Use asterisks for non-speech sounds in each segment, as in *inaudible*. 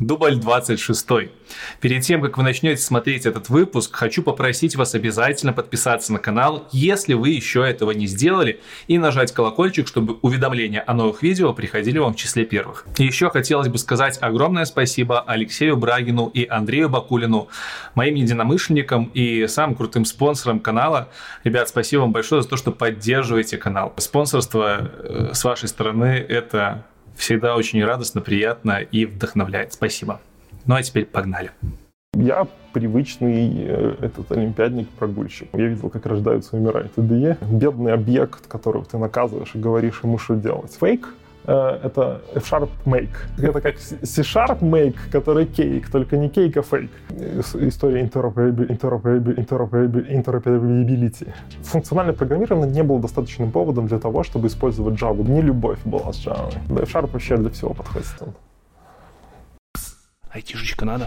Дубль 26. Перед тем, как вы начнете смотреть этот выпуск, хочу попросить вас обязательно подписаться на канал, если вы еще этого не сделали, и нажать колокольчик, чтобы уведомления о новых видео приходили вам в числе первых. Еще хотелось бы сказать огромное спасибо Алексею Брагину и Андрею Бакулину, моим единомышленникам и самым крутым спонсорам канала. Ребят, спасибо вам большое за то, что поддерживаете канал. Спонсорство э, с вашей стороны – это всегда очень радостно, приятно и вдохновляет. Спасибо. Ну а теперь погнали. Я привычный э, этот олимпиадник-прогульщик. Я видел, как рождаются и умирают ИДЕ. Бедный объект, которого ты наказываешь и говоришь ему, что делать. Фейк это F-Sharp Make. Это как C-Sharp Make, который кейк, только не кейк, а фейк. История interoperability. Функциональное программирование не было достаточным поводом для того, чтобы использовать Java. Не любовь была с Java. Да, F-Sharp вообще для всего подходит. Айтишечка надо.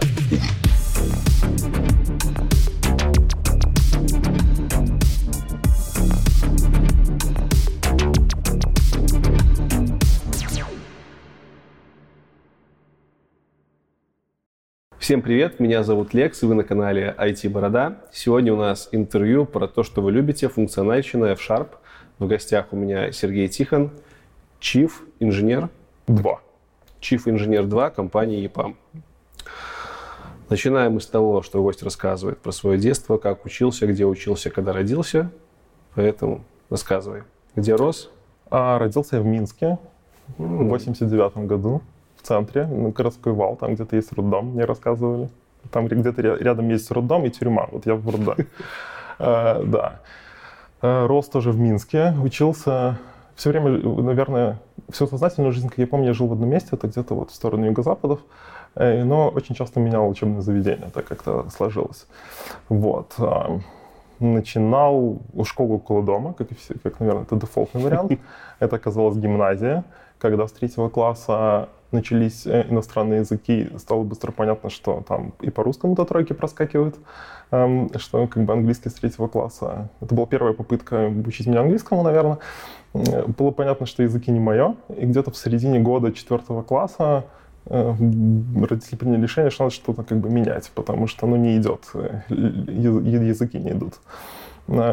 Всем привет, меня зовут Лекс, и вы на канале IT Борода. Сегодня у нас интервью про то, что вы любите, функциональщина F-Sharp. В гостях у меня Сергей Тихон, Chief инженер 2. Chief инженер 2 компании EPAM. Начинаем мы с того, что гость рассказывает про свое детство, как учился, где учился, когда родился. Поэтому рассказывай. Где рос? А, родился я в Минске в 89 году в центре, на городской вал, там где-то есть роддом, мне рассказывали. Там где-то рядом есть роддом и тюрьма. Вот я в роддоме. А, *laughs* да. А, рос тоже в Минске, учился все время, наверное, всю сознательную жизнь, как я помню, я жил в одном месте, это где-то вот в сторону юго-западов. Э, но очень часто менял учебное заведение, так как-то сложилось. Вот. А, начинал школу около дома, как, и все, как, наверное, это дефолтный вариант. *laughs* Это оказалась гимназия, когда с третьего класса начались э, иностранные языки, стало быстро понятно, что там и по-русскому до тройки проскакивают, эм, что как бы английский с третьего класса. Это была первая попытка учить меня английскому, наверное. Было понятно, что языки не мое, и где-то в середине года четвертого класса Э, родители приняли решение, что надо что-то как бы менять, потому что оно не идет, э, языки не идут.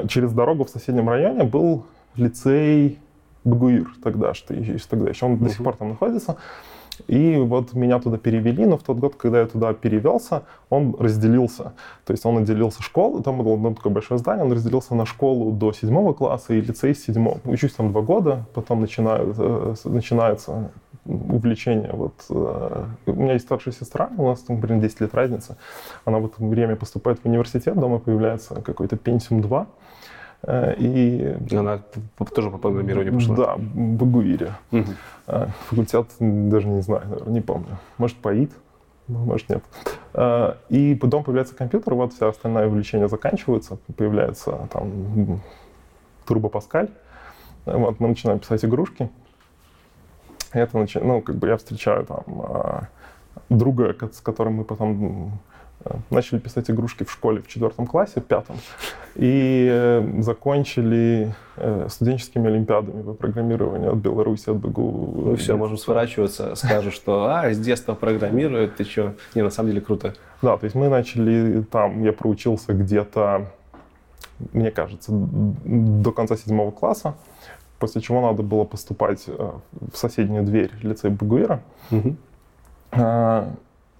Через дорогу в соседнем районе был лицей Багуир тогда, что еще, тогда еще он uh-huh. до сих пор там находится. И вот меня туда перевели, но в тот год, когда я туда перевелся, он разделился. То есть он отделился школу, там было одно такое большое здание, он разделился на школу до седьмого класса и лицей с седьмого. Учусь там два года, потом начинают, э, начинается увлечение. Вот, э, у меня есть старшая сестра, у нас там, блин, 10 лет разница. Она в это время поступает в университет, дома появляется какой-то Pentium 2. Э, и... Она тоже по программированию пошла? Да, в Багуире. Угу. Факультет даже не знаю, наверное, не помню. Может, ПАИД, может, нет. И потом появляется компьютер, вот вся остальная увлечения заканчиваются, появляется там Турбо Паскаль. Вот, мы начинаем писать игрушки, это, ну, как бы я встречаю там друга, с которым мы потом начали писать игрушки в школе в четвертом классе, в пятом, и э, закончили э, студенческими олимпиадами по программированию от Беларуси, от БГУ. Ну все, можем сворачиваться, скажут, что а, с детства программируют, ты что? Не, на самом деле круто. Да, то есть мы начали там, я проучился где-то, мне кажется, до конца седьмого класса, после чего надо было поступать э, в соседнюю дверь лицея Багуира. Угу.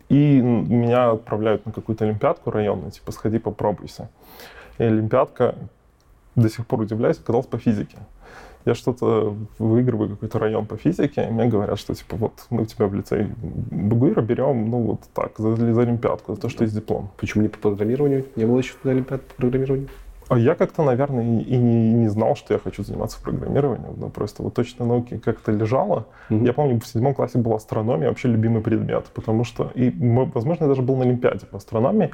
И меня отправляют на какую-то олимпиадку районную, типа сходи попробуйся. И олимпиадка, до сих пор удивляюсь, оказалась по физике. Я что-то выигрываю какой-то район по физике, и мне говорят, что типа вот мы тебя в лицей Багуира берем, ну вот так, за, за олимпиадку, за то, что есть диплом. Почему не по программированию? Не было еще олимпиад по программированию? А я как-то, наверное, и не, не знал, что я хочу заниматься программированием. Но просто вот точно науки как-то лежало. Mm-hmm. Я помню, в седьмом классе была астрономия, вообще любимый предмет, потому что, и, возможно, я даже был на Олимпиаде по астрономии.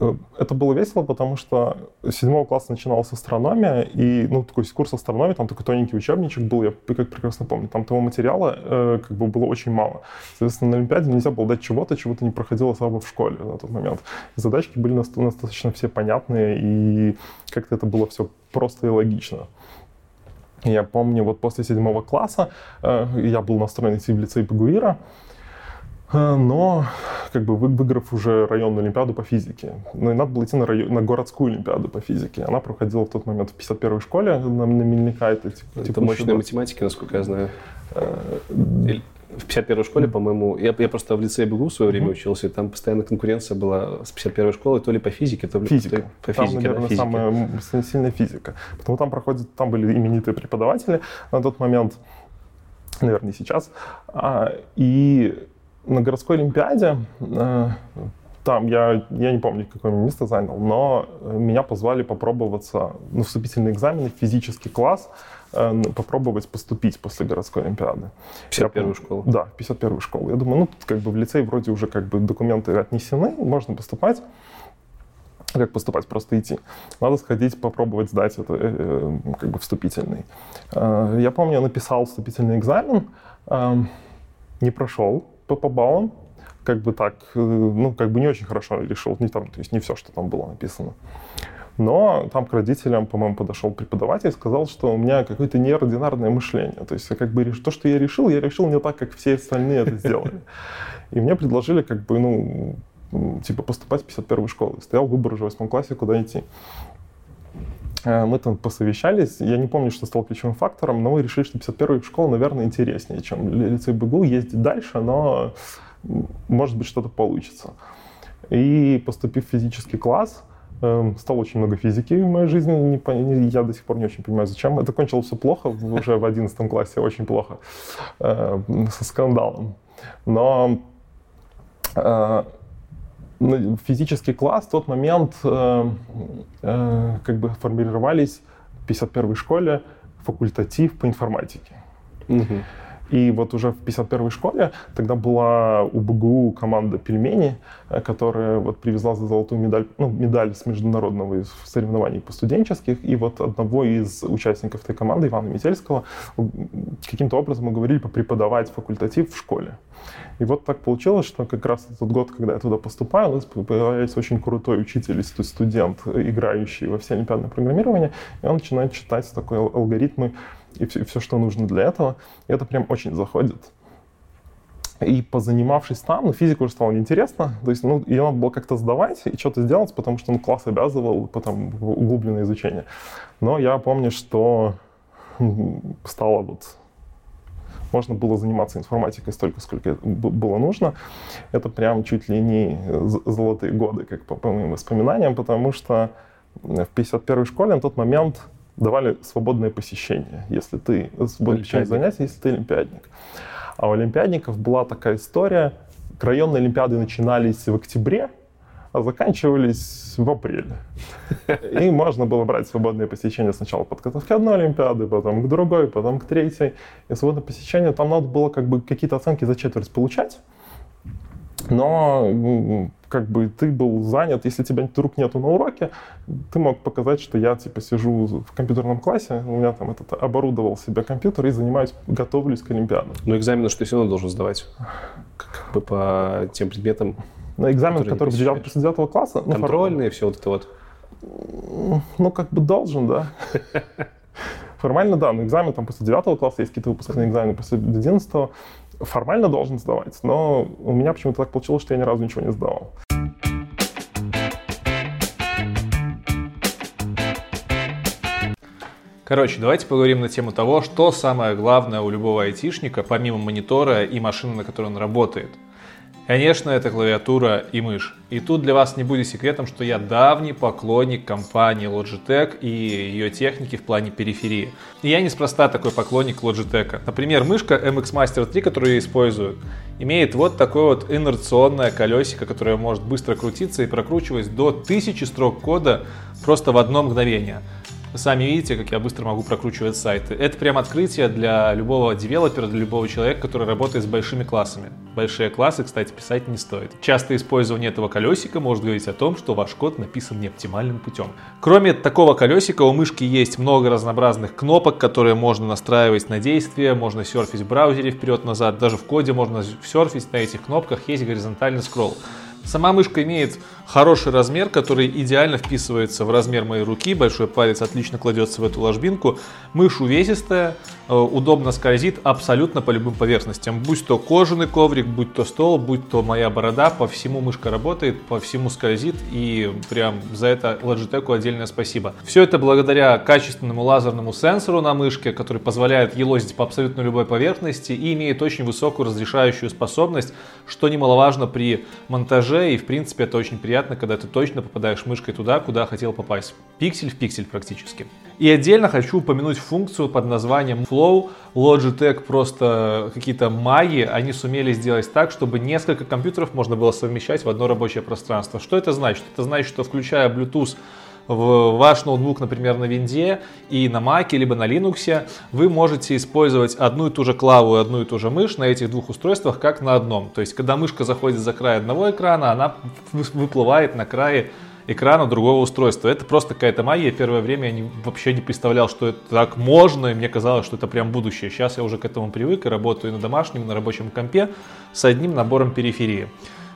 Э, это было весело, потому что седьмого класса начиналась астрономия, и, ну, такой курс астрономии, там такой тоненький учебничек был, я как прекрасно помню, там того материала э, как бы было очень мало. Соответственно, на Олимпиаде нельзя было дать чего-то, чего то не проходило особо в школе на тот момент. Задачки были достаточно все понятные, и как-то это было все просто и логично. Я помню, вот после седьмого класса э, я был настроен идти в лицей Пагуира, но как бы выиграв уже районную олимпиаду по физике. Ну и надо было идти на, район, на городскую олимпиаду по физике. Она проходила в тот момент в 51-й школе на, на Мельника. Это, это мощная математика, насколько я знаю. Или в 51-й школе, по-моему, я, я просто в лицее БГУ в свое время mm-hmm. учился, и там постоянно конкуренция была с 51-й школой, то ли по физике, то ли физика. по физике. Там, наверное, да, физика. самая сильная физика. Потому там проходит, там были именитые преподаватели на тот момент, наверное, сейчас. А, и на городской олимпиаде э, там я, я не помню, какое место занял, но меня позвали попробоваться на вступительный экзамен в физический класс, э, попробовать поступить после городской олимпиады. 51-ю школу? Да, 51-ю школу. Я думаю, ну, тут как бы в лицей вроде уже как бы документы отнесены, можно поступать. Как поступать? Просто идти. Надо сходить, попробовать сдать это, э, э как бы вступительный. Э, я помню, я написал вступительный экзамен, э, не прошел, по, по как бы так, э, ну, как бы не очень хорошо решил, не там, то есть не все, что там было написано. Но там к родителям, по-моему, подошел преподаватель и сказал, что у меня какое-то неординарное мышление. То есть как бы то, что я решил, я решил не так, как все остальные это сделали. И мне предложили как бы, ну, типа поступать в 51 школу. Стоял выбор уже в восьмом классе, куда идти. Э, мы там посовещались, я не помню, что стал ключевым фактором, но мы решили, что 51 школа, наверное, интереснее, чем лицей БГУ, ездить дальше, но может быть что-то получится. И поступив в физический класс, эм, стало очень много физики в моей жизни. Я до сих пор не очень понимаю, зачем. Это кончилось все плохо, уже в 11 классе, очень плохо, э, со скандалом. Но э, физический класс в тот момент э, э, как бы формировались в 51-й школе факультатив по информатике. Угу. И вот уже в 51-й школе тогда была у БГУ команда «Пельмени», э, которая вот привезла за золотую медаль, ну, медаль с международного соревнований по студенческих. И вот одного из участников этой команды, Ивана Метельского, каким-то образом уговорили преподавать факультатив в школе. И вот так получилось, что как раз этот год, когда я туда поступаю, у нас появляется очень крутой учитель, студент, играющий во все олимпиадное программирование, и он начинает читать такой алгоритмы и все, и все, что нужно для этого. И это прям очень заходит. И позанимавшись там, ну, физика уже стала неинтересна, то есть, ну, ее надо было как-то сдавать и что-то сделать, потому что, ну, класс обязывал потом углубленное изучение. Но я помню, что стало вот можно было заниматься информатикой столько, сколько было нужно. Это прям чуть ли не золотые годы, как по, по моим воспоминаниям, потому что в 51-й школе на тот момент давали свободное посещение, если ты свободное посещение занятий, если ты олимпиадник. А у олимпиадников была такая история, районные олимпиады начинались в октябре, а заканчивались в апреле. И можно было брать свободное посещение сначала подготовки одной Олимпиады, потом к другой, потом к третьей. И свободное посещение, там надо было как бы какие-то оценки за четверть получать. Но как бы ты был занят, если тебя вдруг нету на уроке, ты мог показать, что я типа сижу в компьютерном классе, у меня там этот оборудовал себе компьютер и занимаюсь, готовлюсь к Олимпиаде. Но экзамены что ты все равно должен сдавать, как бы по тем предметам. На экзамен, который в 9, после 9 класса. Ну, Контрольные, все вот это вот. Ну, как бы должен, да. Формально, да, но экзамен там после 9 класса, есть какие-то выпускные экзамены после 11 формально должен сдавать, но у меня почему-то так получилось, что я ни разу ничего не сдавал. Короче, давайте поговорим на тему того, что самое главное у любого айтишника, помимо монитора и машины, на которой он работает – Конечно, это клавиатура и мышь. И тут для вас не будет секретом, что я давний поклонник компании Logitech и ее техники в плане периферии. И я неспроста такой поклонник Logitech. Например, мышка MX Master 3, которую я использую, имеет вот такое вот инерционное колесико, которое может быстро крутиться и прокручивать до 1000 строк кода просто в одно мгновение. Сами видите, как я быстро могу прокручивать сайты. Это прям открытие для любого девелопера, для любого человека, который работает с большими классами. Большие классы, кстати, писать не стоит. Частое использование этого колесика может говорить о том, что ваш код написан не оптимальным путем. Кроме такого колесика, у мышки есть много разнообразных кнопок, которые можно настраивать на действие, можно серфить в браузере вперед-назад, даже в коде можно серфить на этих кнопках, есть горизонтальный скролл. Сама мышка имеет хороший размер, который идеально вписывается в размер моей руки. Большой палец отлично кладется в эту ложбинку. Мышь увесистая, удобно скользит абсолютно по любым поверхностям. Будь то кожаный коврик, будь то стол, будь то моя борода, по всему мышка работает, по всему скользит и прям за это Logitech отдельное спасибо. Все это благодаря качественному лазерному сенсору на мышке, который позволяет елозить по абсолютно любой поверхности и имеет очень высокую разрешающую способность, что немаловажно при монтаже и в принципе это очень приятно, когда ты точно попадаешь мышкой туда, куда хотел попасть. Пиксель в пиксель практически. И отдельно хочу упомянуть функцию под названием Flow. Logitech просто какие-то маги, они сумели сделать так, чтобы несколько компьютеров можно было совмещать в одно рабочее пространство. Что это значит? Это значит, что включая Bluetooth в ваш ноутбук, например, на винде и на Mac, либо на Linux, вы можете использовать одну и ту же клаву и одну и ту же мышь на этих двух устройствах, как на одном. То есть, когда мышка заходит за край одного экрана, она выплывает на крае экрана другого устройства. Это просто какая-то магия. Первое время я не, вообще не представлял, что это так можно, и мне казалось, что это прям будущее. Сейчас я уже к этому привык и работаю на домашнем, на рабочем компе с одним набором периферии.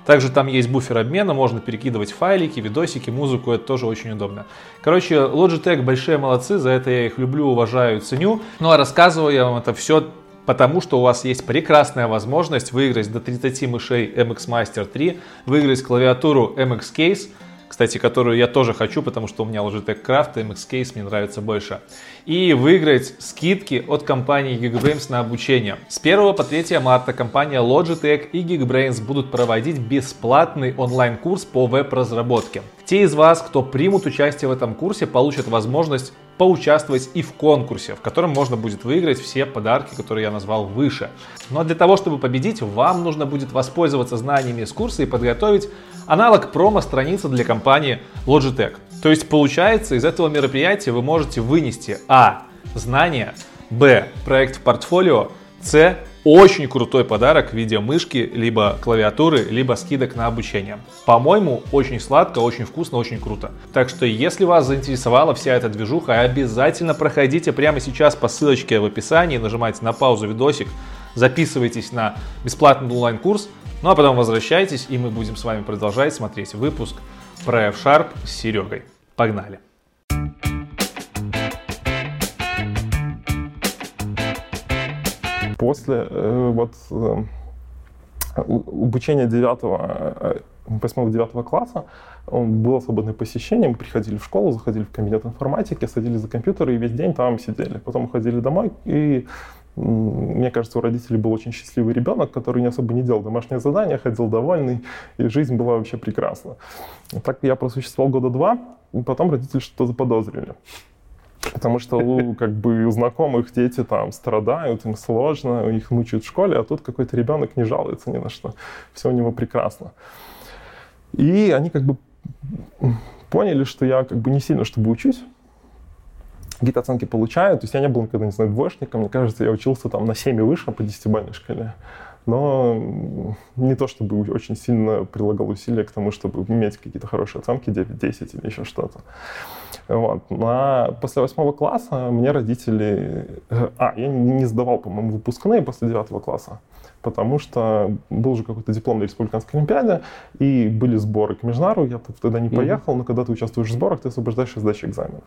Также там есть буфер обмена, можно перекидывать файлики, видосики, музыку, это тоже очень удобно. Короче, Logitech большие молодцы, за это я их люблю, уважаю, ценю. Ну а рассказываю я вам это все потому что у вас есть прекрасная возможность выиграть до 30 мышей MX Master 3, выиграть клавиатуру MX Case, кстати, которую я тоже хочу, потому что у меня Logitech Craft, MX Case мне нравится больше. И выиграть скидки от компании Geekbrains на обучение. С 1 по 3 марта компания Logitech и Geekbrains будут проводить бесплатный онлайн-курс по веб-разработке. Те из вас, кто примут участие в этом курсе, получат возможность поучаствовать и в конкурсе, в котором можно будет выиграть все подарки, которые я назвал выше. Но для того, чтобы победить, вам нужно будет воспользоваться знаниями из курса и подготовить аналог промо-страницы для компании Logitech. То есть получается, из этого мероприятия вы можете вынести а. знания, б. проект в портфолио, с. Очень крутой подарок в виде мышки, либо клавиатуры, либо скидок на обучение. По-моему, очень сладко, очень вкусно, очень круто. Так что, если вас заинтересовала вся эта движуха, обязательно проходите прямо сейчас по ссылочке в описании, нажимайте на паузу видосик, записывайтесь на бесплатный онлайн-курс, ну а потом возвращайтесь, и мы будем с вами продолжать смотреть выпуск про F-Sharp с Серегой. Погнали! После э, вот э, обучения 9 8-9 класса было свободное посещение, мы приходили в школу, заходили в кабинет информатики, садились за компьютер и весь день там сидели. Потом уходили домой, и мне кажется, у родителей был очень счастливый ребенок, который не особо не делал домашнее задание, ходил довольный, и жизнь была вообще прекрасна. Так я просуществовал года два, и потом родители что-то заподозрили. Потому что у как бы знакомых дети там страдают, им сложно, их мучают в школе, а тут какой-то ребенок не жалуется ни на что. Все у него прекрасно. И они как бы поняли, что я как бы не сильно чтобы учусь, какие-то оценки получаю. То есть я не был никогда, не знаю, двоечником. Мне кажется, я учился там на 7 и выше по 10-бальной шкале. Но не то чтобы очень сильно прилагал усилия к тому, чтобы иметь какие-то хорошие оценки, 9-10 или еще что-то. Вот. А после восьмого класса мне родители... Э, а, я не сдавал, по-моему, выпускные после девятого класса, потому что был же какой-то диплом на республиканской олимпиаде, и были сборы к Межнару, я тогда не поехал, mm-hmm. но когда ты участвуешь в сборах, ты освобождаешь от сдачи экзаменов.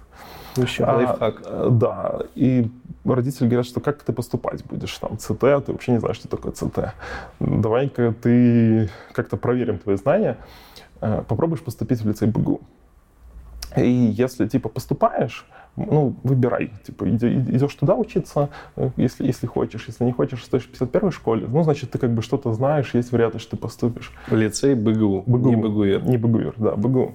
Еще а, лайфхак. Э, да, и родители говорят, что как ты поступать будешь, там, ЦТ, ты вообще не знаешь, что такое ЦТ. Давай-ка ты как-то проверим твои знания, э, попробуешь поступить в лицей БГУ. И если, типа, поступаешь, ну, выбирай. Типа, идешь туда учиться, э, если, если хочешь. Если не хочешь, стоишь в 51 школе, ну, значит, ты как бы что-то знаешь, есть вероятность, что ты поступишь. В лицей БГУ, БГУ. не БГУИР. Не БГУИР, да, БГУ.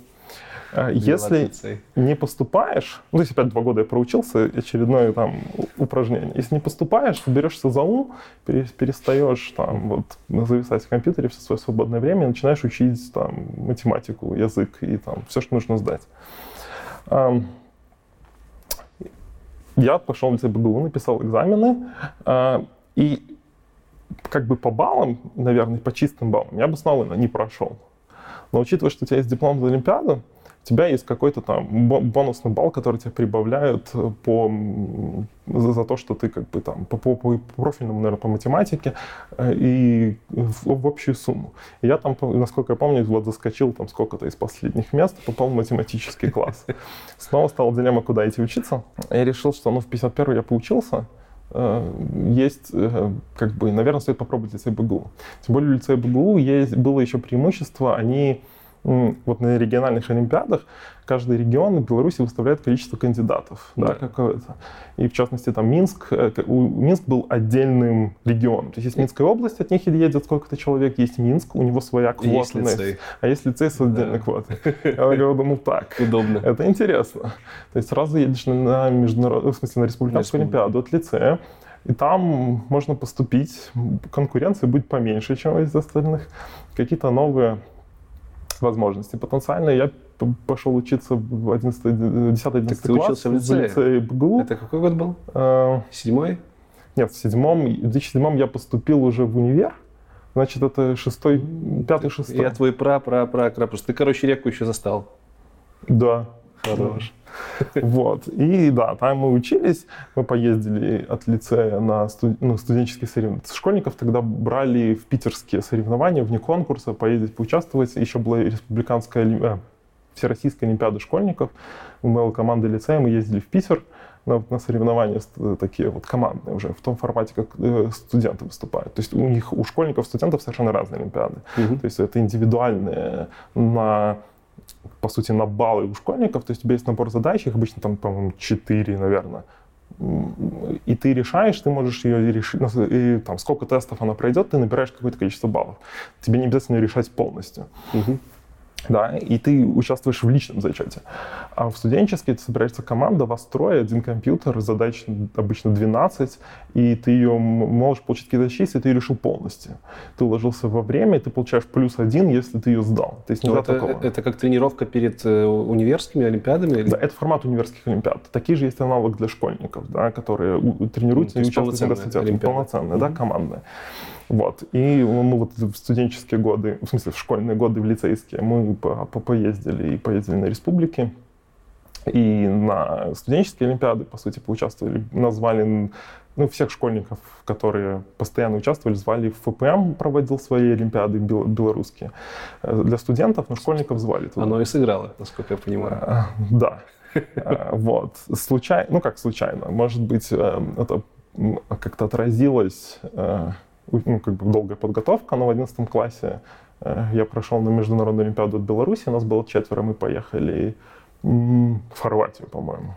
А если не поступаешь, ну, то есть опять два года я проучился, очередное там упражнение. Если не поступаешь, берешься за ум, перестаешь там вот зависать в компьютере все свое свободное время и начинаешь учить там математику, язык и там все, что нужно сдать. Я пошел в БГУ, написал экзамены, а, и как бы по баллам, наверное, по чистым баллам, я бы снова не прошел. Но учитывая, что у тебя есть диплом за Олимпиаду, у тебя есть какой-то там бонусный балл, который тебе прибавляют по, за, за то, что ты как бы там по, по, по профильному, наверное, по математике э, и в, в общую сумму. Я там, насколько я помню, вот заскочил там сколько-то из последних мест, попал в математический класс. Снова стала дилемма, куда идти учиться. Я решил, что ну в 51 я поучился, э, есть, э, как бы, наверное, стоит попробовать лицей БГУ. Тем более в лицее БГУ есть, было еще преимущество, они вот на региональных олимпиадах каждый регион в Беларуси выставляет количество кандидатов, да, да какое-то. И в частности там Минск, э, у, Минск был отдельным регионом. То есть есть Минская область, от них едет сколько-то человек, есть Минск, у него своя квота. Есть лицей. А есть лицей с отдельной да. квотой. Я говорю, ну так. Удобно. Это интересно. То есть сразу едешь на международную, в смысле на республиканскую олимпиаду от лицея, и там можно поступить, конкуренция будет поменьше, чем из остальных. Какие-то новые возможности. Потенциально я пошел учиться в 11, 10 11 так ты класс учился в лицее? лицее БГУ. Это какой год был? А, Седьмой? Нет, в седьмом, в 2007 я поступил уже в универ. Значит, это шестой, пятый, шестой. Я твой пра, пра, пра, пра. Просто ты, короче, реку еще застал. Да. Хорош. *laughs* Вот. И да, там мы учились, мы поездили от лицея на студ... ну, студенческие соревнования. Школьников тогда брали в питерские соревнования, вне конкурса, поездить, поучаствовать. Еще была республиканская, э, всероссийская олимпиада школьников. Мы была команда лицея, мы ездили в Питер на, на соревнования такие вот командные уже, в том формате, как э, студенты выступают. То есть у них, у школьников, студентов совершенно разные олимпиады. Угу. То есть это индивидуальные на по сути, на баллы у школьников, то есть у тебя есть набор задач, их обычно там, по-моему, 4, наверное, и ты решаешь, ты можешь ее решить, и там сколько тестов она пройдет, ты набираешь какое-то количество баллов. Тебе не обязательно ее решать полностью. Угу да, и ты участвуешь в личном зачете. А в студенческий это собирается команда, вас трое, один компьютер, задач обычно 12, и ты ее можешь получить какие-то и ты ее решил полностью. Ты уложился во время, и ты получаешь плюс один, если ты ее сдал. То есть ну, это, такого. это как тренировка перед э, универскими олимпиадами? Или? Да, это формат универских олимпиад. Такие же есть аналог для школьников, да, которые тренируются ну, и участвуют в университете. Полноценные, mm-hmm. да, командные. Вот. И мы вот в студенческие годы, в смысле в школьные годы, в лицейские, мы по, по поездили и поездили на республики. И на студенческие олимпиады, по сути, поучаствовали. Назвали ну, всех школьников, которые постоянно участвовали, звали в ФПМ, проводил свои олимпиады белорусские. Э, для студентов, но школьников звали туда. Оно и сыграло, насколько я понимаю. Э, да. Э, вот. Случайно, ну как случайно, может быть, это как-то отразилось ну, как бы долгая подготовка, но в 11 классе э, я прошел на Международную Олимпиаду от Беларуси, нас было четверо, мы поехали в Хорватию, по-моему.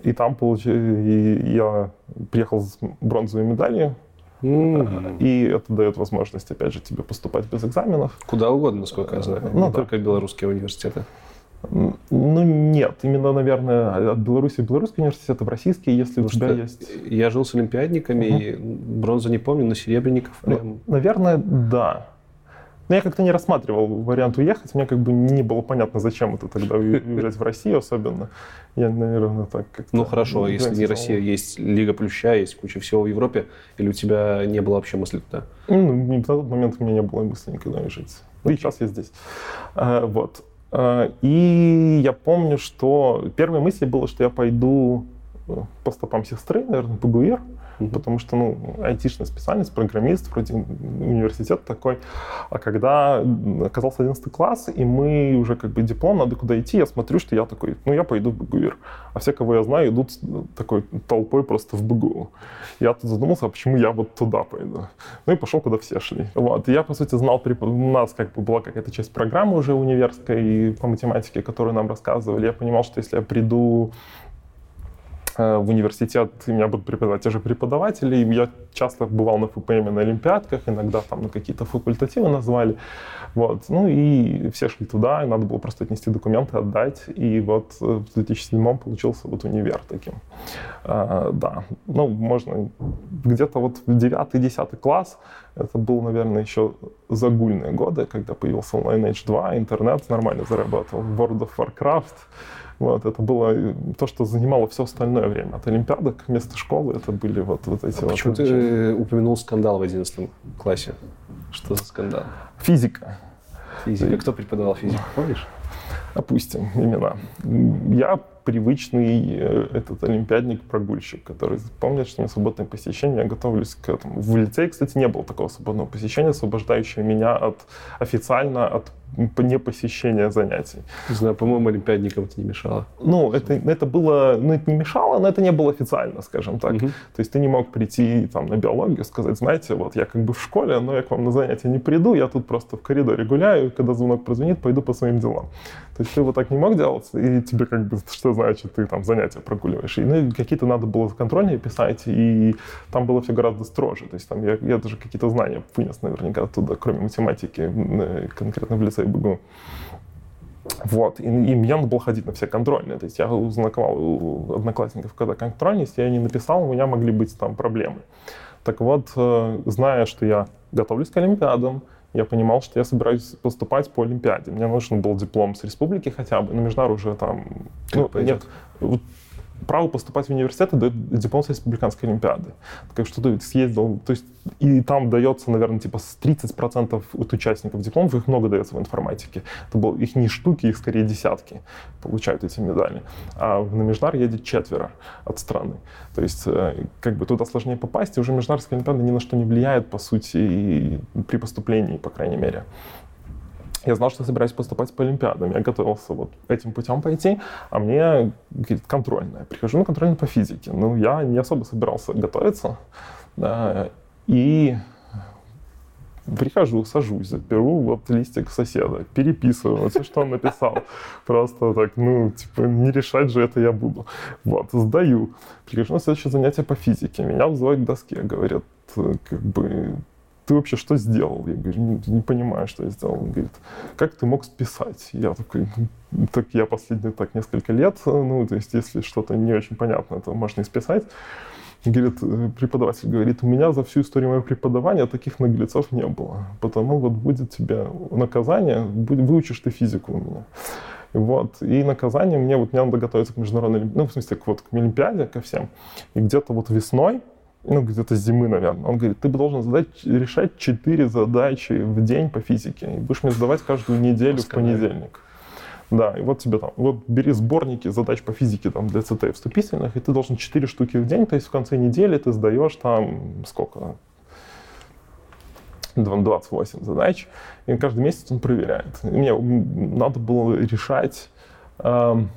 И там получили, я приехал с бронзовой медалью, Mm-hmm. И это дает возможность, опять же, тебе поступать без экзаменов. Куда угодно, насколько я знаю. Ну, Не да. только белорусские университеты. Ну, нет. Именно, наверное, от Беларуси в белорусский университет, в российский, если Потому у тебя есть... Я жил с олимпиадниками, угу. и бронзу не помню, но серебряников ну, прям... Ну, наверное, да. Но я как-то не рассматривал вариант уехать. Мне как бы не было понятно, зачем это тогда уезжать в Россию особенно. Я, наверное, так как Ну хорошо, если не Россия, есть Лига Плюща, есть куча всего в Европе, или у тебя не было вообще мысли туда? Ну, на тот момент у меня не было мысли никогда уезжать. Ну и сейчас я здесь. А, вот. Э, и я помню, что первой мыслью было, что я пойду э, по стопам сестры, наверное, по ГУИР, mm-hmm. потому что, ну, айтишная специальность, программист, вроде университет такой. А когда оказался 11 класс, и мы уже как бы диплом, надо куда идти, я смотрю, что я такой, ну, я пойду в БГУИР. А все, кого я знаю, идут такой толпой просто в БГУ. Я тут задумался, а почему я вот туда пойду? Ну и пошел, куда все шли. Вот. И я, по сути, знал, у нас как бы была какая-то часть программы уже универской по математике, которую нам рассказывали. Я понимал, что если я приду в университет, и меня будут преподавать те же преподаватели. И я часто бывал на ФПМ на Олимпиадках, иногда там на какие-то факультативы назвали. Вот. Ну и все шли туда, и надо было просто отнести документы, отдать. И вот в 2007 получился вот универ таким. А, да, ну можно где-то вот в 9-10 класс, это был, наверное, еще загульные годы, когда появился Lineage 2, интернет нормально зарабатывал, World of Warcraft, вот, это было э, то, что занимало все остальное время. От Олимпиадок вместо школы это были вот, вот эти а вот... Почему ты упомянул скандал в 11 классе? Что за скандал? Физика. Физика. Кто преподавал физику, *laughs* помнишь? Опустим имена. Я привычный э, этот олимпиадник-прогульщик, который помнит, что у меня свободное посещение, я готовлюсь к этому. В лицее, кстати, не было такого свободного посещения, освобождающего меня от официально от непосещения занятий. Не знаю, по-моему, олимпиадникам это не мешало. Ну, это, это было, ну, это не мешало, но это не было официально, скажем так. Мгм. То есть ты не мог прийти там на биологию, сказать, знаете, вот я как бы в школе, но я к вам на занятия не приду, я тут просто в коридоре гуляю, когда звонок прозвонит, пойду по своим делам. То есть ты вот так не мог делать, и тебе как бы, что значит, ты там занятия прогуливаешь. И, ну, какие-то надо было контрольные писать, и там было все гораздо строже. То есть там я, я даже какие-то знания вынес наверняка оттуда, кроме математики, э, конкретно в лицее БГУ. Вот, и, и мне надо было ходить на все контрольные. То есть я узнавал у одноклассников, когда контрольные, если я не написал, у меня могли быть там проблемы. Так вот, э, зная, что я готовлюсь к Олимпиадам, я понимал, что я собираюсь поступать по Олимпиаде. Мне нужен был диплом с республики хотя бы, на международный уже там... Ну, пойдет. нет, право поступать в университет дает диплом с республиканской олимпиады. Так что ты съездил, то есть и там дается, наверное, типа с 30% от участников дипломов, их много дается в информатике. Это был, их не штуки, их скорее десятки получают эти медали. А на Междар едет четверо от страны. То есть э, как бы туда сложнее попасть, и уже Международная олимпиада ни на что не влияет, по сути, и при поступлении, по крайней мере. Я знал, что собираюсь поступать по Олимпиадам. Я готовился вот этим путем пойти, а мне говорит, контрольная. Прихожу на контрольную по физике. Ну, я не особо собирался готовиться. да, и прихожу, сажусь, беру вот листик соседа, переписываю все, что он написал. Просто так, ну, типа, не решать же это я буду. Вот, сдаю. Прихожу на следующее занятие по физике. Меня вызывают к доске, говорят, как бы, ты вообще что сделал? Я говорю, не, не понимаю, что я сделал. Он говорит, как ты мог списать? Я такой, «Ну, так я последние так несколько лет, ну, то есть если что-то не очень понятно, то можно и списать. Говорит, э, преподаватель говорит, у меня за всю историю моего преподавания таких наглецов не было. Потому вот будет тебе наказание, выучишь ты физику у меня. Вот. И наказание мне, вот мне надо готовиться к международной, ну, в смысле, к, вот, к Олимпиаде, ко всем. И где-то вот весной, ну, где-то с зимы, наверное, он говорит, ты должен задать, решать 4 задачи в день по физике. И будешь мне сдавать каждую неделю в Досконально. понедельник. Да, и вот тебе там, вот бери сборники задач по физике там для ЦТ вступительных, и ты должен 4 штуки в день, то есть в конце недели ты сдаешь там сколько? Дв- 28 задач, и каждый месяц он проверяет. И мне надо было решать, эм,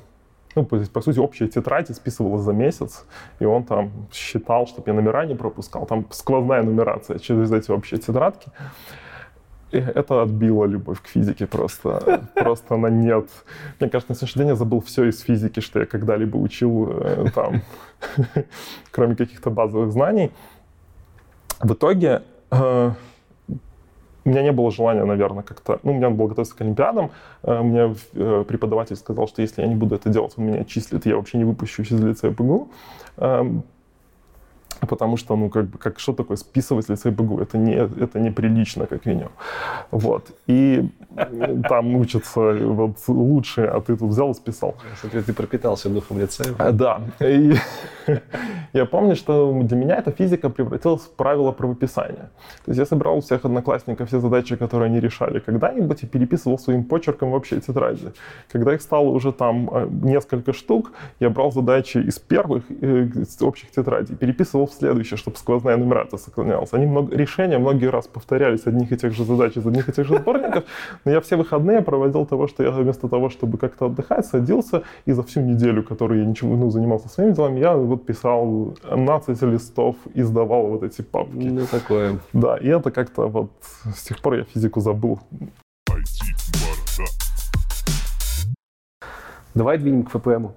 ну, по, по сути, общая тетрадь списывалась за месяц, и он там считал, чтобы я номера не пропускал. Там сквозная нумерация через эти общие тетрадки. И это отбило любовь к физике просто, *laughs* просто на нет. Мне кажется, на сегодняшний день я забыл все из физики, что я когда-либо учил э, там, *laughs* кроме каких-то базовых знаний. В итоге э, у меня не было желания, наверное, как-то... Ну, мне надо было готовиться к Олимпиадам. Э, Мне э, преподаватель сказал, что если я не буду это делать, он меня отчислит, я вообще не выпущусь из лицея ПГУ. Потому что, ну, как бы, как, что такое списывать лицей БГУ? Это, не, это неприлично, как минимум. Вот. И э, там учатся вот лучшие, а ты тут взял и списал. Смотри, ты пропитался духом лицея. А, Да. И *laughs* я помню, что для меня эта физика превратилась в правило правописания. То есть я собирал у всех одноклассников все задачи, которые они решали когда-нибудь, и переписывал своим почерком в общей тетради. Когда их стало уже там э, несколько штук, я брал задачи из первых э, из общих тетрадей, переписывал в следующие, чтобы сквозная нумерация сохранялась. Они много, решения многие раз повторялись одних и тех же задач из одних и тех же сборников, но я все выходные проводил того, что я вместо того, чтобы как-то отдыхать, садился и за всю неделю, которую я ничего, ну, занимался своими делами, я вот писал 17 листов и сдавал вот эти папки. Ну, такое. Да, и это как-то вот с тех пор я физику забыл. Давай двинем к ФПМу.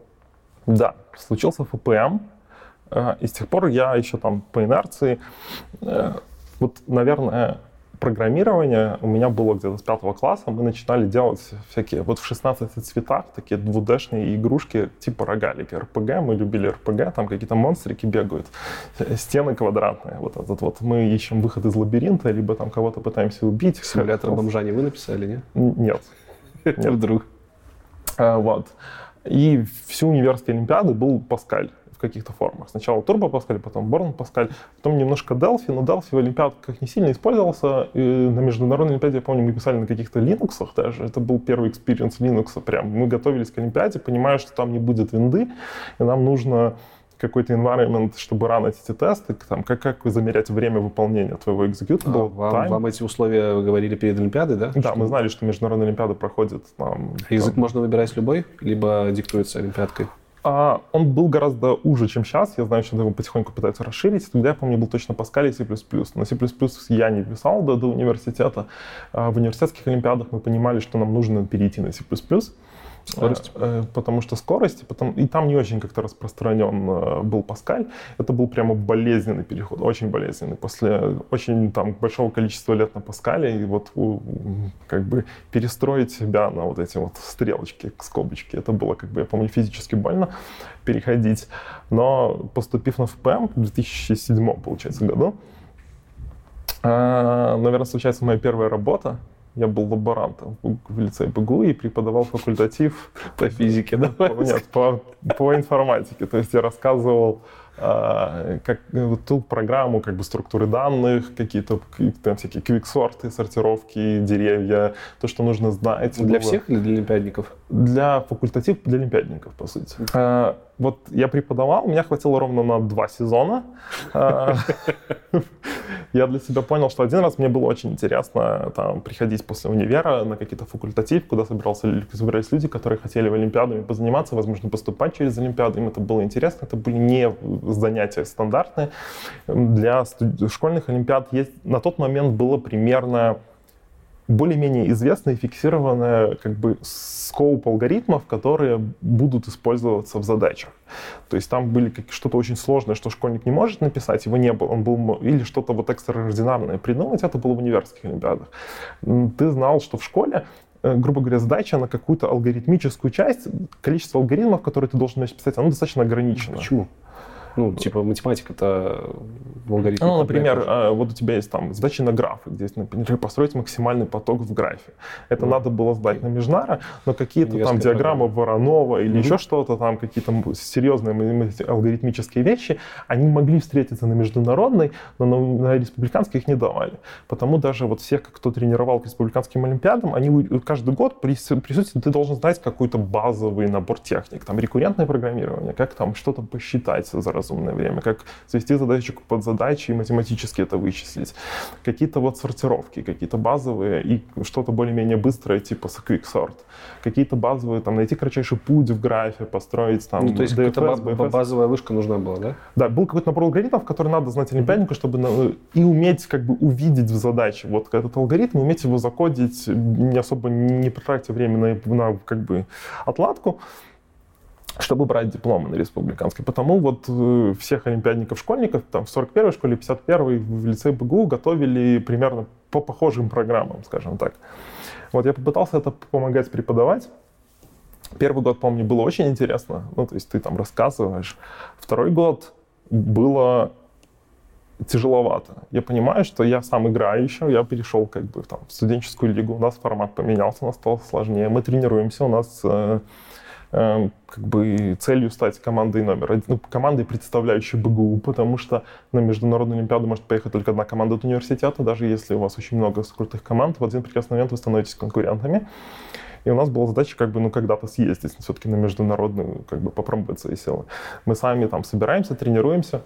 Да, случился ФПМ, и с тех пор я еще там по инерции, э, вот, наверное, программирование у меня было где-то с пятого класса, мы начинали делать всякие, вот в 16 цветах, такие 2D-шные игрушки типа рогалики, РПГ, мы любили РПГ, там какие-то монстрики бегают, э, стены квадратные, вот этот вот, мы ищем выход из лабиринта, либо там кого-то пытаемся убить. Симулятор бомжа не вы написали, нет? *laughs* Нет. Вдруг. Вот. И всю университет Олимпиады был Паскаль в каких-то формах. Сначала Turbo Pascal, потом Borland Pascal, потом немножко Delphi, но Delphi в Олимпиадках не сильно использовался. И на международной Олимпиаде, я помню, мы писали на каких-то Linux даже. Это был первый experience Linux прям. Мы готовились к Олимпиаде, понимая, что там не будет винды, и нам нужно какой-то environment, чтобы ранить эти тесты, там, как, как вы замерять время выполнения твоего executable а, вам, вам эти условия вы говорили перед Олимпиадой, да? Да, что... мы знали, что международная Олимпиада проходит там... Язык там... можно выбирать любой, либо диктуется Олимпиадкой? А, он был гораздо уже, чем сейчас. Я знаю, что его потихоньку пытаются расширить. Тогда, я помню, был точно Паскаль и C++. Но C++ я не писал до, до университета. А в университетских олимпиадах мы понимали, что нам нужно перейти на C++. Скорость? Э, потому что скорость, потом, и там не очень как-то распространен э, был Паскаль. Это был прямо болезненный переход, очень болезненный. После очень там большого количества лет на Паскале, и вот как бы перестроить себя на вот эти вот стрелочки, скобочки, это было, как бы, я помню, физически больно переходить. Но поступив на ФПМ в 2007, получается, году, э, наверное, случается моя первая работа, я был лаборантом в лице БГУ и преподавал факультатив по физике, да? Нет, по, по информатике. То есть я рассказывал а, как вот ту программу как бы структуры данных, какие-то там всякие квиксорты, сортировки, деревья, то, что нужно знать. Для было. всех или для олимпиадников? Для факультатив, для олимпиадников, по сути. А, вот я преподавал, меня хватило ровно на два сезона. А, я для себя понял, что один раз мне было очень интересно там, приходить после универа на какие-то факультатив, куда собирался, собирались люди, которые хотели в Олимпиадами позаниматься, возможно, поступать через Олимпиаду. Им это было интересно. Это были не занятия стандартные. Для школьных Олимпиад есть, на тот момент было примерно более-менее известная и фиксированная как бы скоуп алгоритмов, которые будут использоваться в задачах. То есть там были что-то очень сложное, что школьник не может написать, его не было, он был, или что-то вот экстраординарное придумать, это было в университетских олимпиадах. Ты знал, что в школе э, грубо говоря, задача на какую-то алгоритмическую часть, количество алгоритмов, которые ты должен писать, оно достаточно ограничено. Почему? Ну, типа математика-то в алгоритме. Ну, например, а, вот у тебя есть там задачи на графы, где, например, *laughs* построить максимальный поток в графе. Это mm. надо было сдать на Межнара, но какие-то там диаграммы Воронова или mm-hmm. еще что-то там, какие-то серьезные алгоритмические вещи, они могли встретиться на международной, но на, на республиканской их не давали. Потому даже вот всех, кто тренировал к республиканским олимпиадам, они каждый год при присутствии ты должен знать какой-то базовый набор техник, там рекуррентное программирование, как там что-то посчитать за раз разумное время, как свести задачку под задачи и математически это вычислить. Какие-то вот сортировки, какие-то базовые и что-то более-менее быстрое, типа quicksort. Какие-то базовые, там, найти кратчайший путь в графе, построить там... Ну, то есть какая-то базовая вышка нужна была, да? Да, был какой-то набор алгоритмов, который надо знать олимпиаднику, чтобы и уметь как бы увидеть в задаче вот этот алгоритм, уметь его закодить, не особо не потратив время на, на как бы отладку чтобы брать дипломы на республиканской. Потому вот э, всех олимпиадников-школьников там в 41-й школе, 51-й в лице БГУ готовили примерно по похожим программам, скажем так. Вот я попытался это помогать преподавать. Первый год, помню, было очень интересно. Ну, то есть ты там рассказываешь. Второй год было тяжеловато. Я понимаю, что я сам играю еще, я перешел как бы там, в студенческую лигу, у нас формат поменялся, у нас стало сложнее, мы тренируемся, у нас э, как бы целью стать командой номер ну, командой, представляющей БГУ, потому что на Международную Олимпиаду может поехать только одна команда от университета, даже если у вас очень много крутых команд, в один прекрасный момент вы становитесь конкурентами. И у нас была задача как бы, ну, когда-то съездить все-таки на международную, как бы попробовать свои силы. Мы сами там собираемся, тренируемся,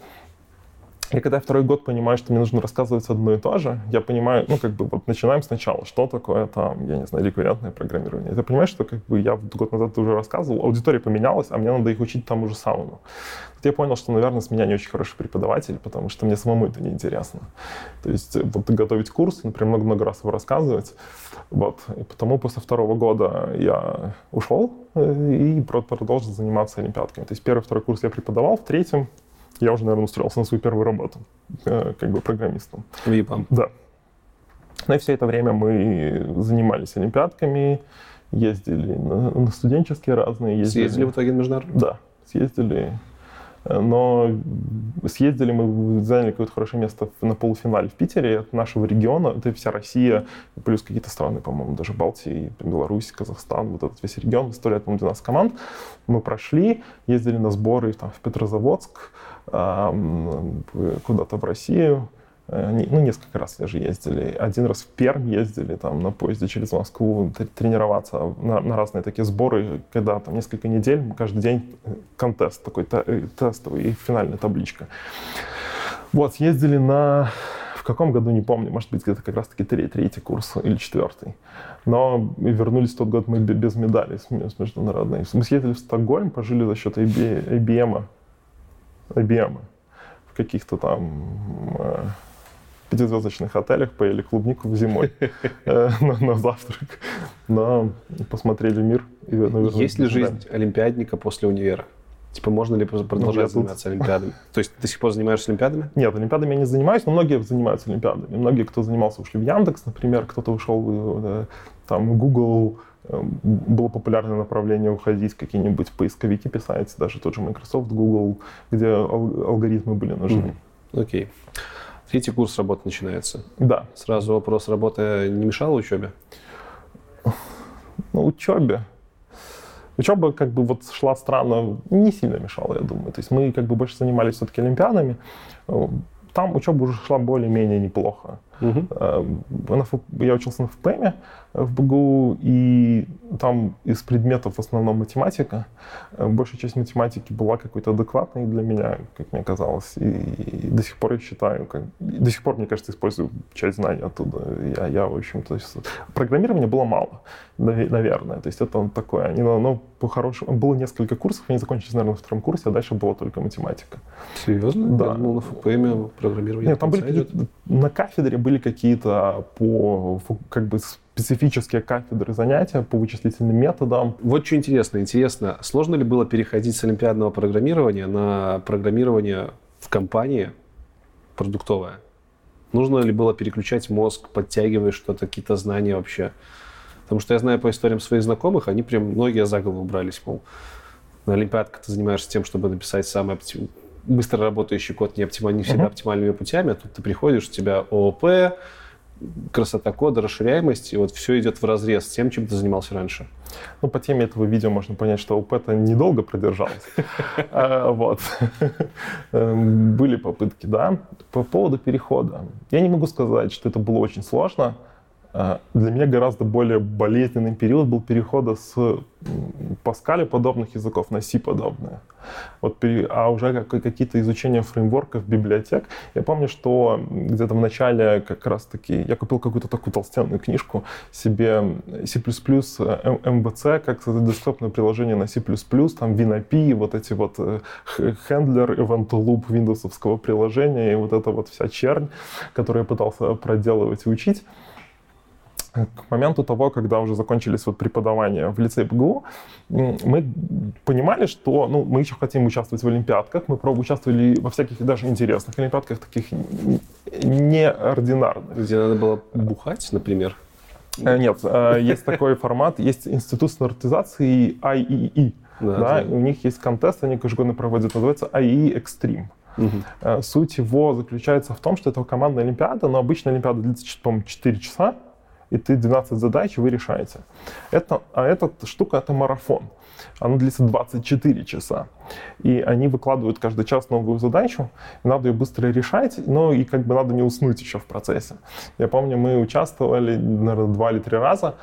и когда я второй год понимаю, что мне нужно рассказывать одно и то же, я понимаю, ну, как бы, вот начинаем сначала, что такое там, я не знаю, рекуррентное программирование. Ты понимаешь, что, как бы, я год назад уже рассказывал, аудитория поменялась, а мне надо их учить тому же самому. Тут я понял, что, наверное, с меня не очень хороший преподаватель, потому что мне самому это неинтересно. То есть, э, вот готовить курс, например, много-много раз его рассказывать, вот. И потому после второго года я ушел э, и продолжил заниматься олимпиадками. То есть первый, второй курс я преподавал, в третьем я уже, наверное, устроился на свою первую работу, э, как бы программистом. ВИПом. Да. Ну и все это время мы занимались олимпиадками, ездили на, на студенческие разные. Ездили. Съездили в итоге международно? Да, съездили. Но съездили мы, заняли какое-то хорошее место на полуфинале в Питере от нашего региона. Это вся Россия, плюс какие-то страны, по-моему, даже Балтии, Беларусь, Казахстан, вот этот весь регион. Составляет, по-моему, 12 команд. Мы прошли, ездили на сборы там, в Петрозаводск, куда-то в Россию, ну, несколько раз даже ездили. Один раз в Пермь ездили там на поезде через Москву тренироваться на, на разные такие сборы, когда там несколько недель, каждый день контест такой тестовый и финальная табличка. Вот, съездили на в каком году, не помню, может быть, где-то как раз-таки третий курс или четвертый. Но вернулись в тот год мы без медалей с международной. Мы съездили в Стокгольм, пожили за счет IBM, IBM в каких-то там э, пятизвездочных отелях, поели клубнику в зимой *laughs* э, на завтрак. Но посмотрели мир. Есть ли жизнь олимпиадника после универа? Типа, можно ли продолжать ну, заниматься тут... олимпиадами? То есть ты до сих пор занимаешься олимпиадами? Нет, олимпиадами я не занимаюсь, но многие занимаются олимпиадами. Многие, кто занимался, ушли в Яндекс, например, кто-то ушел в там, Google, было популярное направление уходить, какие-нибудь поисковики писать, даже тот же Microsoft, Google, где алгоритмы были нужны. Окей. Okay. Третий курс работы начинается. Да. Сразу вопрос, работа не мешала учебе? Ну, учебе. Учеба как бы вот шла странно, не сильно мешала, я думаю. То есть мы как бы больше занимались все-таки олимпиадами. Там учеба уже шла более-менее неплохо. Угу. Я учился на ФПМе в БГУ, и там из предметов в основном математика. Большая часть математики была какой-то адекватной для меня, как мне казалось, и, и до сих пор я считаю, как, до сих пор, мне кажется, использую часть знаний оттуда. Я, я в общем-то, программирования было мало, наверное, то есть это такое, они, но, по-хорошему, было несколько курсов, они закончились, наверное, на втором курсе, а дальше была только математика. Серьезно? Да. Я думал, на ФПМ программирование Нет, там были на кафедре были какие-то по, как бы, специфические кафедры занятия по вычислительным методам. Вот что интересно. Интересно, сложно ли было переходить с олимпиадного программирования на программирование в компании продуктовое? Нужно ли было переключать мозг, подтягивая что-то, какие-то знания вообще? Потому что я знаю по историям своих знакомых, они прям многие за голову брались, мол, на олимпиадках ты занимаешься тем, чтобы написать оптим... быстро работающий код не, оптималь... не всегда uh-huh. оптимальными путями, а тут ты приходишь, у тебя ООП, красота кода, расширяемость, и вот все идет в разрез с тем, чем ты занимался раньше. Ну, по теме этого видео можно понять, что ОП-то недолго продержалось. *laughs* А, вот. Эм, были попытки, да. По поводу перехода. Я не могу сказать, что это было очень сложно. А, для меня гораздо более болезненный период был перехода с Паскаля подобных языков на C подобные. Вот, а уже какие-то изучения фреймворков, библиотек. Я помню, что где-то в начале как раз-таки я купил какую-то такую толстенную книжку себе C++, MVC, как десктопное приложение на C++, там WinAPI, вот эти вот хендлер, event loop виндовсовского приложения и вот эта вот вся чернь, которую я пытался проделывать и учить к моменту того, когда уже закончились вот преподавания в лице БГУ, мы понимали, что ну, мы еще хотим участвовать в олимпиадках. Мы пробовали участвовали во всяких даже интересных олимпиадках, таких неординарных. Где надо было бухать, например? Э, нет, э, есть такой формат, есть институт стандартизации IEE. Да, да, у них есть контест, они ежегодно проводят, называется IEE Extreme. Угу. Суть его заключается в том, что это командная олимпиада, но обычно олимпиада длится, по-моему, 4 часа и ты 12 задач вы решаете. Это, а эта штука — это марафон. Она длится 24 часа. И они выкладывают каждый час новую задачу, надо ее быстро решать, но и как бы надо не уснуть еще в процессе. Я помню, мы участвовали, наверное, два или три раза,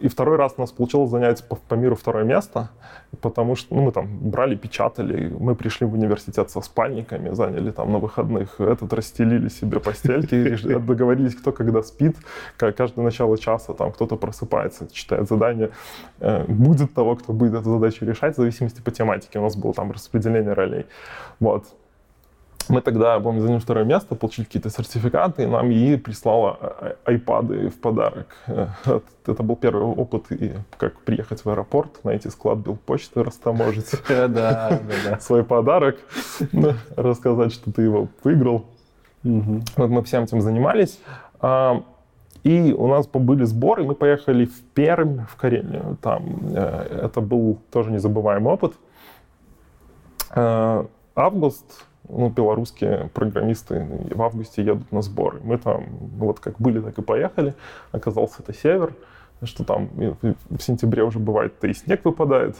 и второй раз у нас получилось занять по, по миру второе место, потому что ну, мы там брали, печатали, мы пришли в университет со спальниками, заняли там на выходных, этот расстелили себе постельки, договорились, кто когда спит, каждое начало часа там кто-то просыпается, читает задание, э, будет того, кто будет эту задачу решать, в зависимости по тематике. У нас было там распределение ролей. Вот. Мы тогда, помню, заняли второе место, получили какие-то сертификаты, и нам ей прислала а, а, айпады в подарок. Э, это был первый опыт, как приехать в аэропорт, найти склад Белпочты, растаможить *laughs* свой подарок, рассказать, что ты его выиграл. Вот мы всем этим занимались. А, и у нас были сборы, мы поехали в Пермь, в Карелию. Там э, это был тоже незабываемый опыт. Э, август, ну, белорусские программисты в августе едут на сборы. Мы там вот как были, так и поехали. Оказался это север, что там в сентябре уже бывает, то и снег выпадает.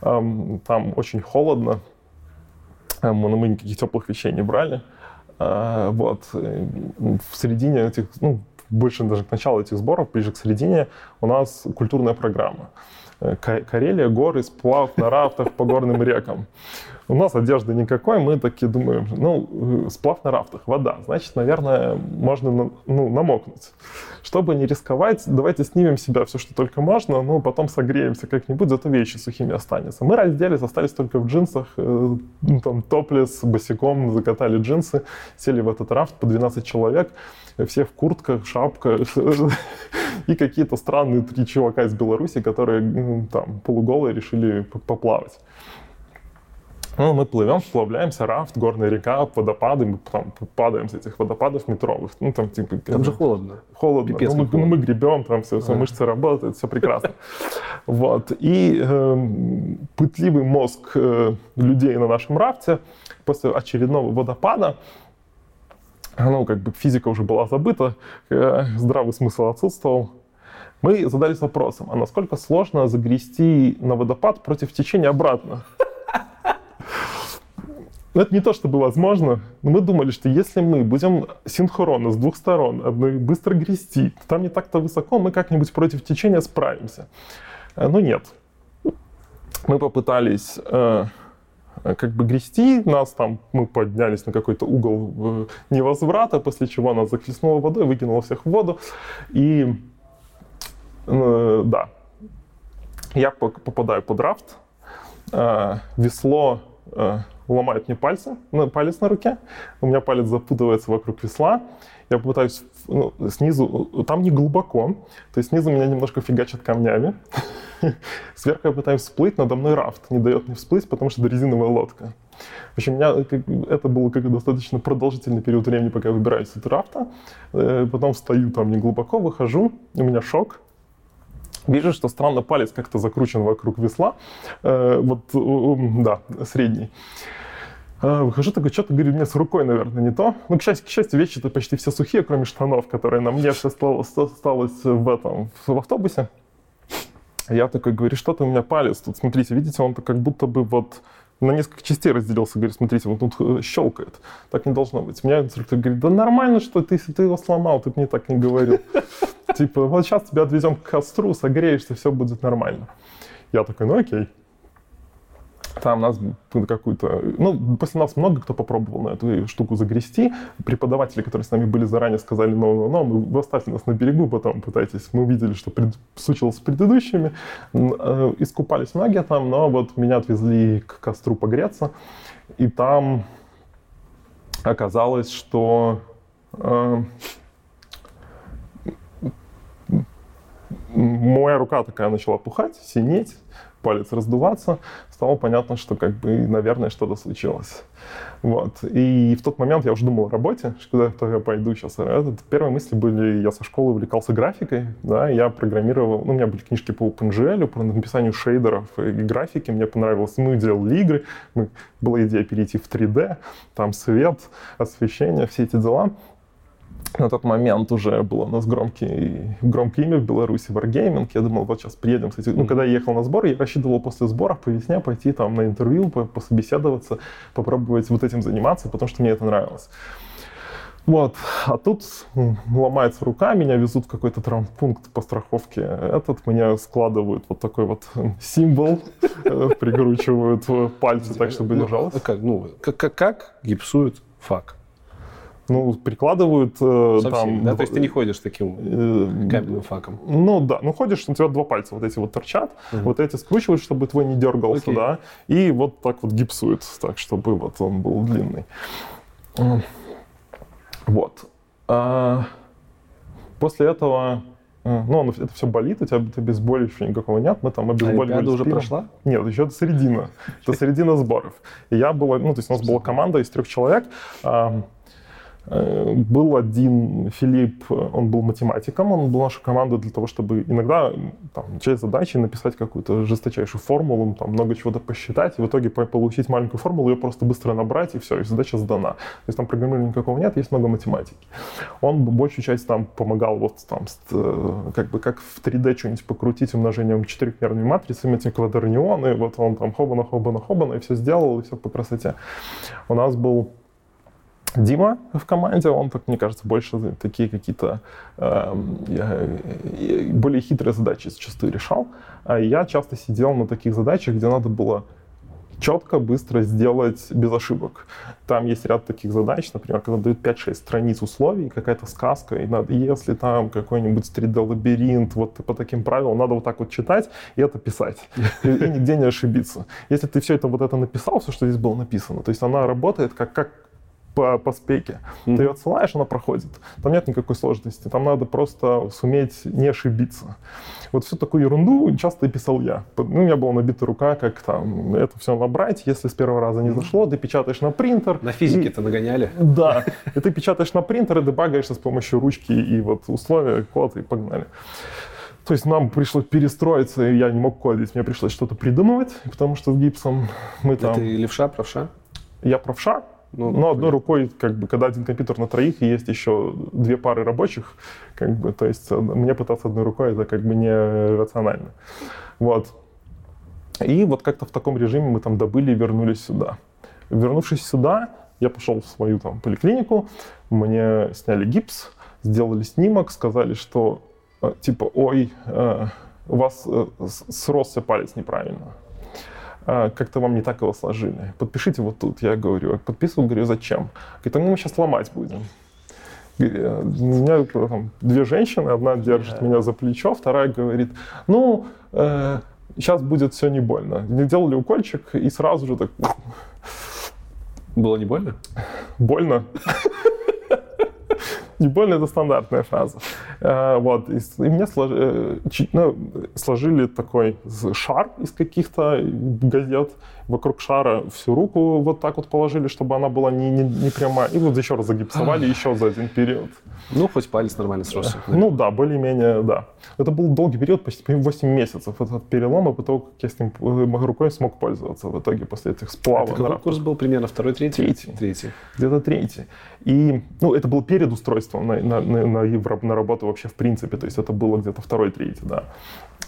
Там очень холодно. Мы никаких теплых вещей не брали. Э, вот. В середине этих, ну, больше даже к началу этих сборов, ближе к середине, у нас культурная программа. Карелия, горы, сплав на рафтах по горным рекам. У нас одежды никакой, мы такие думаем, ну, сплав на рафтах, вода, значит, наверное, можно ну, намокнуть. Чтобы не рисковать, давайте снимем себя все, что только можно, ну, потом согреемся как-нибудь, зато вещи сухими останется. Мы разделись, остались только в джинсах, э, ну, там, топлес, босиком, закатали джинсы, сели в этот рафт по 12 человек, все в куртках, шапках, *laughs* и какие-то странные три чувака из Беларуси, которые там полуголые решили поплавать. Ну, мы плывем, сплавляемся, рафт, горная река, водопады, мы там падаем с этих водопадов метровых. Ну, там, типа, там же холодно. Холодно. Пипец, ну, мы, холодно. мы гребем, там все, все мышцы работают, все прекрасно. *laughs* Вот. И э, пытливый мозг э, людей на нашем рафте после очередного водопада ну, как бы физика уже была забыта, э, здравый смысл отсутствовал. Мы задались вопросом, а насколько сложно загрести на водопад против течения обратно? Но это не то, чтобы возможно. Но мы думали, что если мы будем синхронно с двух сторон быстро грести, то там не так-то высоко, мы как-нибудь против течения справимся. Э, но нет. Мы попытались э, как бы грести, нас там, мы поднялись на какой-то угол э, невозврата, после чего нас захлестнуло водой, выкинуло всех в воду. И да, я попадаю под рафт, весло ломает мне пальцы, палец на руке, у меня палец запутывается вокруг весла, я пытаюсь ну, снизу, там не глубоко, то есть снизу меня немножко фигачат камнями, *laughs* сверху я пытаюсь всплыть, надо мной рафт не дает мне всплыть, потому что это резиновая лодка. В общем, у меня это был как достаточно продолжительный период времени, пока я выбираюсь из рафта. Э, потом встаю там не глубоко, выхожу, у меня шок, Вижу, что странно палец как-то закручен вокруг весла. Э, вот, да, средний. Э, выхожу такой, что-то, говорит, мне с рукой, наверное, не то. Ну, к счастью, к счастью вещи-то почти все сухие, кроме штанов, которые на мне все осталось в этом, в автобусе. Я такой говорю, что-то у меня палец тут, смотрите, видите, он как будто бы вот на несколько частей разделился, говорит, смотрите, вот тут э, щелкает. Так не должно быть. Меня инструктор говорит, да нормально, что ты, ты его сломал, ты мне так не говорил. Типа, вот сейчас тебя отвезем к костру, согреешься, все будет нормально. Я такой, ну окей. Там нас какую-то... Ну, после нас много кто попробовал на эту штуку загрести. Преподаватели, которые с нами были заранее, сказали, ну, ну, ну, вы оставьте нас на берегу, потом пытайтесь. Мы увидели, что пред... случилось с предыдущими. Э, искупались многие там, но вот меня отвезли к костру погреться. И там оказалось, что э, моя рука такая начала пухать, синеть, палец раздуваться, стало понятно, что как бы, наверное, что-то случилось. Вот. И в тот момент я уже думал о работе, куда я пойду сейчас. Этот, первые мысли были, я со школы увлекался графикой, да, я программировал, ну, у меня были книжки по OpenGL, по написанию шейдеров и графики, мне понравилось. Мы делали игры, мы, была идея перейти в 3D, там свет, освещение, все эти дела на тот момент уже было у нас громкий, громкое имя в Беларуси, Wargaming. Я думал, вот сейчас приедем. Кстати, ну, когда я ехал на сбор, я рассчитывал после сборов по весне пойти там на интервью, пособеседоваться, попробовать вот этим заниматься, потому что мне это нравилось. Вот. А тут ломается рука, меня везут в какой-то травмпункт по страховке. Этот мне складывают вот такой вот символ, э, прикручивают пальцы так, чтобы держалось. А как, ну, как, как, как гипсуют фак? Ну, прикладывают э, Совсем, там... да? То есть ты не ходишь таким э, каменным факом? Ну, да. Ну, ходишь, у тебя два пальца вот эти вот торчат, угу. вот эти скручивают, чтобы твой не дергался, Окей. да, и вот так вот гипсуют, так, чтобы вот он был длинный. Вот. А, после этого э, ну, это все болит, у тебя без боли еще никакого нет. Мы там обезболивали. А уже прошла? Нет, еще это середина. Это середина сборов. И я была, ну, то есть у нас была команда из трех человек. Э, был один Филипп, он был математиком, он был наша команда для того, чтобы иногда там, часть задачи написать какую-то жесточайшую формулу, там, много чего-то посчитать, и в итоге получить маленькую формулу, ее просто быстро набрать, и все, и задача сдана. То есть там программирования никакого нет, есть много математики. Он большую часть там помогал вот там, э, как бы как в 3D что-нибудь покрутить умножением четырехмерными матрицами, эти квадрнионы, вот он там хобана, хобана, хобана, и все сделал, и все по красоте. У нас был Дима в команде, он, так, мне кажется, больше такие какие-то э, более хитрые задачи зачастую решал. А я часто сидел на таких задачах, где надо было четко, быстро сделать без ошибок. Там есть ряд таких задач, например, когда дают 5-6 страниц условий, какая-то сказка, и надо, если там какой-нибудь 3D-лабиринт, вот по таким правилам, надо вот так вот читать и это писать. И, и нигде не ошибиться. Если ты все это вот это написал, все, что здесь было написано, то есть она работает как, как по, по спеке. Mm-hmm. Ты ее отсылаешь, она проходит. Там нет никакой сложности. Там надо просто суметь не ошибиться. Вот всю такую ерунду часто и писал я. Ну, у меня была набита рука, как там это все набрать. Если с первого раза не зашло, ты печатаешь на принтер. На физике-то нагоняли? Да. И ты печатаешь на принтер и дебагаешься с помощью ручки и вот условия, код, и погнали. То есть нам пришлось перестроиться, и я не мог кодить, мне пришлось что-то придумывать, потому что с гипсом мы там... Это левша, правша? Я правша, ну, Но одной рукой, как бы, когда один компьютер на троих, и есть еще две пары рабочих, как бы, то есть э, мне пытаться одной рукой, это как бы не рационально. Вот. И вот как-то в таком режиме мы там добыли и вернулись сюда. Вернувшись сюда, я пошел в свою там поликлинику, мне сняли гипс, сделали снимок, сказали, что э, типа, ой, э, у вас сросся палец неправильно. А, как-то вам не так его сложили. Подпишите вот тут. Я говорю, подписываю, говорю, зачем? Говорит, а мы сейчас ломать будем. У меня там, две женщины, одна держит меня за плечо, вторая говорит, ну, э, сейчас будет все не больно. Мне делали укольчик, и сразу же так... Было не больно? Больно. *laughs* Не больно это стандартная фраза. Э, вот. И мне э, ну, сложили такой шар из каких-то газет. Вокруг шара всю руку вот так вот положили, чтобы она была не, не, не прямая. И вот еще раз загипсовали еще за один период. Ну, хоть палец нормально сросся. Ну да, более-менее, да. Это был долгий период, почти 8 месяцев этот перелом, и потом, как я с ним э, рукой смог пользоваться в итоге после этих сплавов. Это какой курс был примерно? Второй, третий? Третий. Третий. Где-то третий. И, ну, это был перед устройством на, на, на, на, на работу вообще в принципе, то есть это было где-то второй, третий, да.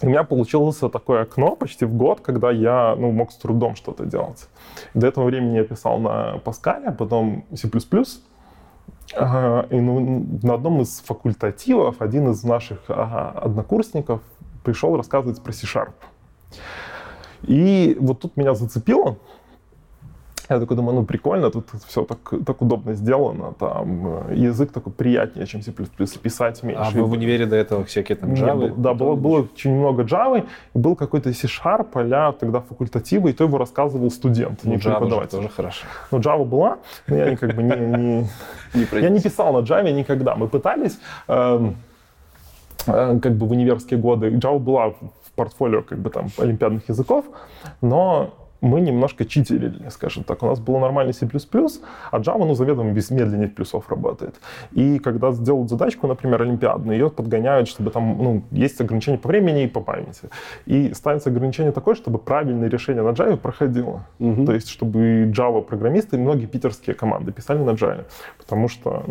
У меня получилось такое окно почти в год, когда я ну, мог с трудом что-то делать. До этого времени я писал на Паскале, а потом C++, и ну, на одном из факультативов один из наших однокурсников пришел рассказывать про C-Sharp. И вот тут меня зацепило, я такой думаю, ну прикольно, тут все так, так удобно сделано, там э, язык такой приятнее, чем C++, писать меньше. А вы в универе до этого всякие там Java? да, было, было очень много Java, был какой-то C-Sharp, а тогда факультативы, и то его рассказывал студент, ну, не Java преподаватель. тоже хорошо. Ну, Java была, но я как бы не... *laughs* Я не писал на Java никогда. Мы пытались эм, э, как бы в универские годы. Java была в портфолио как бы там олимпиадных языков, но мы немножко читерили, скажем так. У нас был нормальный C++, а Java, ну, заведомо без медленнее плюсов работает. И когда сделают задачку, например, олимпиадную, ее подгоняют, чтобы там, ну, есть ограничения по времени и по памяти. И ставится ограничение такое, чтобы правильное решение на Java проходило. Угу. То есть, чтобы Java-программисты и многие питерские команды писали на Java. Потому что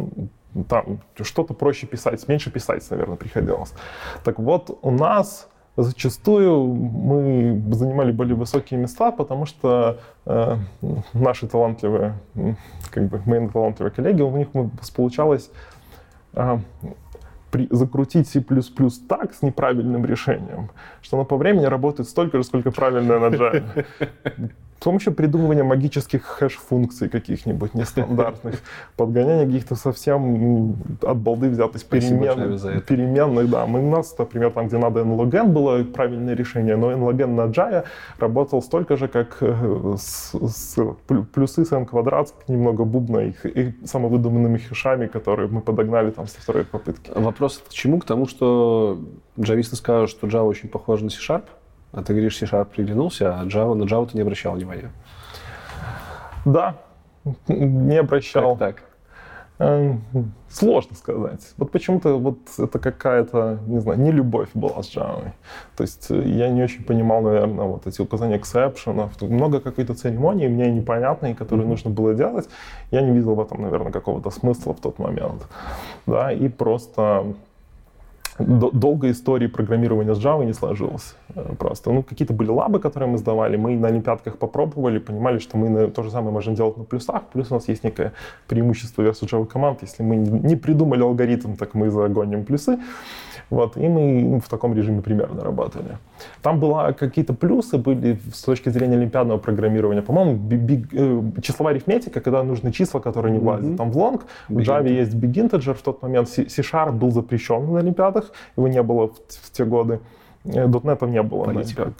там что-то проще писать, меньше писать, наверное, приходилось. Так вот, у нас зачастую мы занимали более высокие места, потому что э, наши талантливые, как бы мои талантливые коллеги, у них получалось э, при, закрутить C++ так с неправильным решением, что оно по времени работает столько же, сколько правильно на Java. С помощью придумывания магических хэш-функций каких-нибудь нестандартных, *laughs* подгоняния каких-то совсем от балды взятых перемен, переменных, да. Мы, у нас, например, там, где надо nlogn было правильное решение, но nlogn на Java работал столько же, как э, с, с плюсы с n квадрат, немного бубна и, и самовыдуманными хэшами, которые мы подогнали там со второй попытки. Вопрос к чему? К тому, что джависты скажут, что Java очень похож на C-Sharp, а ты говоришь, C-Sharp приглянулся, а Java, на Java ты не обращал внимания. Да, не обращал. Как так? Эм, сложно сказать. Вот почему-то вот это какая-то, не знаю, не любовь была с Java. То есть э, я не очень понимал, наверное, вот эти указания эксепшенов. Много какой-то церемонии мне непонятной, которые mm-hmm. нужно было делать. Я не видел в этом, наверное, какого-то смысла в тот момент. Да, и просто долгой истории программирования с Java не сложилось э, просто. Ну, какие-то были лабы, которые мы сдавали, мы на олимпиадках попробовали, понимали, что мы то же самое можем делать на плюсах, плюс у нас есть некое преимущество versus Java команд. Если мы не придумали алгоритм, так мы загоним плюсы. Вот, и мы в таком режиме примерно работали. Там была какие-то плюсы были с точки зрения олимпиадного программирования. По-моему, э, числовая арифметика, когда нужны числа, которые не влазят. Mm-hmm. Там в long, в Java есть big integer в тот момент. C-Sharp был запрещен на олимпиадах, его не было в, в те годы. .NET не было. Политика.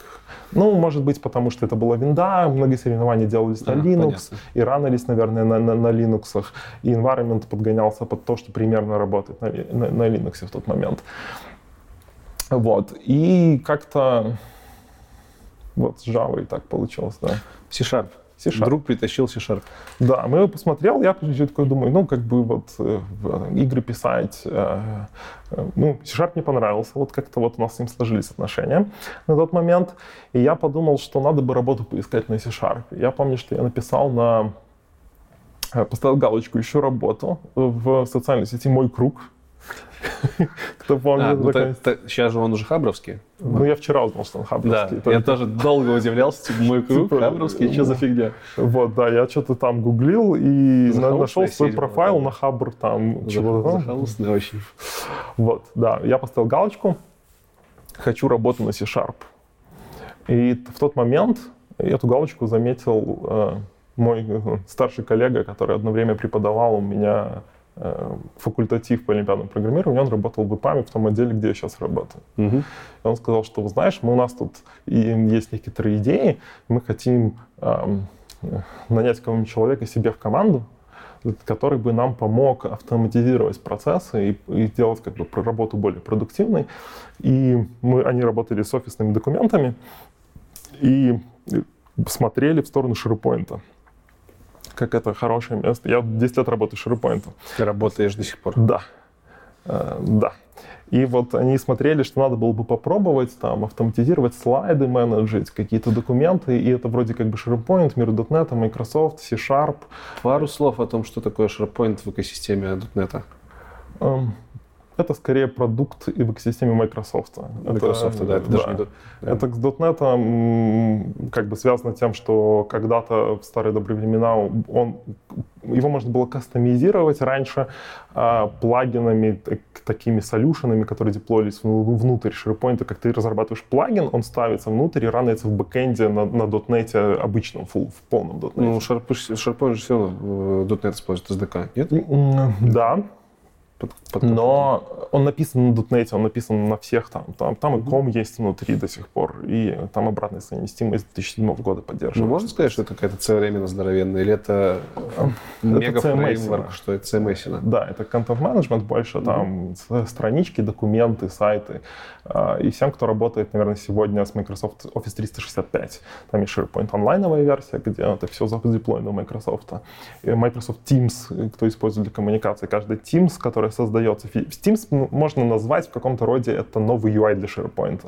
Ну, может быть, потому что это была винда, многие соревнования делались да, на Linux, понятно. и ранились, наверное, на, на, на Linux, и environment подгонялся под то, что примерно работает на, на, на Linux в тот момент. Вот, и как-то вот с Java и так получилось, да. C-Sharp. C-Sharp. Друг притащил C-Sharp. Да, мы его посмотрел, я такой думаю, ну, как бы вот э, игры писать, э, э, ну, C-Sharp мне понравился, вот как-то вот у нас с ним сложились отношения на тот момент, и я подумал, что надо бы работу поискать на C-Sharp. Я помню, что я написал на поставил галочку «Ищу работу» в социальной сети «Мой круг», *laughs* Кто помнит. А, ну, сейчас же он уже хабровский. Ну, я вчера узнал, что он хабровский. Да, я тоже долго удивлялся, типа, мой круг типа, хабровский, что за фигня? Вот, да, я что-то там гуглил и нашел свой профайл на хабр там. Захолустный очень. Вот, да, я поставил галочку, хочу работу на C-Sharp. И в тот момент эту галочку заметил э, мой э, старший коллега, который одно время преподавал у меня факультатив по олимпиадному программированию, он работал в ИПАМе, в том отделе, где я сейчас работаю. Угу. И он сказал, что, вы знаешь, мы, у нас тут и есть некоторые идеи, мы хотим эм, нанять кого-нибудь человека себе в команду, который бы нам помог автоматизировать процессы и, и сделать как бы работу более продуктивной. И мы, они работали с офисными документами и смотрели в сторону SharePoint как это хорошее место. Я 10 лет работаю SharePoint. Ты работаешь до сих пор? Да. Э, да. И вот они смотрели, что надо было бы попробовать там автоматизировать слайды, менеджить какие-то документы, и это вроде как бы SharePoint, Miro.NET, Microsoft, C-Sharp. Пару слов о том, что такое SharePoint в экосистеме .NET. это скорее продукт и в экосистеме Microsoft. Microsoft, это, да, это да. даже да. Это с .NET как бы связано тем, что когда-то в старые добрые времена он, его можно было кастомизировать раньше а, плагинами, так, такими солюшенами, которые деплоились внутрь SharePoint. Как ты разрабатываешь плагин, он ставится внутрь и ранается в бэкэнде на, на .NET обычном, full, в полном .NET. Ну, SharePoint же все равно .NET использует SDK, нет? Да, под, под, Но он написан на .NET, он написан на всех там. Там, там и ком есть внутри до сих пор. И там обратная совместимость 2007 года поддерживается. Ну, можно сказать, что это какая-то CRM здоровенная? Или это мега фреймворк, что это CMS? Да, это management больше. Там странички, документы, сайты. А, и всем, кто работает, наверное, сегодня с Microsoft Office 365. Там есть SharePoint онлайновая версия, где это все задеплоено Microsoft. И Microsoft Teams, кто использует для коммуникации. Каждый Teams, который создается... Teams можно назвать в каком-то роде это новый UI для SharePoint.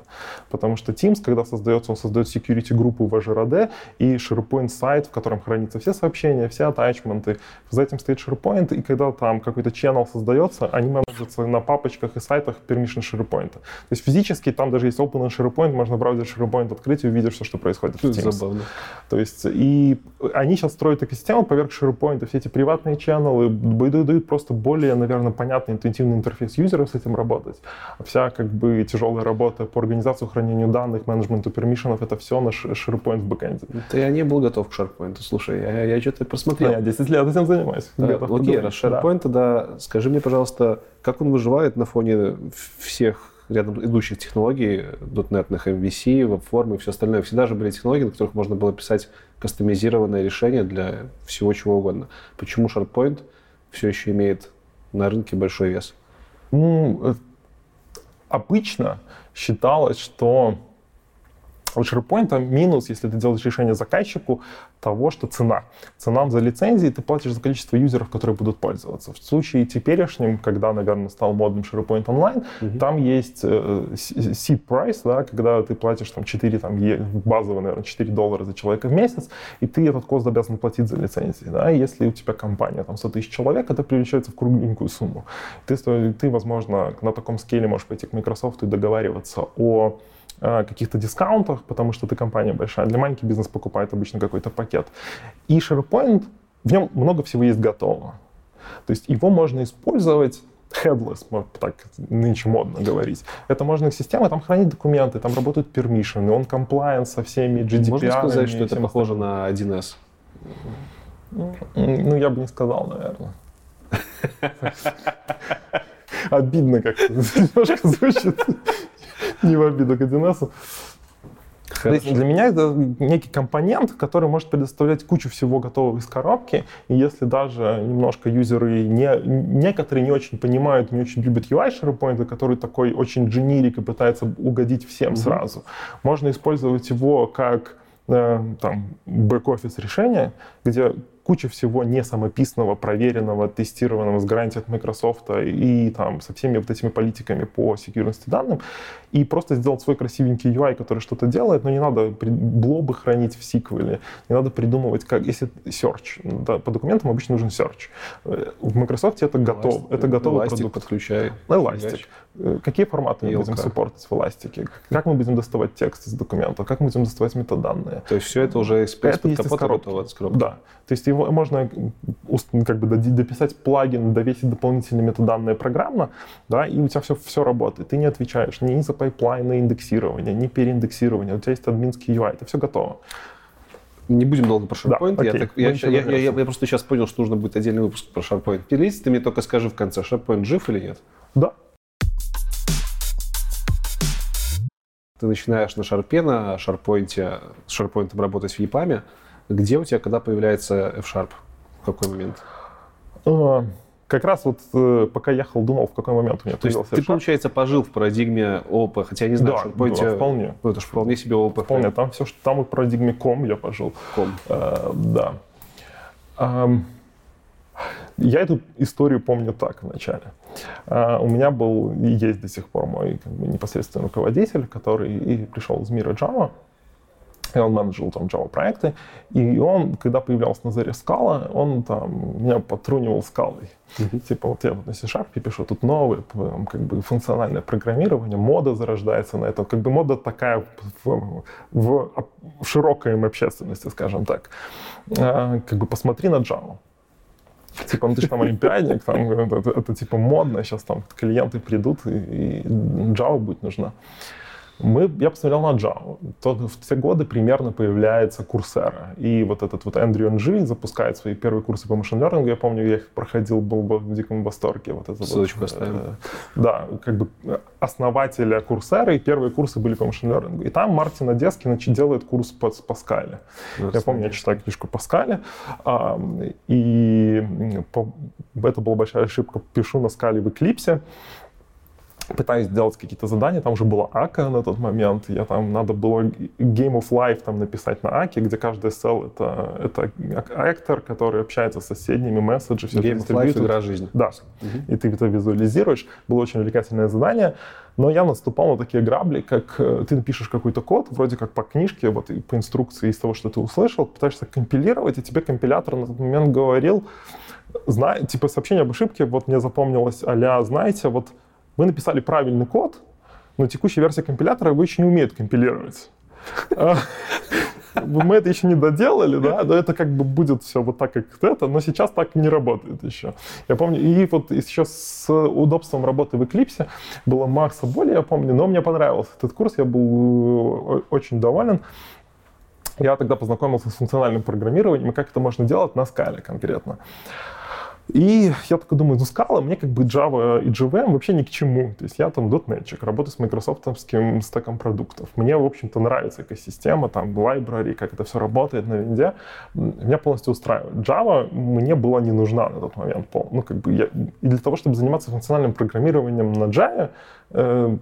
Потому что Teams, когда создается, он создает security группу в Azure AD и SharePoint сайт, в котором хранятся все сообщения, все атачменты. За этим стоит SharePoint, и когда там какой-то channel создается, они менеджатся на папочках и сайтах permission SharePoint. То есть физически там даже есть Open and SharePoint, можно браузер SharePoint открыть и увидеть все, что происходит в Teams. Забавно. То есть и они сейчас строят экосистему поверх SharePoint, все эти приватные ченнелы дают просто более, наверное, понятный, интуитивный интерфейс юзера с этим работать. Вся как бы тяжелая работа по организации, хранению данных, менеджменту пермишенов, это все наш SharePoint в бэкэнде. Да я не был готов к SharePoint. Слушай, я, я что-то просмотрел. я 10 лет этим занимаюсь. Да, окей, раз SharePoint, да. тогда скажи мне, пожалуйста, как он выживает на фоне всех рядом идущих технологий, .NET, MVC, веб-формы и все остальное. Всегда же были технологии, на которых можно было писать кастомизированное решение для всего чего угодно. Почему SharePoint все еще имеет на рынке большой вес? Ну, э, обычно считалось, что у SharePoint минус, если ты делаешь решение заказчику, того, что цена. Цена за лицензии ты платишь за количество юзеров, которые будут пользоваться. В случае теперешнем, когда, наверное, стал модным SharePoint Online, mm-hmm. там есть э, seed price, да, когда ты платишь там 4, там, базовый, наверное, 4 доллара за человека в месяц, и ты этот кост обязан платить за лицензии. Да? И если у тебя компания там 100 тысяч человек, это превращается в кругленькую сумму. Ты, ты, возможно, на таком скейле можешь пойти к Microsoft и договариваться о каких-то дискаунтах, потому что ты компания большая. Для маленьких бизнес покупает обычно какой-то пакет. И SharePoint, в нем много всего есть готово. То есть его можно использовать headless, так нынче модно говорить. Это можно система, там хранить документы, там работают permission, он compliant со всеми GDPR. Можно сказать, что это похоже на 1С? Ну, я бы не сказал, наверное. *laughs* Обидно как-то *laughs* немножко звучит. *laughs* Не в обиду к 1С. Для меня это некий компонент, который может предоставлять кучу всего готового из коробки. И если даже немножко юзеры, не, некоторые не очень понимают, не очень любят UI SharePoint, который такой очень дженерик и пытается угодить всем mm-hmm. сразу, можно использовать его как э, там бэк-офис решение, где куча всего не самописного, проверенного, тестированного с гарантией от Microsoft и там со всеми вот этими политиками по секьюрности данным, и просто сделать свой красивенький UI, который что-то делает, но не надо блобы хранить в сиквеле, не надо придумывать, как, если search, да, по документам обычно нужен search. Э, в Microsoft это готов, это готовый Elastic продукт. подключай. Elastic. Э, какие форматы мы будем суппортить в Elastic? Как мы будем доставать текст из документа? Как мы будем доставать метаданные? То есть все это уже под капотом готово от Да. То есть его можно как бы дописать плагин, довесить дополнительные метаданные программно, да, и у тебя все, все работает. Ты не отвечаешь ни за пайплайны индексирования, ни переиндексирования. У тебя есть админский UI, это все готово. Не будем долго про SharePoint. Да, я, так, я, я, я, я, я просто сейчас понял, что нужно будет отдельный выпуск про SharePoint пилить. Ты мне только скажи в конце, SharePoint жив или нет? Да. Ты начинаешь на шарпе, на шарпоинте, с шарпоинтом работать в EPAM. Где у тебя, когда появляется F-Sharp? В какой момент? А, как раз вот э, пока ехал, думал, в какой момент у меня То появился есть ты, получается, пожил в парадигме ООП, хотя я не знаю, да, что да, вполне. Ну, это же вполне себе ООП. Вполне, там все, что там в парадигме ком я пожил. Ком. А, да. Я эту историю помню так вначале. А, у меня был и есть до сих пор мой как бы, непосредственный руководитель, который и пришел из мира Java, и он менеджил там Java проекты, и он, когда появлялся на заре скала, он там меня потрунивал скалой. Mm-hmm. Типа вот я вот на C-Sharp пишу, тут новое как бы функциональное программирование, мода зарождается на этом. Как бы мода такая в, в, в широкой общественности, скажем так. А, как бы посмотри на Java. Типа, ну ты же там олимпиадник, там, это, это, это типа модно, сейчас там клиенты придут, и, и Java будет нужна. Мы, я посмотрел на Java. То, в те годы примерно появляется Курсера. И вот этот вот Эндрю Нжи запускает свои первые курсы по машин learning. Я помню, я их проходил, был в диком восторге. Вот это Ссылочку вот, э, Да, как бы основателя Курсера, и первые курсы были по машин learning. И там Мартин значит, делает курс по Паскале. Ну, я помню, я читаю книжку Паскале. А, и по, это была большая ошибка. Пишу на скале в Эклипсе пытаюсь делать какие-то задания, там уже была АКа на тот момент, я там, надо было Game of Life там написать на АКе, где каждый сел это, это актор, который общается с соседними, месседжи, все Game of Life — игра жизни. Да, угу. и ты это визуализируешь. Было очень увлекательное задание, но я наступал на такие грабли, как э, ты напишешь какой-то код, вроде как по книжке, вот и по инструкции из того, что ты услышал, пытаешься компилировать, и тебе компилятор на тот момент говорил, зна... типа сообщение об ошибке, вот мне запомнилось а знаете, вот вы написали правильный код, но текущая версия компилятора его еще не умеет компилировать. А, мы это еще не доделали, да, но это как бы будет все вот так, как это, но сейчас так не работает еще. Я помню, и вот еще с удобством работы в Eclipse было масса боли, я помню, но мне понравился этот курс, я был э, очень доволен. Я тогда познакомился с функциональным программированием и как это можно делать на скале конкретно. И я такой думаю, ну скала мне как бы Java и JVM вообще ни к чему. То есть я там дотнетчик, работаю с майкрософтовским стеком продуктов. Мне, в общем-то, нравится экосистема, там, library, как это все работает на винде. Меня полностью устраивает. Java мне была не нужна на тот момент. Ну, как бы я... И для того, чтобы заниматься функциональным программированием на Java, э,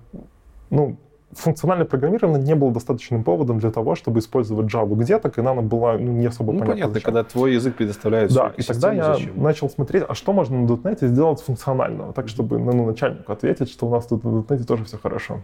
ну, функциональное программирование не было достаточным поводом для того, чтобы использовать Java где-то, когда она была ну, не особо ну, понятна. понятно, зачем. когда твой язык предоставляет Да, и тогда я зачем? начал смотреть, а что можно на .NET сделать функционального, так, чтобы ну, начальнику ответить, что у нас тут на .NET тоже все хорошо.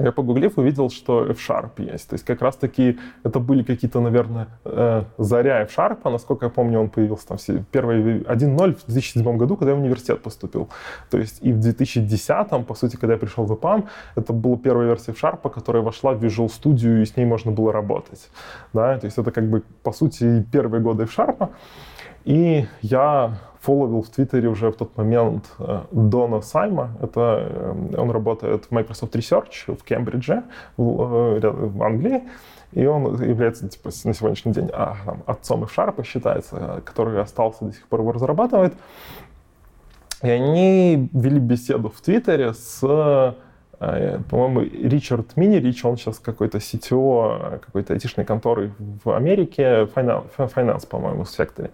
Я погуглив увидел, что F-Sharp есть. То есть как раз-таки это были какие-то, наверное, э, заря F-Sharp, насколько я помню, он появился там первый 1.0 в 2007 году, когда я в университет поступил. То есть и в 2010, по сути, когда я пришел в EPAM, это была первая версия F-Sharp, которая вошла в Visual Studio, и с ней можно было работать. Да? То есть это как бы, по сути, первые годы F-Sharp. И я фолловил в Твиттере уже в тот момент э, Дона Сайма. Это, э, он работает в Microsoft Research в Кембридже, в, э, в Англии. И он является типа, на сегодняшний день а, там, отцом F-Sharp, считается, который остался до сих пор его разрабатывает. И они вели беседу в Твиттере с по-моему, Ричард Минерич, он сейчас какой-то CTO какой-то айтишной конторы в Америке, Finance, по-моему, в секторе.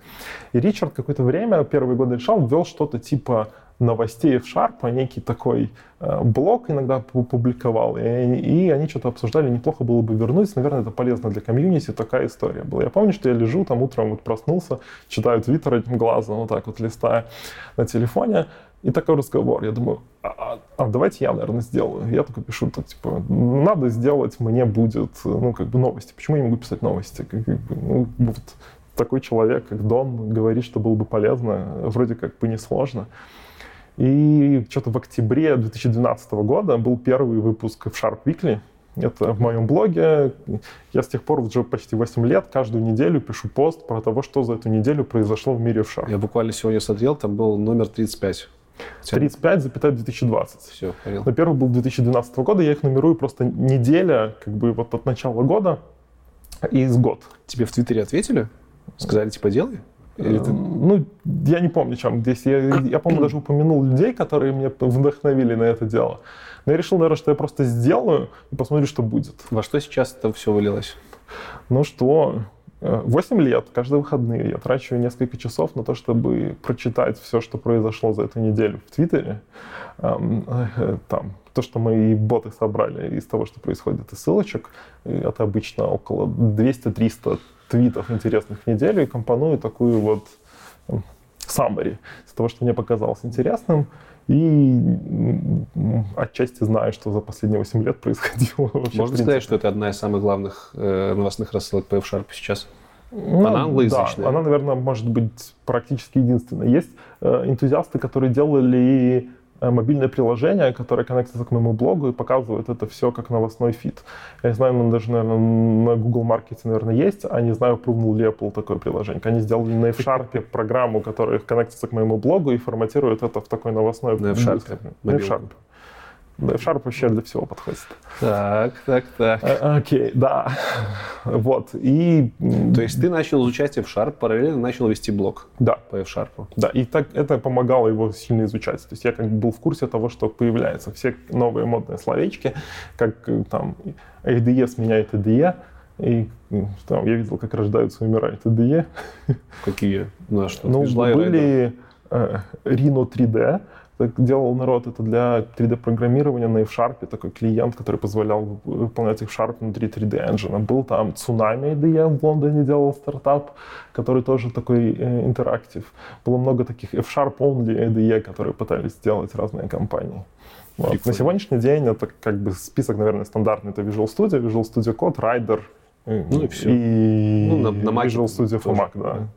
И Ричард какое-то время, первые годы решал, ввел что-то типа новостей в Sharp, а некий такой э, блог иногда публиковал, и, и они что-то обсуждали, неплохо было бы вернуть, наверное, это полезно для комьюнити, такая история была. Я помню, что я лежу там утром, вот проснулся, читаю твиттер этим глазом, вот так вот листая на телефоне, и такой разговор. Я думаю, а, а, а давайте я, наверное, сделаю. Я только пишу, так, типа, надо сделать, мне будет, ну, как бы новости. Почему я не могу писать новости? Как, бы, ну, вот такой человек, как Дон, говорит, что было бы полезно, вроде как бы несложно. И что-то в октябре 2012 года был первый выпуск в Sharp Weekly. Это в моем блоге. Я с тех пор уже почти 8 лет каждую неделю пишу пост про того, что за эту неделю произошло в мире в Sharp. Я буквально сегодня смотрел, там был номер 35. 35,2020. Все, понял. Но первый был 2012 года, я их нумерую просто неделя, как бы вот от начала года и из год. Тебе в Твиттере ответили? Сказали, типа, делай? Или ты... Ну, я не помню, чем здесь. Я, я помню, даже упомянул людей, которые меня вдохновили на это дело. Но я решил, наверное, что я просто сделаю и посмотрю, что будет. Во что сейчас это все вылилось? Ну что, 8 лет, каждые выходные я трачу несколько часов на то, чтобы прочитать все, что произошло за эту неделю в Твиттере. Э, там, то, что мои боты собрали из того, что происходит из ссылочек, это обычно около 200-300 твитов интересных в неделю, и компоную такую вот summary из того, что мне показалось интересным. И отчасти знаю, что за последние 8 лет происходило. Вообще, Можно сказать, что это одна из самых главных э, новостных рассылок по F-Sharp сейчас? Ну, она англоязычная. Да, она, наверное, может быть практически единственная. Есть э, энтузиасты, которые делали мобильное приложение, которое коннектится к моему блогу и показывает это все как новостной фид. Я не знаю, ну, даже, наверное, на Google Market, наверное, есть, а не знаю, прыгнул ли Apple такое приложение. Они сделали на F-Sharp программу, которая коннектится к моему блогу и форматирует это в такой новостной... На F-Sharp? На F-Sharp. F-Sharp вообще для всего подходит. Так, так, так. А, окей, да. Вот, и... То есть ты начал изучать F-Sharp, параллельно начал вести блог да. по F-Sharp. Да, и так это помогало его сильно изучать. То есть я как бы был в курсе того, что появляются все новые модные словечки, как э, там ADE сменяет IDE, и там, я видел, как рождаются и умирают IDE. Какие? На что? Ну, были э, Rhino 3D, так делал народ это для 3D-программирования на F-Sharp, такой клиент, который позволял выполнять F-Sharp внутри 3D Engine. Был там Tsunami IDE в Лондоне делал стартап, который тоже такой э, интерактив. Было много таких F-Sharp only IDE, которые пытались сделать разные компании. Вот. На сегодняшний день это как бы список, наверное, стандартный. Это Visual Studio, Visual Studio Code, Rider ну, и, все. и ну, на, на Visual Studio for Mac, да.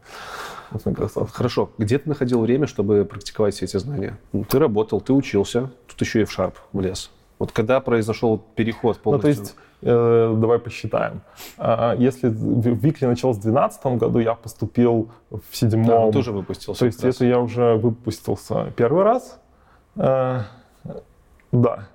Хорошо. Где ты находил время, чтобы практиковать все эти знания? Ну, ты работал, ты учился, тут еще и в Sharp влез. Вот когда произошел переход полностью? Ну, то есть, э, давай посчитаем. А, если Викли начал в 2012 году, я поступил в седьмом. Да, он тоже выпустился. То есть это я уже выпустился первый раз. Э, да.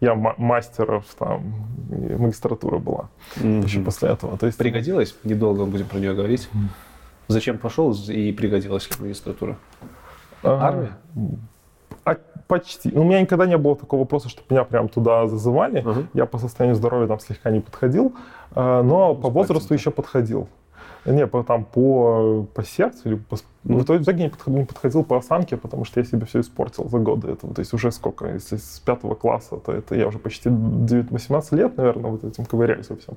Я мастеров, там, магистратура была mm-hmm. еще после этого. То есть, Пригодилось? Недолго будем про нее говорить. Mm-hmm. Зачем пошел и пригодилась магистратура? А, Армия? А, почти. Ну, у меня никогда не было такого вопроса, что меня прям туда зазывали. Uh-huh. Я по состоянию здоровья там слегка не подходил, а, но по возрасту еще подходил. Не, по, там по, по сердцу или по... Ну, в итоге не подходил, не подходил по осанке, потому что я себе все испортил за годы этого. То есть уже сколько? Если с пятого класса, то это я уже почти 18 лет, наверное, вот этим ковыряюсь во всем.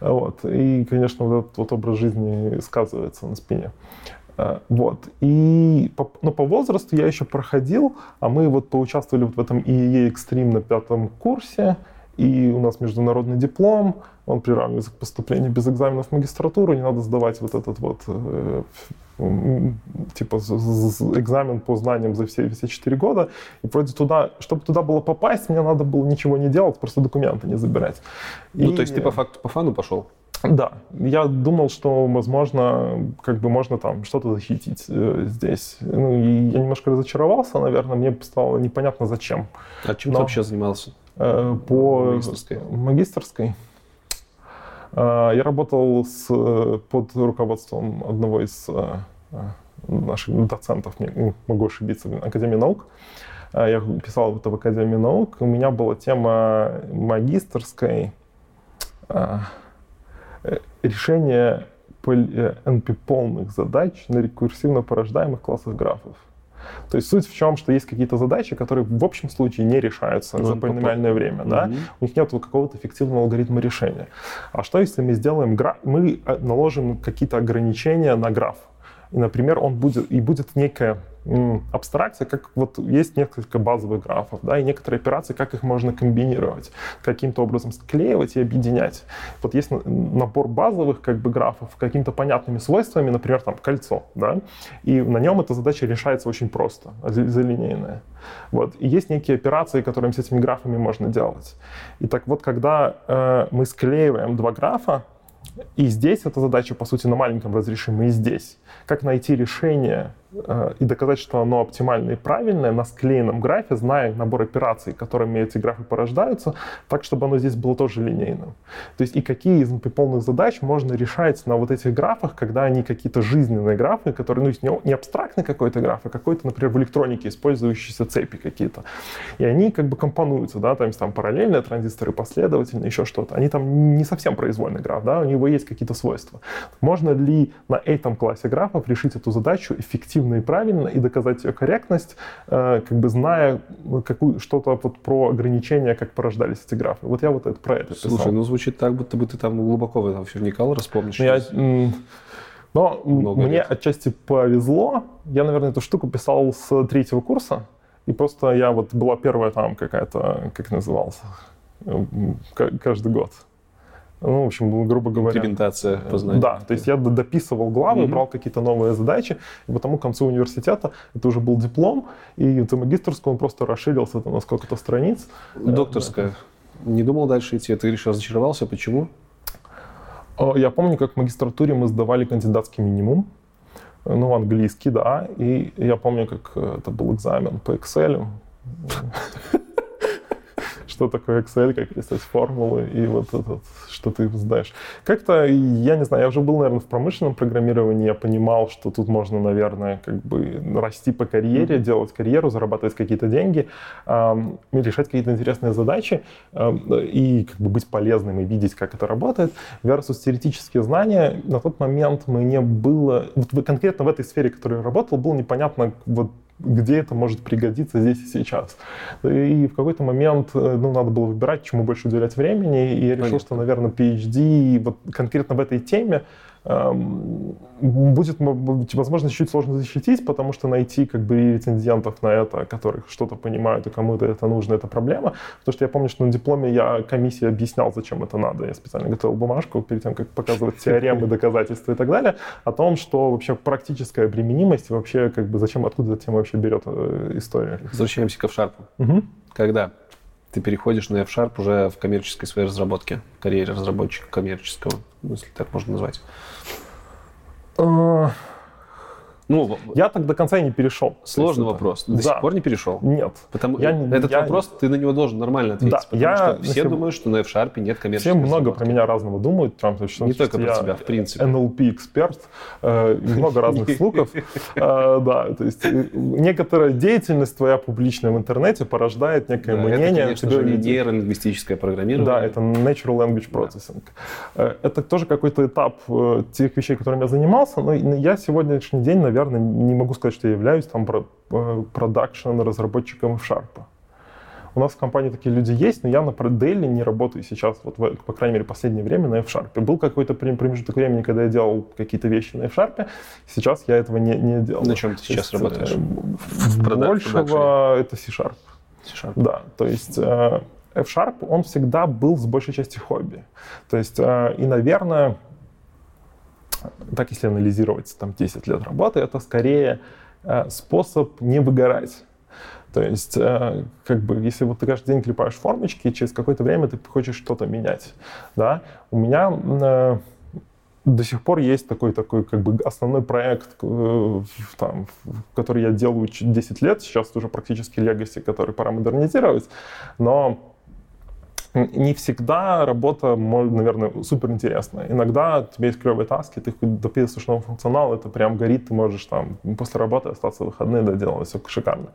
Вот. И, конечно, вот этот вот образ жизни сказывается на спине. Э, вот. И по, но по возрасту я еще проходил, а мы вот поучаствовали вот в этом ИЕ Extreme на пятом курсе, и у нас международный диплом, он приравнивается к поступлению без экзаменов в магистратуру, не надо сдавать вот этот вот э, типа экзамен по знаниям за все, все 4 года. И вроде туда, чтобы туда было попасть, мне надо было ничего не делать, просто документы не забирать. Ну, и... то есть ты по факту по фану пошел? Да, я думал, что, возможно, как бы можно там что-то защитить э, здесь. Ну, и я немножко разочаровался, наверное, мне стало непонятно зачем. А чем Но, ты вообще занимался? Э, по магистрской. магистрской. Э, я работал с, под руководством одного из э, наших доцентов, могу ошибиться, Академии наук. Э, я писал это в Академии наук. У меня была тема магистрской э, решение NP-полных задач на рекурсивно порождаемых классах графов. То есть суть в чем, что есть какие-то задачи, которые в общем случае не решаются ну, за полиномиальное время, угу. да? У них нет какого-то эффективного алгоритма решения. А что если мы сделаем граф, мы э, наложим какие-то ограничения на граф? И, например, он будет и будет некая абстракция, как вот есть несколько базовых графов, да, и некоторые операции, как их можно комбинировать, каким-то образом склеивать и объединять. Вот есть набор базовых как бы графов какими-то понятными свойствами, например, там кольцо, да, и на нем эта задача решается очень просто, залинейная. Вот. И есть некие операции, которыми с этими графами можно делать. И так вот, когда э, мы склеиваем два графа, и здесь эта задача, по сути, на маленьком разрешима и здесь. Как найти решение и доказать, что оно оптимальное и правильное на склеенном графе, зная набор операций, которыми эти графы порождаются, так, чтобы оно здесь было тоже линейным. То есть и какие из полных задач можно решать на вот этих графах, когда они какие-то жизненные графы, которые, ну, не, абстрактный какой-то граф, а какой-то, например, в электронике использующиеся цепи какие-то. И они как бы компонуются, да, там, там параллельные транзисторы, последовательно, еще что-то. Они там не совсем произвольный граф, да, у него есть какие-то свойства. Можно ли на этом классе графов решить эту задачу эффективно и правильно и доказать ее корректность, э, как бы зная какую, что-то вот про ограничения, как порождались эти графы. Вот я вот это, про это писал. Слушай, ну звучит так, будто бы ты там глубоко в этом все вникал, распомнишь. Я, но Много мне лет. отчасти повезло. Я, наверное, эту штуку писал с третьего курса. И просто я вот была первая там какая-то, как назывался, каждый год. Ну, в общем, грубо говоря... Имплементация познания. Да, то есть я дописывал главы, mm-hmm. брал какие-то новые задачи, и потому к концу университета это уже был диплом, и за магистрскую он просто расширился там, на сколько-то страниц. Докторская. Не думал дальше идти? Ты лишь разочаровался? Почему? Я помню, как в магистратуре мы сдавали кандидатский минимум, ну, английский, да, и я помню, как э, это был экзамен по Excel *laughs* что такое Excel, как писать формулы и вот это, что ты знаешь. Как-то, я не знаю, я уже был, наверное, в промышленном программировании, я понимал, что тут можно, наверное, как бы расти по карьере, mm-hmm. делать карьеру, зарабатывать какие-то деньги, эм, решать какие-то интересные задачи эм, и как бы быть полезным и видеть, как это работает. Versus теоретические знания, на тот момент мне было, вот конкретно в этой сфере, в которой я работал, было непонятно, вот где это может пригодиться здесь и сейчас. И в какой-то момент э, ну, надо было выбирать, чему больше уделять времени, и я решил, Понятно. что, наверное, PhD вот конкретно в этой теме будет, возможно, чуть сложно защитить, потому что найти как бы рецензентов на это, которых что-то понимают и кому-то это нужно, это проблема. Потому что я помню, что на дипломе я комиссии объяснял, зачем это надо. Я специально готовил бумажку перед тем, как показывать теоремы, *laughs* доказательства и так далее, о том, что вообще практическая применимость, вообще как бы зачем, откуда эта тема вообще берет э, история. Возвращаемся к f Угу. Когда? Ты переходишь на F-Sharp уже в коммерческой своей разработке, в карьере разработчика коммерческого, если так можно назвать? Ну, Я так до конца и не перешел. сложный есть это- вопрос. До Да. сих пор не перешел? Нет. Потому Я не- этот я- вопрос ты на него должен нормально ответить, Да, потому я что все сего- думают, что на F-Sharp нет коммерческой Все много разработки. про меня разного думают. Прям, то, что- Не только про я тебя, в принципе. NLP-эксперт, э, много разных *laughs* слухов. Э, Да, то есть э, некоторая деятельность твоя публичная в интернете порождает некое мнение. это, конечно же, не нейролингвистическое программирование. Да, это Natural Language Processing. Э, Это тоже какой-то этап э, тех вещей, которыми я занимался, но я сегодняшний день, наверное, не могу сказать, что я являюсь там э, продакшн-разработчиком Sharp. У нас в компании такие люди есть, но я на Daily не работаю сейчас, вот в- по крайней мере, последнее время на F-Sharp. Был какой-то промежуток времени, когда я делал какие-то вещи на F-Sharp, сейчас я этого не, не делал. На чем ты сейчас есть, работаешь? э, В прода- Большего это C-Sharp. C-Sharp. Да, то есть э, F-Sharp, он всегда был с большей части хобби. То есть, и, наверное, так если анализировать там 10 лет работы, это скорее э, способ не выгорать. То есть, э, как бы, если вот ты каждый день клепаешь формочки, через какое-то время ты хочешь что-то менять, да, у меня э, до сих пор есть такой, такой как бы основной проект, там, который я делаю ч- 10 лет, сейчас уже практически легаси, который пора модернизировать, но не всегда работа, наверное, супер интересная. Иногда у тебя есть клевые таски, ты хоть дописываешь новый функционал, это прям горит, ты можешь там после работы остаться в выходные, доделать, все шикарно.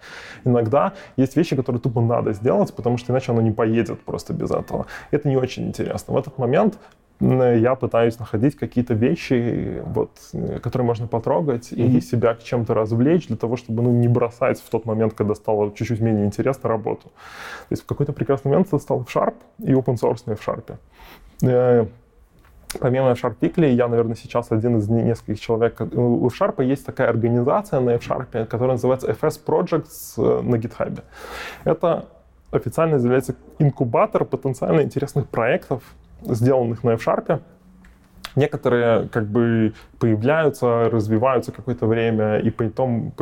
Иногда есть вещи, которые тупо надо сделать, потому что иначе оно не поедет просто без этого. Это не очень интересно. В этот момент я пытаюсь находить какие-то вещи, вот, э, которые можно потрогать и себя к чем-то развлечь для того, чтобы ну, не бросать в тот момент, когда стало чуть-чуть менее интересно работу. То есть в какой-то прекрасный момент стал F-Sharp и open source в Sharp. Э, Помимо F-Sharp Weekly, я, наверное, сейчас один из не- нескольких человек. У F-Sharp есть такая организация на F-Sharp, которая называется FS Projects э, на GitHub. Это официально является инкубатор потенциально интересных проектов, сделанных на F-Sharp. Некоторые как бы появляются, развиваются какое-то время, и потом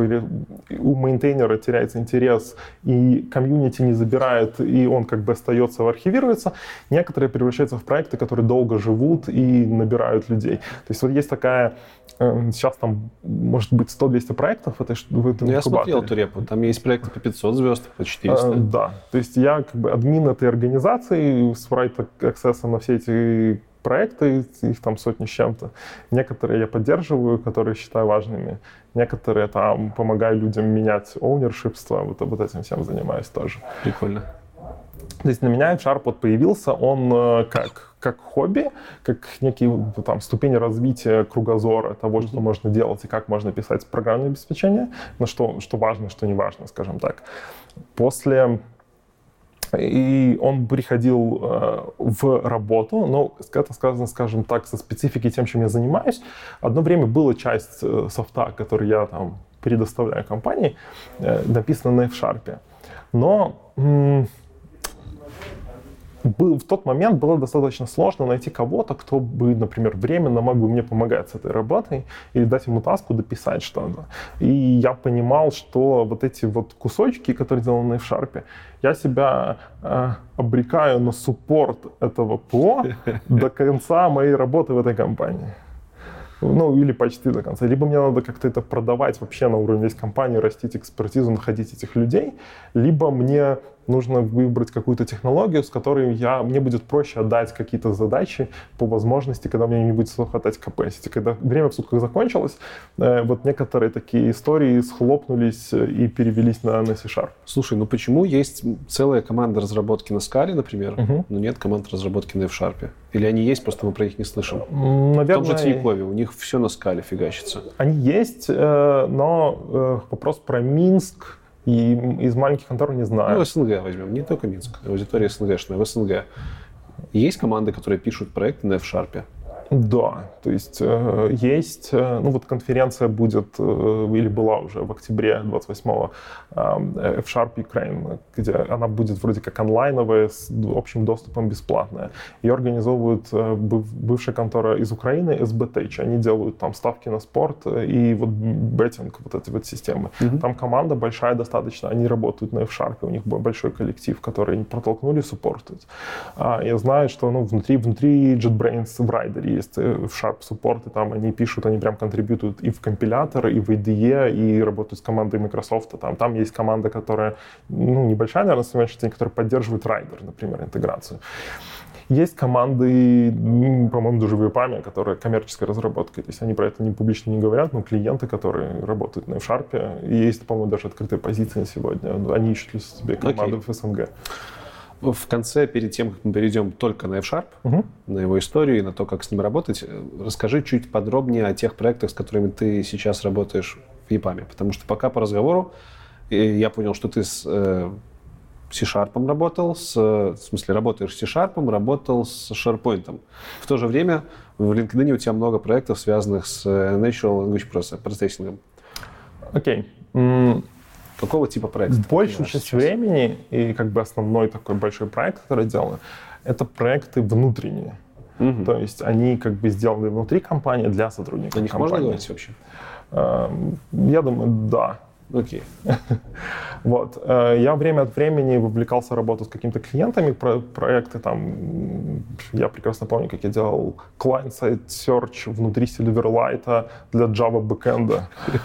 у мейнтейнера теряется интерес, и комьюнити не забирает, и он как бы остается, архивируется. Некоторые превращаются в проекты, которые долго живут и набирают людей. То есть вот есть такая, э, сейчас там может быть 100-200 проектов в, этой, в этом Ну, я инкубаторе. смотрел эту репу. Там есть проекты по 500 звезд, по 400. Э, Да, то есть я как бы админ этой организации с right access на все эти проекты, их там сотни с чем-то. Некоторые я поддерживаю, которые считаю важными. Некоторые там помогаю людям менять ownershipство, вот, вот этим всем занимаюсь тоже. Прикольно. То есть для меня Sharp вот появился, он э, как, как хобби, как некие ну, там, ступени развития кругозора того, что можно делать и как можно писать программное обеспечение, на что, что важно, что не важно, скажем так. После и он приходил э, в работу, но это сказано, скажем так, со спецификой тем, чем я занимаюсь. Одно время была часть э, софта, который я там предоставляю компании, э, написана на F-Sharp. Но был- в тот момент было достаточно сложно найти кого-то, кто бы, например, временно мог бы мне помогать с этой работой или дать ему таску дописать что-то. И я понимал, что вот эти вот кусочки, которые сделаны в Sharp, я себя э, обрекаю на суппорт этого ПО до конца моей работы в этой компании. Ну, или почти до конца. Либо мне надо как-то это продавать вообще на уровне весь компании, растить экспертизу, находить этих людей, либо мне нужно выбрать какую-то технологию, с которой я, мне будет проще отдать какие-то задачи по возможности, когда мне не будет хватать capacity. Когда время в сутках закончилось, э, вот некоторые такие истории схлопнулись э, и перевелись на, на C-Sharp. Слушай, ну почему есть целая команда разработки на скале, например, Мгм. но нет команд разработки на F-Sharp? Или они есть, просто мы про них не слышим? М, В Наверное, том же Тинькове у них все на скале фигачится. Они есть, э, но вопрос про Минск и из маленьких контор не знаю. Ну, СНГ возьмем, не только Минск, аудитория СНГшная, в СНГ. Есть команды, которые пишут проекты на F-Sharp? Да, то есть э, есть, э, ну вот конференция будет, э, или была уже в октябре 28-го, э, F-Sharp Ukraine, где она будет вроде как онлайновая, с общим доступом бесплатная. Ее организовывают быв- бывшая контора из Украины, SBTech. Они делают там ставки на спорт и вот беттинг, вот эти вот системы. Там команда большая достаточно, они работают на F-Sharp, у них бо- большой коллектив, который они протолкнули, суппортуют. А, я знаю, что ну, внутри, внутри JetBrains в райдере есть э, в Sharp support, и там они пишут, они прям контрибьютуют и в компилятор, и в IDE, и работают с командой Microsoft. Там, там есть команда, которая, ну, небольшая, наверное, на сегодняшний день, которая поддерживает Rider, например, интеграцию. Есть команды, по-моему, даже в EPAM, которые коммерческой разработкой. То есть они про это не публично не говорят, но клиенты, которые работают на F-Sharp, есть, по-моему, даже открытая позиция на сегодня. Они ищут себе команды okay. в СНГ. В конце, перед тем, как мы перейдем только на F-Sharp, угу. на его историю и на то, как с ним работать, расскажи чуть подробнее о тех проектах, с которыми ты сейчас работаешь в EPAM. Потому что пока по разговору я понял, что ты с э, C-Sharp работал, с, в смысле, работаешь с C-Sharp, работал с SharePoint. В то же время в LinkedIn у тебя много проектов, связанных с э, Natural Language Processing. Окей. Okay. Какого типа проекта? Большую часть сейчас? времени и как бы основной такой большой проект, который я делаю, это проекты внутренние. Угу. То есть они как бы сделаны внутри компании для сотрудников О них компании. можно говорить вообще? Эм, я думаю, да. Окей. *laughs* вот. Э, я время от времени вовлекался в работу с какими-то клиентами, про проекты там, я прекрасно помню, как я делал client-side search внутри Silverlight для Java backend.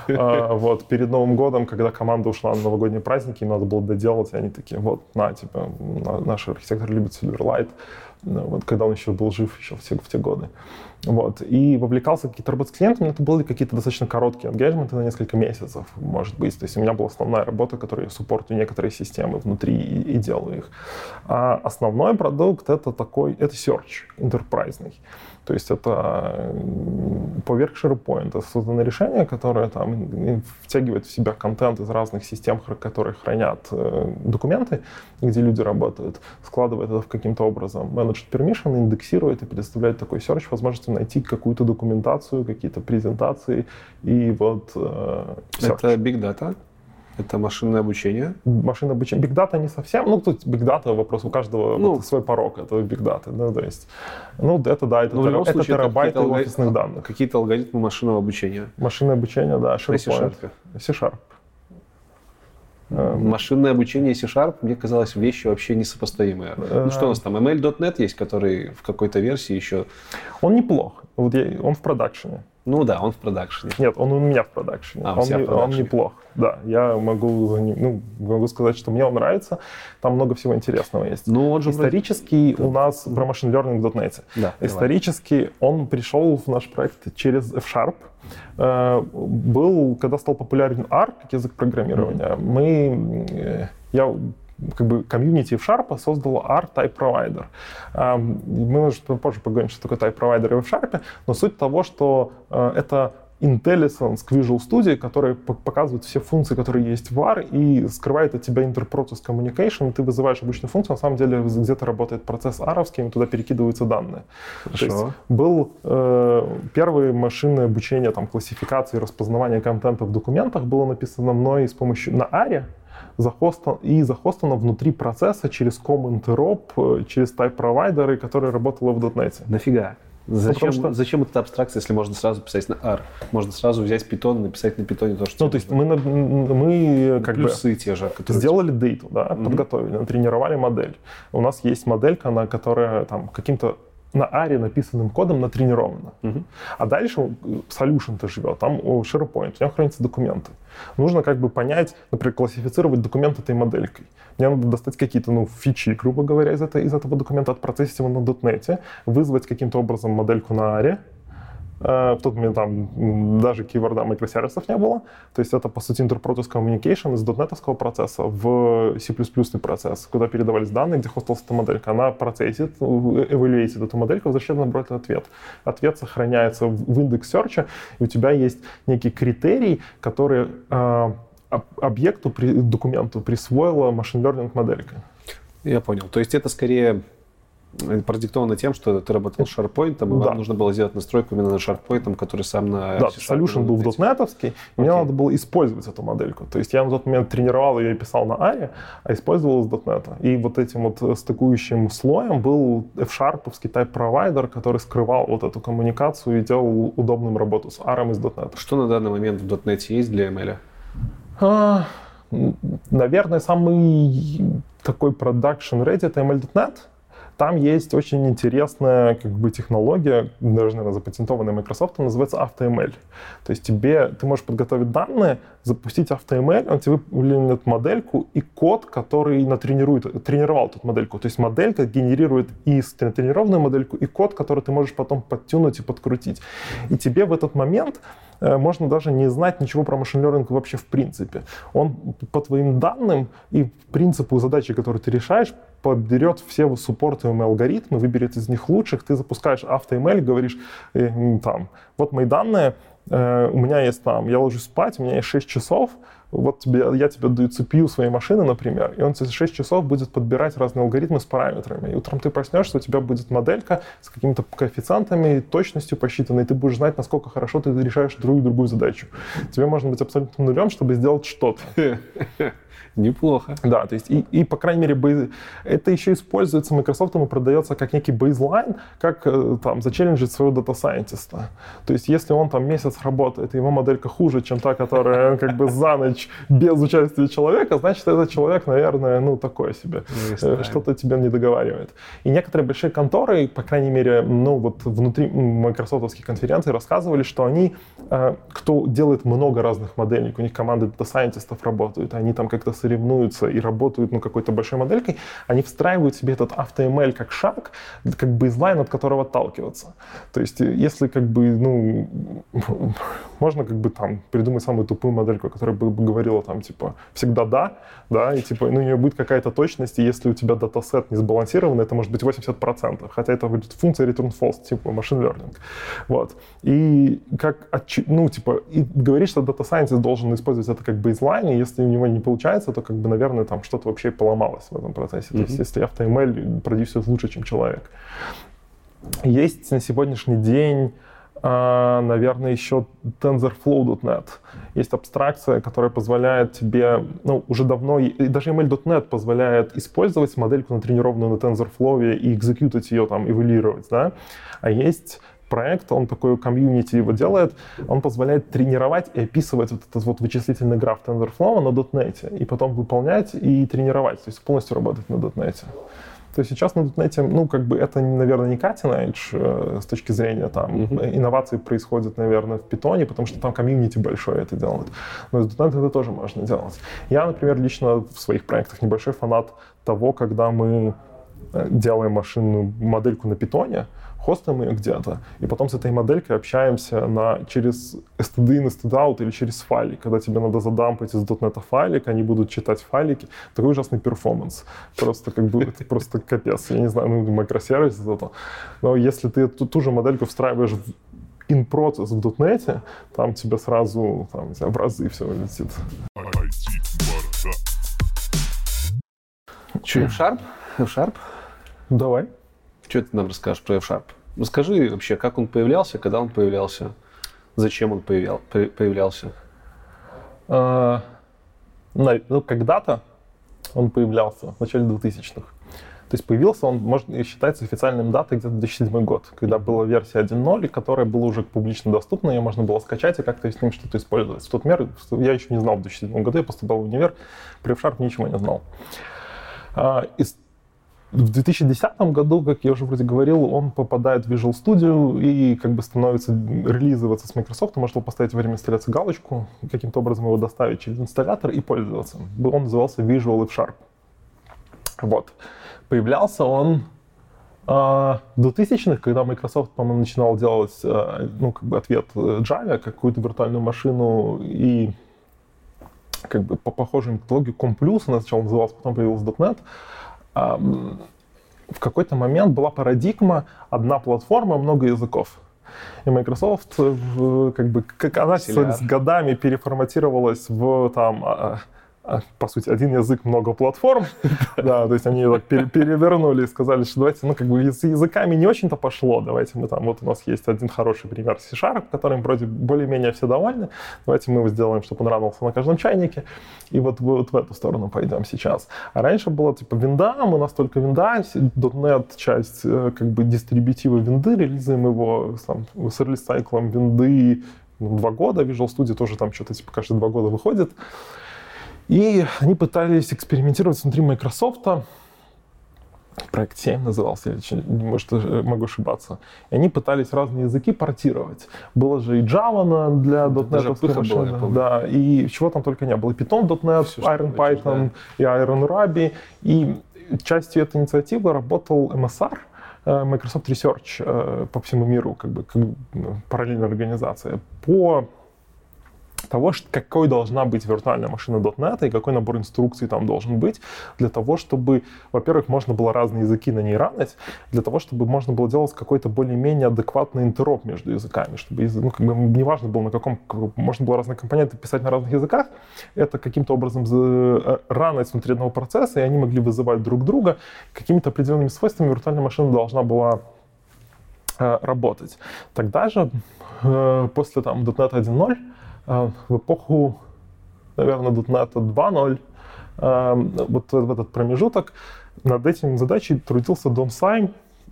Э, *laughs* вот. Перед Новым годом, когда команда ушла на новогодние праздники, им надо было доделать, и они такие, вот, на, типа, наш архитектор любит Silverlight, вот, когда он еще был жив еще в те, в те годы. Вот. И вовлекался в какие-то работы с клиентами, это были какие-то достаточно короткие engagement на несколько месяцев, может быть. То есть у меня была основная работа, которая суппортю некоторые системы внутри и, и делаю их. А основной продукт это такой, это search, интерпрайзный. То есть это поверх SharePoint. Создано решение, которое там втягивает в себя контент из разных систем, которые хранят э, документы, где люди работают, складывает это в каким-то образом, менеджет permission, индексирует и предоставляет такой search возможность найти какую-то документацию, какие-то презентации и вот э, Это Big Data? Это машинное обучение? Машинное обучение. Data не совсем. Ну, тут Data вопрос, у каждого ну, вот свой порог. Это Big Data. Да, то есть, ну, это да, это, тер... это терабайты это офисных данных. Какие-то алгоритмы машинного обучения. Машинное обучение, да. SharePoint. C-Sharp. Эм. Машинное обучение C-Sharp, мне казалось, вещи вообще несопоставимые. Ну что у нас там, ML.NET есть, который в какой-то версии еще... Он неплох. Вот я, он в продакшене. Ну да, он в продакшене. Нет, он у меня в продакшене. А, он, не, он неплох. Да, я могу, ну, могу сказать, что мне он нравится. Там много всего интересного есть. Ну, он же Исторически вроде... у нас про Machine Learning в .NET. Да, Исторически давай. он пришел в наш проект через F-Sharp. Э, был, когда стал популярен R, как язык программирования, mm-hmm. мы... Э, я как бы комьюнити в Sharp создала R-Type Provider. Мы, может, позже поговорим, что такое Type Provider в Sharp, но суть того, что э, это IntelliSense к Visual Studio, который показывает все функции, которые есть в R, и скрывает от тебя Interprocess Communication, ты вызываешь обычную функцию, на самом деле где-то работает процесс аровский, и туда перекидываются данные. Хорошо. То есть был э, первое машинное обучение, там, классификации, распознавания контента в документах было написано мной с помощью на ARE, захостан, и захостано внутри процесса через Common Interop, э, через type провайдеры, которые работали в .NET. Нафига? Зачем, что... зачем эта абстракция, если можно сразу писать на R? Можно сразу взять питон и написать на питоне то, что Ну, то есть мы, мы как Плюсы бы те же, которые... сделали дейту, да, mm-hmm. подготовили, натренировали модель. У нас есть моделька, на которая там каким-то на ARE написанным кодом натренировано. Угу. А дальше solution-то живет, там SharePoint, у него хранятся документы. Нужно как бы понять, например, классифицировать документ этой моделькой. Мне надо достать какие-то ну, фичи, грубо говоря, из, это, из этого документа, отпроцессить его на .NET, вызвать каким-то образом модельку на Э, в тот момент там даже кейворда микросервисов не было. То есть это, по сути, Interprocess Communication из дотнетовского процесса в C++ процесс, куда передавались данные, где хостилась эта моделька. Она процессит, эвалюирует эту модельку, возвращает обратно ответ. Ответ сохраняется в индекс серча, и у тебя есть некий критерий, который э, объекту, документу присвоила машин learning моделька. Я понял. То есть это скорее продиктовано тем, что ты работал с SharePoint, и да. вам нужно было сделать настройку именно на SharePoint, который сам на Да, solution был в .NET, и мне надо было использовать эту модельку. То есть я на тот момент тренировал ее и писал на ARE, а использовал из .NET. И вот этим вот стыкующим слоем был F-Sharp type провайдер, который скрывал вот эту коммуникацию и делал удобным работу с ARM из .NET. Что на данный момент в .NET есть для ML? А, наверное, самый такой production ready это ML.NET там есть очень интересная как бы, технология, даже, наверное, запатентованная Microsoft, называется AutoML. То есть тебе, ты можешь подготовить данные, запустить AutoML, он тебе выплюнет модельку и код, который натренирует, тренировал эту модельку. То есть моделька генерирует и тренированную модельку, и код, который ты можешь потом подтянуть и подкрутить. И тебе в этот момент Э, можно даже не знать ничего про машин learning вообще в принципе. Он по твоим данным и принципу задачи, которые ты решаешь, подберет все суппортуемые алгоритмы, выберет из них лучших, ты запускаешь AutoML, говоришь, э, там, вот мои данные, э, у меня есть там, я ложусь спать, у меня есть 6 часов, вот тебе, я тебе даю CPU своей машины, например, и он через 6 часов будет подбирать разные алгоритмы с параметрами. И утром ты проснешься, у тебя будет моделька с какими-то коэффициентами, точностью посчитанной, и ты будешь знать, насколько хорошо ты решаешь другую другую задачу. Тебе можно быть абсолютно нулем, чтобы сделать что-то. *laughs* Неплохо. Да, то есть и, и по крайней мере, бейз... это еще используется Microsoft и продается как некий baseline, как э, там зачелленджить своего дата-сайентиста. То есть если он там месяц работает, и его моделька хуже, чем та, которая как бы за ночь без участия человека, значит, этот человек, наверное, ну, такой себе. Э, что-то тебе не договаривает. И некоторые большие конторы, по крайней мере, ну, вот внутри майкрософтовских конференций рассказывали, что они, э, кто делает много разных моделей, у них команды дата-сайентистов работают, они там как-то соревнуются и работают ну, какой-то большой моделькой, они встраивают себе этот AutoML как шаг, как baseline, от которого отталкиваться. То есть э, если как бы, ну, *laughs* можно как бы там придумать самую тупую модельку, которая бы говорила там типа всегда да, да, и типа, ну, у нее будет какая-то точность, и если у тебя датасет не сбалансирован, это может быть 80%, хотя это будет функция return false, типа machine learning. Вот. И как, ну, типа, и говорить, что Data Scientist должен использовать это как бейзлайн, и если у него не получается, то, как бы, наверное, там что-то вообще поломалось в этом процессе. Mm-hmm. То есть, если AutoML продюсирует лучше, чем человек. Есть на сегодняшний день наверное, еще TensorFlow.net. Есть абстракция, которая позволяет тебе, ну, уже давно, и даже ML.NET позволяет использовать модельку, натренированную на TensorFlow, и экзекьютить ее, там, эволюировать, да. А есть проект, он такой комьюнити его делает, он позволяет тренировать и описывать вот этот вот вычислительный граф TensorFlow на .NET, и потом выполнять и тренировать, то есть полностью работать на .NET. То сейчас на .NET, ну, как бы это, наверное, не cutting edge э, с точки зрения там mm-hmm. инноваций происходят, наверное, в питоне, потому что там комьюнити большое это делает. Но с .NET это тоже можно делать. Я, например, лично в своих проектах небольшой фанат того, когда мы э, делаем машинную модельку на питоне, хостим ее где-то, и потом с этой моделькой общаемся на, через std in, std или через файлик. Когда тебе надо задампать из .NET файлик, они будут читать файлики. Такой ужасный перформанс. Просто как бы это просто капец. Я не знаю, ну, микросервис это. Но если ты ту, ту же модельку встраиваешь в in процесс в .NET, там тебе сразу там, знаю, в разы все летит. Че, F-Sharp? F-Sharp? Давай. Что ты нам расскажешь про F-Sharp? Расскажи вообще, как он появлялся, когда он появлялся, зачем он появлял, появлялся? А, ну, когда-то он появлялся, в начале 2000-х. То есть появился он, можно считается официальным датой где-то 2007 год, когда была версия 1.0, которая была уже публично доступна, ее можно было скачать и как-то с ним что-то использовать. В тот мер я еще не знал в 2007 году, я поступал в универ, при F-Sharp ничего не знал. А, из в 2010 году, как я уже вроде говорил, он попадает в Visual Studio и как бы становится релизоваться с Microsoft. Можно было поставить во время инсталляции галочку, каким-то образом его доставить через инсталлятор и пользоваться. Он назывался Visual F-Sharp. Вот. Появлялся он а, в 2000-х, когда Microsoft, по-моему, начинал делать а, ну, как бы ответ Java, какую-то виртуальную машину и как бы по похожей методологии ComPlus, она сначала называлась, потом появился .NET, в какой-то момент была парадигма одна платформа, много языков. И Microsoft, как бы, как она с, с годами переформатировалась в там а, по сути, один язык, много платформ. *laughs* Да, то есть они так перевернули и сказали, что давайте, ну, как бы с языками не очень-то пошло, давайте мы там, вот у нас есть один хороший пример C-Sharp, которым вроде более-менее все довольны, давайте мы его сделаем, чтобы он радовался на каждом чайнике, и вот, вот в эту сторону пойдем сейчас. А раньше было типа винда, у нас только винда, .NET часть э, как бы дистрибутива винды, релизуем его там, с релиз-сайклом винды ну, два года, Visual Studio тоже там что-то типа каждые два года выходит. И они пытались экспериментировать внутри Microsoft. проект 7 назывался, или, может, э, могу ошибаться. И они пытались разные языки портировать. Было же и Java на, для .NET. Даже была, да, и чего там только не было. И Python.NET, Все, Iron Python, да. и Iron Ruby. И частью этой инициативы работал MSR, э, Microsoft Research э, по всему миру, как бы как, ну, параллельная организация, по того, какой должна быть виртуальная машина .NET и какой набор инструкций там должен быть, для того, чтобы, во-первых, можно было разные языки на ней ранить, для того, чтобы можно было делать какой-то более-менее адекватный интероп между языками, чтобы, ну, как бы, неважно было, на каком, можно было разные компоненты писать на разных языках, это каким-то образом э, ранить внутри одного процесса, и они могли вызывать друг друга, какими-то определенными свойствами виртуальная машина должна была э, работать. Тогда же, э, после там .NET 1.0, а, в эпоху, наверное, .NET 2.0, а, вот в этот промежуток, над этим задачей трудился Дон Сайм,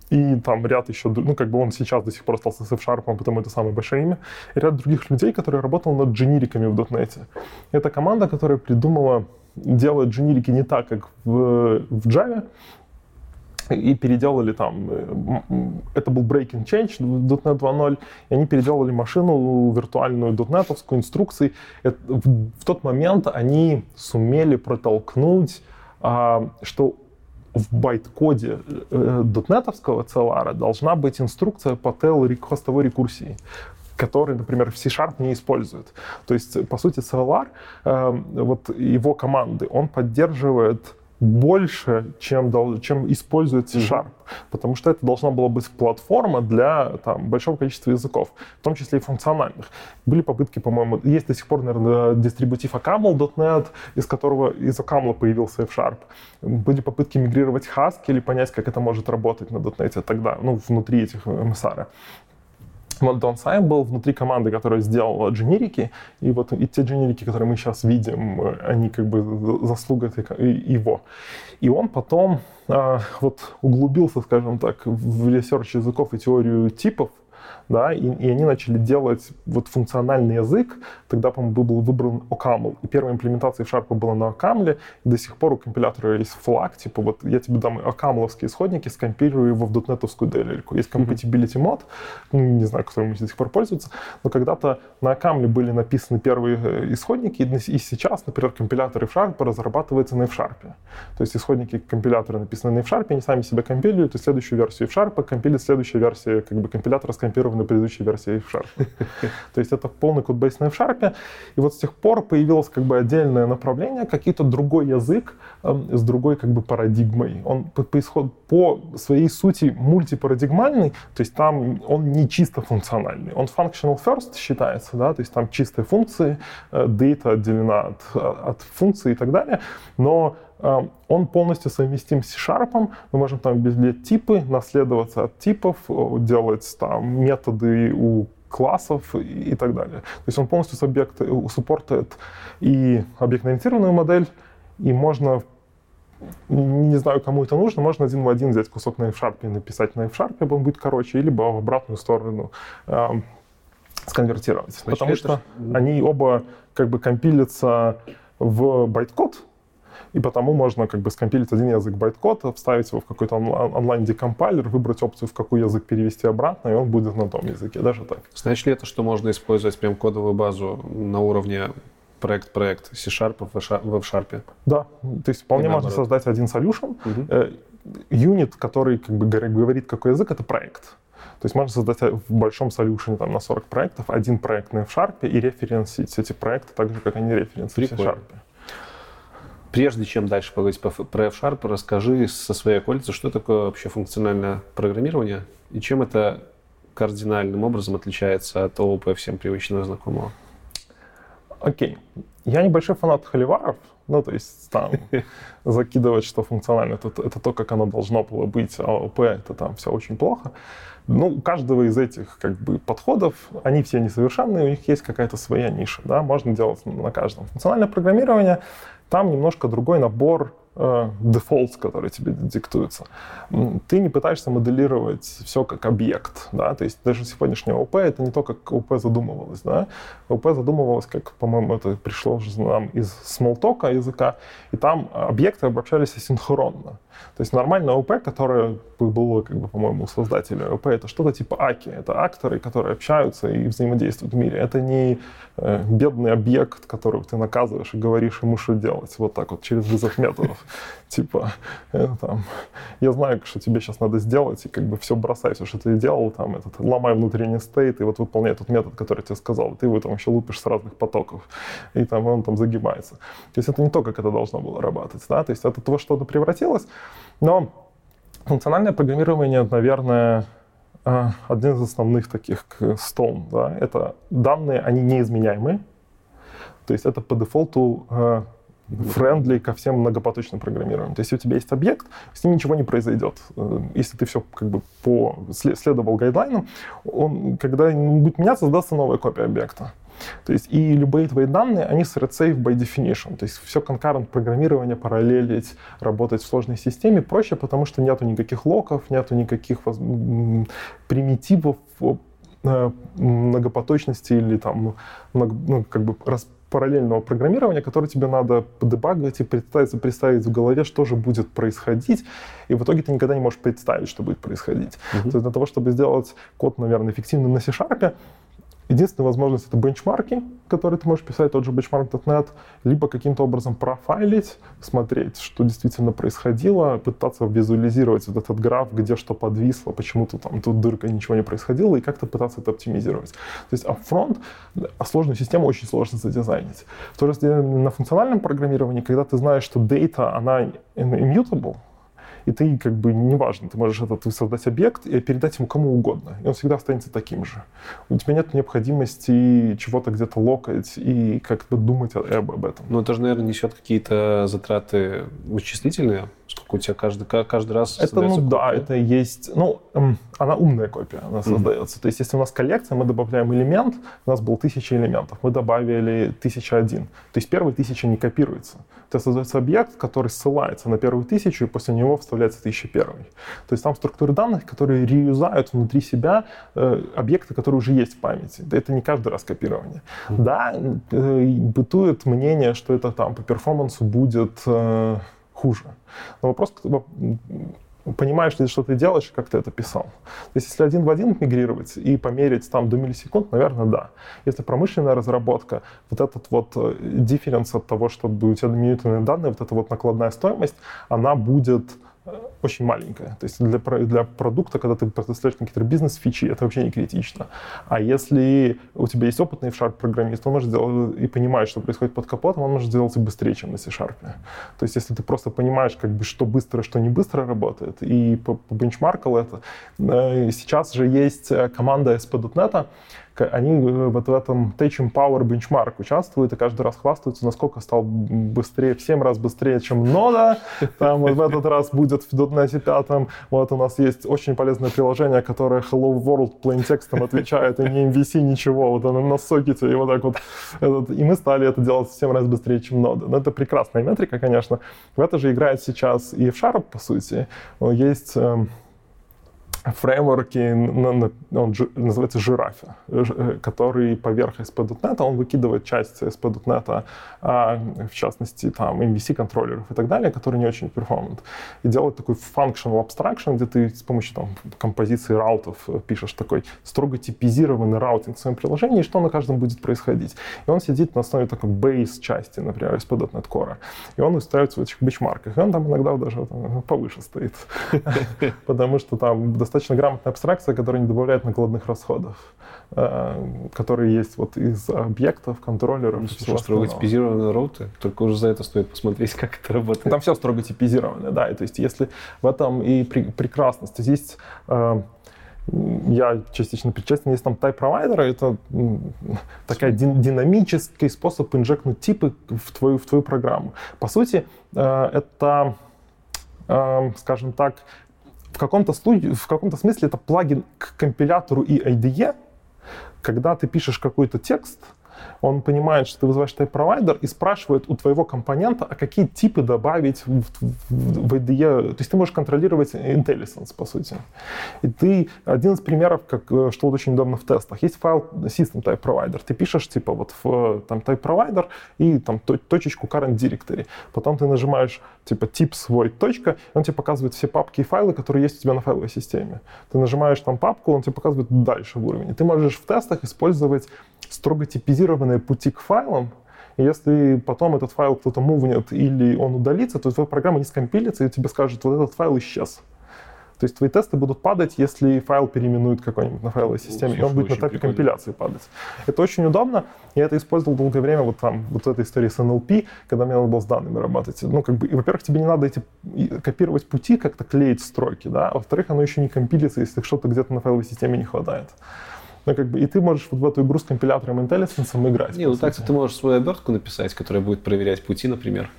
и там ряд еще, ну, как бы он сейчас до сих пор остался с F-Sharp, потому это самое большое имя, и ряд других людей, которые работал над дженериками в .NET. Это команда, которая придумала делать дженерики не так, как в, в Java, и переделали там, э, это был breaking change .NET 2.0, и они переделали машину виртуальную .NET инструкции. В тот момент они сумели протолкнуть, а, что в байт-коде дотнетовского э, CLR должна быть инструкция по tail хостовой рекурсии который, например, в C-Sharp не использует. То есть, по сути, CLR, э, вот его команды, он поддерживает больше, чем, чем использует C-Sharp. Потому что это должна была быть платформа для там, большого количества языков, в том числе и функциональных. Были попытки, по-моему, есть до сих пор, наверное, дистрибутив Acaml.NET, из которого из Acaml появился F-Sharp. Были попытки мигрировать Haskell или понять, как это может работать на .NET тогда, ну, внутри этих MSR. Дон Сайм был внутри команды, которая сделала дженерики, и вот и те дженерики, которые мы сейчас видим, они как бы заслуга его. И он потом а, вот углубился, скажем так, в research языков и теорию типов, да, и, и они начали делать вот функциональный язык, тогда, по-моему, был выбран OCaml, и первая имплементация в Sharp была на OCaml, и до сих пор у компилятора есть флаг, типа вот я тебе дам OCaml овские исходники, скомпилирую его в дотнетовскую DLL ку. Есть compatibility mode, ну, не знаю, которым до сих пор пользуются, но когда-то на OCaml были написаны первые э, исходники, и сейчас, например, компиляторы в Sharp разрабатываются на F-Sharp. То есть исходники компилятора написаны на F-Sharp, они сами себя компилируют, и следующую версию F-Sharp компилит следующая версия как бы компилятора скомпирована на предыдущей версии F-Sharp. *laughs* То есть это полный кодбейс на F-Sharp. И вот с тех пор появилось как бы отдельное направление, какой-то другой язык э, с другой как бы парадигмой. Он по, по, своей сути мультипарадигмальный, то есть там он не чисто функциональный. Он functional first считается, да, то есть там чистые функции, э, data отделена от, от функции и так далее, но Эм, он полностью совместим с C-Sharp. Мы можем там безлить типы, наследоваться от типов, делать там методы у классов и так далее. То есть он полностью субъект, э, суппортит и объектно-ориентированную модель, и можно не знаю, кому это нужно, можно один в один взять кусок на F-Sharp и написать на F-Sharp, он будет короче, либо в обратную сторону э, сконвертировать. Значит, Потому что это... они оба как бы компилятся в байткод, и потому можно как бы скомпилить один язык байткод, вставить его в какой-то онлайн-декомпайлер, выбрать опцию, в какой язык перевести обратно, и он будет на том языке, даже так. Значит ли это, что можно использовать прям кодовую базу на уровне проект-проект C-Sharp в F-Sharp? Да, то есть вполне можно создать один solution. Угу. Юнит, который как бы говорит, какой язык, это проект. То есть можно создать в большом солюшене там, на 40 проектов один проект на F-Sharp и референсить эти проекты так же, как они референсы в C-Sharp. Прежде чем дальше поговорить про F-Sharp, расскажи со своей околицы, что такое вообще функциональное программирование и чем это кардинальным образом отличается от ООП всем привычного знакомого. Окей. Okay. Я небольшой фанат холиваров, ну, то есть там *laughs* закидывать, что функционально это, это то, как оно должно было быть, а ООП это там все очень плохо. Ну, у каждого из этих как бы подходов, они все несовершенные, у них есть какая-то своя ниша, да, можно делать на каждом. Функциональное программирование там немножко другой набор э, defaults, которые тебе диктуются. Ты не пытаешься моделировать все как объект, да, то есть даже сегодняшнее ОП это не то, как ОП задумывалось, да. ОП задумывалось, как, по-моему, это пришло уже нам из Smalltalk языка, и там объекты обобщались асинхронно. То есть нормальное ОП, которое было, как бы, по-моему, у создателя ОП, это что-то типа АКИ. Это акторы, которые общаются и взаимодействуют в мире. Это не э, бедный объект, которого ты наказываешь и говоришь ему, что делать. Вот так вот, через вызов методов. *laughs* Типа, э, там, я знаю, что тебе сейчас надо сделать, и как бы все бросай, все, что ты делал, там, этот, ломай внутренний стейт, и вот выполняй тот метод, который я тебе сказал. Ты его там еще лупишь с разных потоков, и там он там загибается. То есть это не то, как это должно было работать, да, то есть это то, что это превратилось, но функциональное программирование, наверное, э, один из основных таких stone. Да? Это данные, они неизменяемые. То есть это по дефолту friendly ко всем многопоточным программированиям. То есть, если у тебя есть объект, с ним ничего не произойдет. Э, если ты все как бы последовал гайдлайнам, он, когда будет меняться, создастся новая копия объекта. То есть и любые твои данные, они thread safe by definition. То есть все concurrent программирование, параллелить, работать в сложной системе проще, потому что нету никаких локов, нету никаких примитивов э, многопоточности или там ну, как бы рас, параллельного программирования, которое тебе надо подебагать и представить, представить в голове, что же будет происходить, и в итоге ты никогда не можешь представить, что будет происходить. Uh-huh. То есть для того, чтобы сделать код, наверное, эффективным на C-Sharp, Единственная возможность — это бенчмарки, которые ты можешь писать, тот же benchmark.net, либо каким-то образом профайлить, смотреть, что действительно происходило, пытаться визуализировать вот этот граф, где что подвисло, почему-то там тут дырка, ничего не происходило, и как-то пытаться это оптимизировать. То есть upfront а сложную систему очень сложно задизайнить. То есть на функциональном программировании, когда ты знаешь, что data, она immutable, и ты как бы неважно, ты можешь этот создать объект и передать ему кому угодно, и он всегда останется таким же. У тебя нет необходимости чего-то где-то локать и как-то думать об, этом. Ну, это же, наверное, несет какие-то затраты вычислительные, у тебя каждый, каждый раз Это, ну копия? да, это есть, ну, эм, она умная копия, она создается. Mm-hmm. То есть, если у нас коллекция, мы добавляем элемент, у нас было тысяча элементов, мы добавили тысяча один. То есть, первая тысяча не копируется. То есть, создается объект, который ссылается на первую тысячу, и после него вставляется тысяча первый. То есть, там структуры данных, которые реюзают внутри себя э, объекты, которые уже есть в памяти. Это не каждый раз копирование. Mm-hmm. Да, э, бытует мнение, что это там по перформансу будет э, хуже. Но вопрос, понимаешь ли, что ты делаешь, как ты это писал. То есть если один в один мигрировать и померить там до миллисекунд, наверное, да. Если промышленная разработка, вот этот вот э, дифференс от того, чтобы у тебя доминирующие данные, вот эта вот накладная стоимость, она будет очень маленькая. То есть для, для продукта, когда ты предоставляешь какие-то бизнес-фичи, это вообще не критично. А если у тебя есть опытный в Sharp программист, он может сделать и понимает, что происходит под капотом, он может сделать и быстрее, чем на C-Sharp. То есть если ты просто понимаешь, как бы, что быстро, что не быстро работает, и бенчмаркал это. Э, сейчас же есть э, команда SP.NET, они э, вот в этом Teaching Power Benchmark участвуют и каждый раз хвастаются, насколько стал быстрее, в 7 раз быстрее, чем Нода. Там в этот раз будет в .NET 5. Вот у нас есть очень полезное приложение, которое Hello World plain текстом отвечает, и не MVC, ничего. Вот оно на сокете, и вот так вот. Этот, и мы стали это делать в 7 раз быстрее, чем Нода. Но это прекрасная метрика, конечно. В это же играет сейчас и F-Sharp, по сути. Есть фреймворки, он называется жирафа, э, который поверх ASP.NET, он выкидывает часть ASP.NET, а, в частности, там, MVC-контроллеров и так далее, которые не очень performant. И делает такой functional abstraction, где ты с помощью там, композиции раутов э, пишешь такой строго типизированный routing в своем приложении, и что на каждом будет происходить. И он сидит на основе такой base части, например, ASP.NET Core. И он устраивается в этих бичмарках. И он там иногда даже там, повыше стоит. *laughs* Потому что там достаточно грамотная абстракция, которая не добавляет накладных расходов, э, которые есть вот из объектов, контроллеров. Ну, слушай, строго типизированные роуты, только уже за это стоит посмотреть, *laughs* как это работает. Там все строго типизировано, да, и то есть если в этом и при, прекрасность, есть э, я частично причастен, есть там type-провайдеры, это такая динамический способ инжекнуть типы в твою, в твою программу. По сути, э, это, скажем так, в каком-то, случае, в каком-то смысле это плагин к компилятору и IDE, когда ты пишешь какой-то текст, он понимает, что ты вызываешь type-провайдер и спрашивает у твоего компонента, а какие типы добавить в, в, в IDE. То есть ты можешь контролировать IntelliSense, по сути. И ты, один из примеров, как, э, что вот очень удобно в тестах, есть файл system type provider. Ты пишешь, типа, вот в там type provider и там точечку current directory. Потом ты нажимаешь, типа, тип свой, точка, и он тебе показывает все папки и файлы, которые есть у тебя на файловой системе. Ты нажимаешь там папку, он тебе показывает дальше в уровне. Ты можешь в тестах использовать строго типизированные пути к файлам, и если потом этот файл кто-то мувнет или он удалится, то твоя программа не скомпилится и тебе скажет, вот этот файл исчез. То есть твои тесты будут падать, если файл переименуют какой-нибудь на файловой системе, Слушай, и он будет на этапе прикольно. компиляции падать. Это очень удобно. Я это использовал долгое время вот там, вот в этой истории с NLP, когда мне надо было с данными работать. Ну, как бы, и, во-первых, тебе не надо эти копировать пути, как-то клеить строки, да, а во-вторых, оно еще не компилится, если что-то где-то на файловой системе не хватает. Ну, как бы, и ты можешь вот в эту игру с компилятором IntelliSense играть. Не, ну так ты можешь свою обертку написать, которая будет проверять пути, например.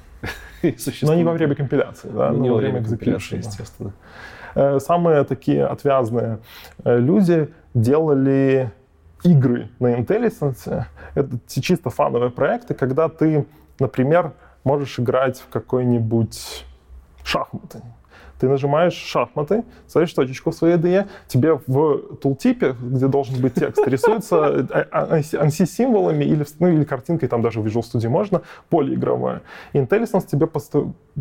*laughs* Но не во время компиляции, да, ну, не во время компиляции, естественно. Э, самые такие отвязные э, люди делали игры на IntelliSense. Это чисто фановые проекты, когда ты, например, можешь играть в какой-нибудь шахматы. Ты нажимаешь шахматы, ставишь точечку в своей IDE, тебе в тултипе, где должен быть текст, рисуется ANSI-символами или, ну, или картинкой, там даже в Visual Studio можно, поле игровое. IntelliSense тебе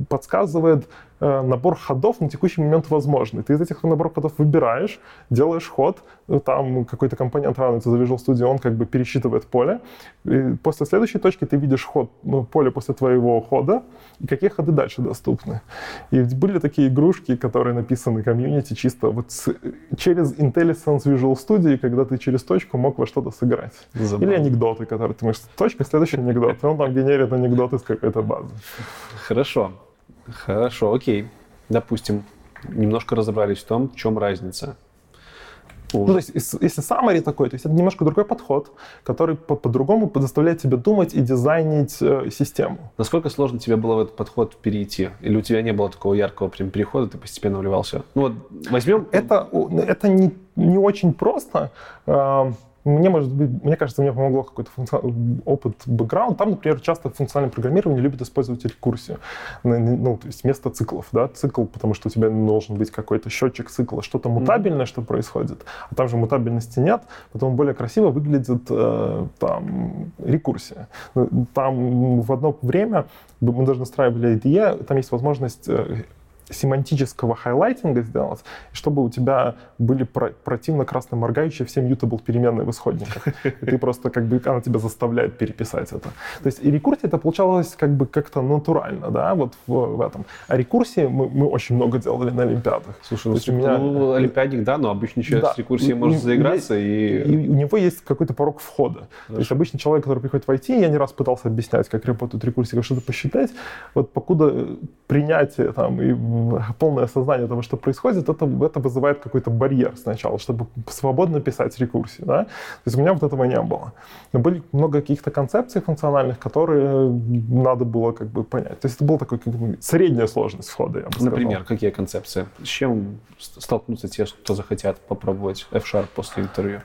подсказывает э, набор ходов на текущий момент возможный. Ты из этих наборов ходов выбираешь, делаешь ход, э, там какой-то компонент равняется за Visual Studio, он как бы пересчитывает поле. И после следующей точки ты видишь ход, ну, поле после твоего хода, и какие ходы дальше доступны. И были такие игрушки, которые написаны комьюнити чисто вот с, через IntelliSense Visual Studio, когда ты через точку мог во что-то сыграть. Забавно. Или анекдоты, которые ты можешь... Точка, следующий анекдот. Он там генерит анекдоты с какой-то базы. Хорошо. Хорошо, окей. Допустим, немножко разобрались в том, в чем разница. Ну, то есть, если summary такой, то есть это немножко другой подход, который по-другому по заставляет тебя думать и дизайнить э, систему. Насколько сложно тебе было в этот подход перейти? Или у тебя не было такого яркого прям перехода, ты постепенно вливался? Ну вот возьмем... Это, это не, не очень просто. Мне, может быть, мне кажется, мне помогло какой-то функци... опыт, бэкграунд. Там, например, часто в функциональном программировании любят использовать рекурсию. Ну, то есть вместо циклов, да, цикл, потому что у тебя должен быть какой-то счетчик цикла, что-то мутабельное, mm-hmm. что происходит. А там же мутабельности нет, потом более красиво выглядит э, там рекурсия. Там в одно время мы даже настраивали IDE, там есть возможность э, семантического хайлайтинга сделать, чтобы у тебя были про противно красно моргающие все mutable переменные в исходниках. И ты просто как бы, она тебя заставляет переписать это. То есть и рекурсия это получалось как бы как-то натурально, да, вот в, в этом. А рекурсии мы, мы очень много делали на Олимпиадах. Слушай, ну, у меня... ну Олимпиадник, да, но обычный человек да. с рекурсией может заиграться и... и... У него есть какой-то порог входа. Хорошо. То есть обычный человек, который приходит в IT, я не раз пытался объяснять, как работают рекурсии, как что-то посчитать, вот покуда принятие там и полное осознание того, что происходит, это, это вызывает какой-то барьер сначала, чтобы свободно писать рекурсии. Да? То есть у меня вот этого не было. Но были много каких-то концепций функциональных, которые надо было как бы понять. То есть это была такая как бы, средняя сложность входа, я бы сказал. Например, какие концепции? С чем столкнутся те, кто захотят попробовать F-Sharp после интервью?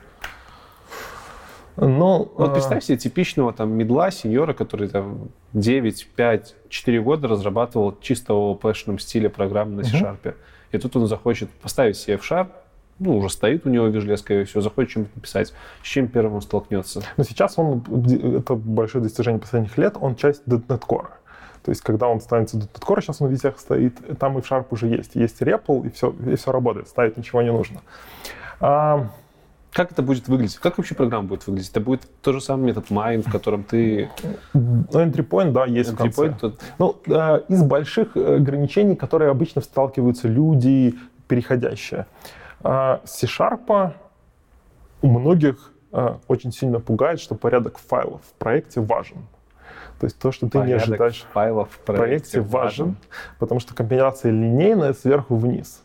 Ну, вот а, представь себе типичного там медла, сеньора, который там 9, 5, 4 года разрабатывал чисто в ОПшном стиле программы на C-Sharp. И тут он захочет поставить себе F-Sharp, ну, уже стоит у него Visual и все, захочет что-нибудь написать. С чем первым он столкнется? Но сейчас он, это большое достижение последних лет, он часть .NET Core. То есть, когда он станет .NET Core, сейчас он везде стоит, там и в Sharp уже есть. Есть REPL, и все, и все работает, ставить ничего не нужно. А, как это будет выглядеть? Как вообще программа будет выглядеть? Это будет тот же самый метод mine, в котором ты... Ну, entry point, да, есть entry point, тот... Ну, э, из больших ограничений, которые обычно сталкиваются люди, переходящие. Э, C-Sharp у многих э, очень сильно пугает, что порядок файлов в проекте важен. То есть то, что ты порядок не ожидаешь файлов в проекте, проекте важен, важен, потому что компиляция линейная сверху вниз.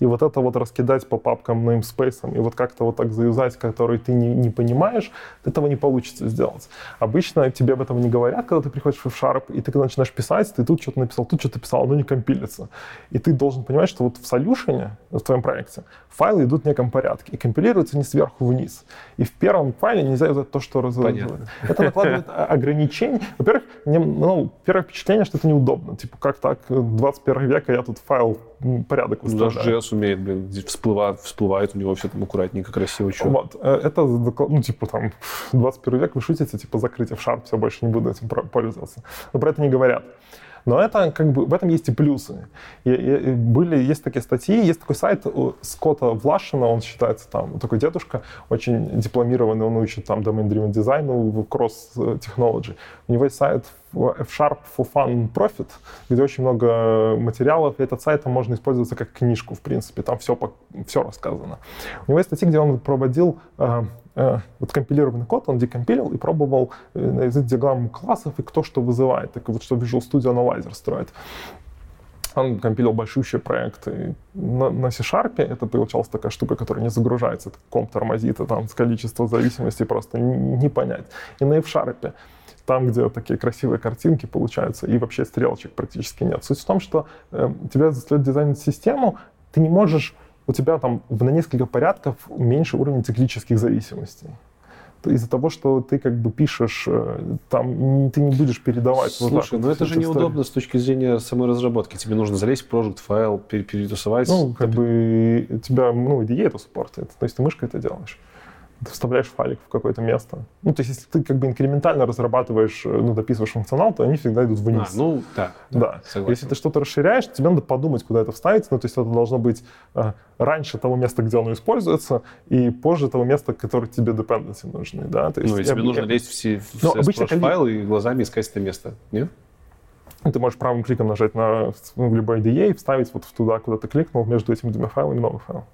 И вот это вот раскидать по папкам namespace, и вот как-то вот так заюзать, который ты не, не понимаешь, этого не получится сделать. Обычно тебе об этом не говорят, когда ты приходишь в F-Sharp, и ты когда начинаешь писать, ты тут что-то написал, тут что-то писал, оно не компилится. И ты должен понимать, что вот в солюшене, в твоем проекте, файлы идут в неком порядке, и компилируются не сверху вниз. И в первом файле нельзя взять то, что разрабатывает. Это накладывает ограничения. Во-первых, ну, первое впечатление, что это неудобно. Типа, как так, 21 века я тут файл порядок ну, выставляю. JS умеет, блин, всплывает, всплывает у него все там аккуратненько, красиво. Что? Вот. Э, это, ну, типа, там, *laughs* 21 век, вы шутите, типа, в шарп, все, больше не буду этим пользоваться. Но про это не говорят. Но это как бы в этом есть и плюсы. И, и, были, есть такие статьи, есть такой сайт Скотта Влашина, он считается там такой дедушка, очень дипломированный, он учит там domain-driven дизайну в Cross Technology. У него есть сайт F-Sharp for Fun Profit, где очень много материалов, и этот сайт можно использовать как книжку, в принципе, там все, все рассказано. У него есть статьи, где он проводил э, э, вот компилированный код, он декомпилил и пробовал э, нарезать диаграмму классов и кто что вызывает, так вот что Visual Studio Analyzer строит. Он компилил большущие проекты на, на C-Sharp. Это получалась такая штука, которая не загружается. Комп тормозит, и там с количества зависимостей просто не понять. И на F-Sharp там, где такие красивые картинки получаются, и вообще стрелочек практически нет. Суть в том, что э, тебя заставляют дизайнить систему, ты не можешь, у тебя там на несколько порядков меньше уровень циклических зависимостей из-за того, что ты как бы пишешь, э, там ты не будешь передавать. Слушай, вот так, ну это же неудобно с точки зрения самой разработки. Тебе нужно залезть в project файл, перетусовать. Ну, как бы тебя, ну, IDE это суппортит, то есть ты мышкой это делаешь ты вставляешь файлик в какое-то место. Ну, то есть, если ты как бы инкрементально разрабатываешь, э, ну, дописываешь функционал, то они всегда идут вниз. А, ну, да. Да. да. Если ты что-то расширяешь, тебе надо подумать, куда это вставить. Ну, то есть, это должно быть э, раньше того места, где оно используется, и позже того места, которое тебе dependency нужны, да. То есть, ну, и тебе я, нужно я... лезть все, в ну, обычно, файл и глазами искать это место, нет? Ты можешь правым кликом нажать на в любой IDE и вставить вот туда, куда ты кликнул, между этими двумя файлами новый файл.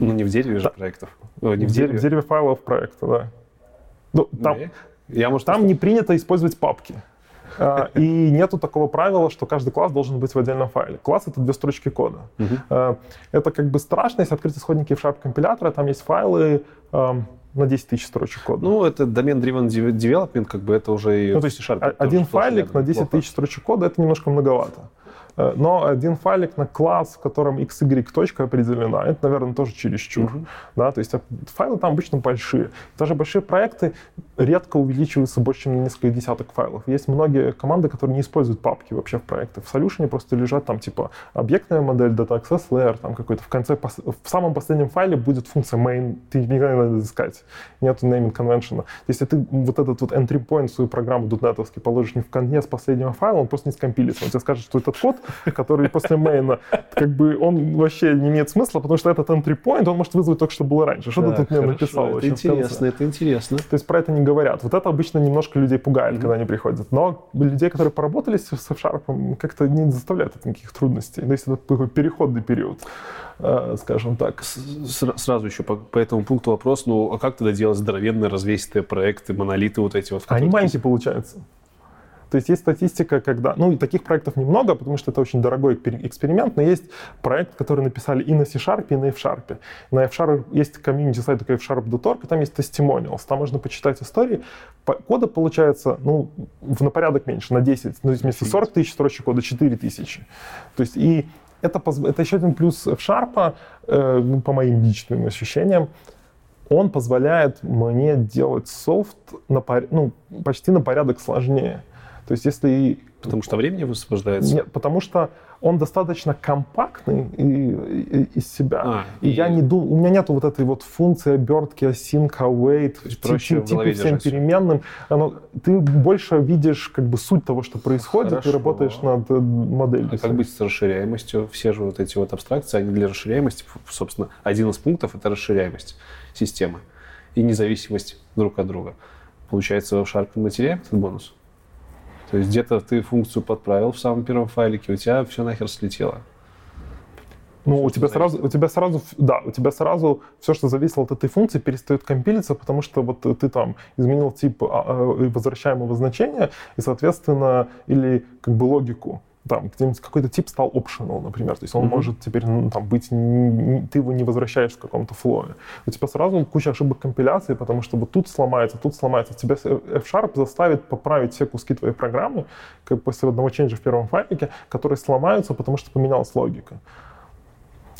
Ну, не в дереве же проектов. О, не в, в дереве. В дереве файлов проекта, да. Ну, там, да. Я, может, там не принято использовать папки. *laughs* А, и нету такого правила, что каждый класс должен быть в отдельном файле. Класс — это две строчки кода. Uh-huh. Это как бы страшно, если открыть исходники в шапке компилятора, там есть файлы на 10 тысяч строчек кода. Ну, это домен-driven development, как бы это уже и ну, то есть один файлик на 10 тысяч строчек кода — это немножко многовато. Э, но один файлик на класс, в котором xy точка определена, это, наверное, тоже чересчур. Mm-hmm. Да, то есть файлы там обычно большие. Даже большие проекты редко увеличиваются больше, чем на несколько десяток файлов. Есть многие команды, которые не используют папки вообще в проектах. В Solution просто лежат там типа объектная модель, data access layer, там какой-то в конце, в самом последнем файле будет функция main, ты никогда не надо искать. Нету naming convention. Если ты вот этот вот entry point в свою программу дотнетовский положишь не в конец последнего файла, он просто не скомпилится. Он тебе скажет, что этот код *laughs* который после мейна, как бы он вообще не имеет смысла, потому что этот entry point, он может вызвать только, что было раньше. Что ты тут мне написал? Это интересно, это интересно. То есть про это не говорят. Вот это обычно немножко людей пугает, когда они приходят. Но людей, которые поработали с F-Sharp, как-то не заставляют от никаких трудностей. То есть это такой переходный период э, скажем так. Сразу еще по, по этому пункту вопрос, ну а как тогда делать здоровенные развесистые проекты, монолиты вот эти вот? Они маленькие получаются. То есть есть статистика, когда... Ну, таких проектов немного, потому что это очень дорогой эксперимент, но есть проект, который написали и на C-Sharp, и на F-Sharp. На F-Sharp есть комьюнити сайт такой F-Sharp.org, и там есть testimonials. Там можно почитать истории. Кода получается, ну, на порядок меньше, на 10. Ну, вместо 40 тысяч строчек кода 4 тысячи. То есть и это, это еще один плюс F-Sharp, э, ну, по моим личным ощущениям, он позволяет мне делать софт на, ну, почти на порядок сложнее. То есть если... Потому что времени высвобождается? Нет, потому что он достаточно компактный и, и, из себя. А, и, и я не думаю, у меня нету вот этой вот функции обертки, async, await, типа всем переменным. Оно, ты больше видишь как бы суть того, что происходит, Хорошо. ты работаешь над э, моделью. А как быть с расширяемостью? Все же вот эти вот абстракции, они для расширяемости, собственно, один из пунктов — это расширяемость системы и независимость друг от друга. Получается, в Sharp теряем этот бонус? То есть где-то ты функцию подправил в самом первом файлике, у тебя все нахер слетело. Ну, все, у тебя сразу, у тебя сразу, да, у тебя сразу все, что зависело от этой функции, перестает компилиться, потому что вот ты там изменил тип а, а, возвращаемого значения и, соответственно, или как бы логику там, где-нибудь какой-то тип стал optional, например, то есть он mm-hmm. может теперь ну, там быть, ты его не возвращаешь в каком-то флое. У тебя сразу куча ошибок компиляции, потому что вот тут сломается, тут сломается. Тебя F-Sharp заставит поправить все куски твоей программы, как после одного ченджа в первом файлике, которые сломаются, потому что поменялась логика.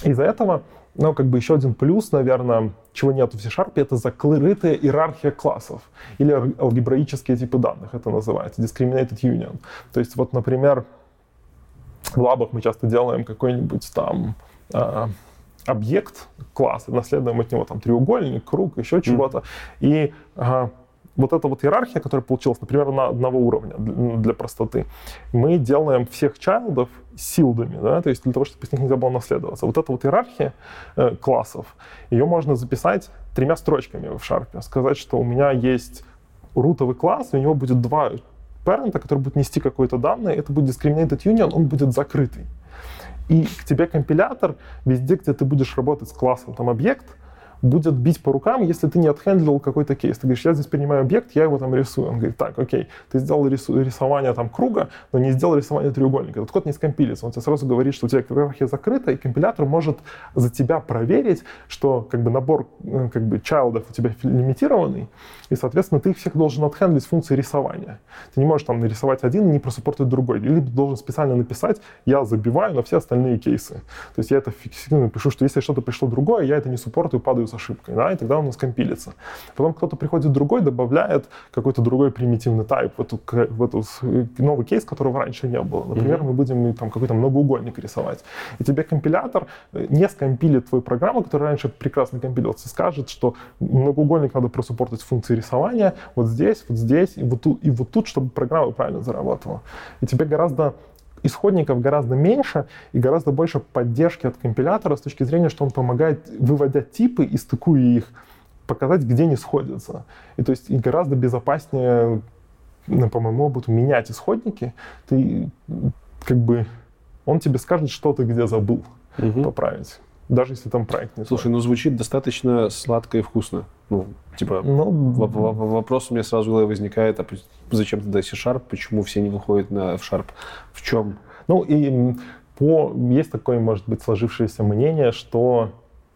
Из-за этого, ну, как бы еще один плюс, наверное, чего нет в C-Sharp, это закрытая иерархия классов или алгебраические типы данных, это называется, discriminated union. То есть вот, например, в лабах мы часто делаем какой-нибудь там э, объект класса, наследуем от него там треугольник, круг, еще mm-hmm. чего-то. И э, вот эта вот иерархия, которая получилась, например, на одного уровня для, для простоты, мы делаем всех чайлдов силдами, да, то есть для того, чтобы с них нельзя было наследоваться. Вот эта вот иерархия э, классов, ее можно записать тремя строчками в шарпе, сказать, что у меня есть рутовый класс, и у него будет два парента, который будет нести какое-то данное, это будет discriminated union, он будет закрытый. И к тебе компилятор везде, где ты будешь работать с классом там объект, будет бить по рукам, если ты не отхендлил какой-то кейс. Ты говоришь, я здесь принимаю объект, я его там рисую. Он говорит, так, окей, ты сделал рису- рисование там круга, но не сделал рисование треугольника. Этот код не скомпилится. Он тебе сразу говорит, что у тебя иерархия закрыта, и компилятор может за тебя проверить, что как бы набор э, как бы чайлдов у тебя лимитированный, и, соответственно, ты их всех должен отхендлить с функцией рисования. Ты не можешь там нарисовать один и не просуппортить другой. Или должен специально написать, я забиваю на все остальные кейсы. То есть я это фиксирую, пишу, что если что-то пришло другое, я это не суппортую, падаю с ошибкой, да, и тогда он скомпилится. Потом кто-то приходит другой, добавляет какой-то другой примитивный тайп в, эту, в эту новый кейс, которого раньше не было. Например, mm-hmm. мы будем там какой-то многоугольник рисовать. И тебе компилятор э, не скомпилит твою программу, которая раньше прекрасно компилировалась, и скажет, что многоугольник надо просуппортить функции рисования вот здесь, вот здесь и вот тут, и вот тут, чтобы программа правильно заработала. И тебе гораздо исходников гораздо меньше и гораздо больше поддержки от компилятора с точки зрения, что он помогает, выводя типы и стыкуя их, показать, где не сходятся. И то есть и гораздо безопаснее, ну, по моему опыту, менять исходники. Ты как бы он тебе скажет, что ты где забыл угу. поправить даже если там проект не Слушай, ну звучит достаточно сладко и вкусно. Ну, типа, ну, вопрос у меня сразу в голове возникает, а зачем тогда C-Sharp, почему все не выходят на F-Sharp, в чем? Ну, и по, есть такое, может быть, сложившееся мнение, что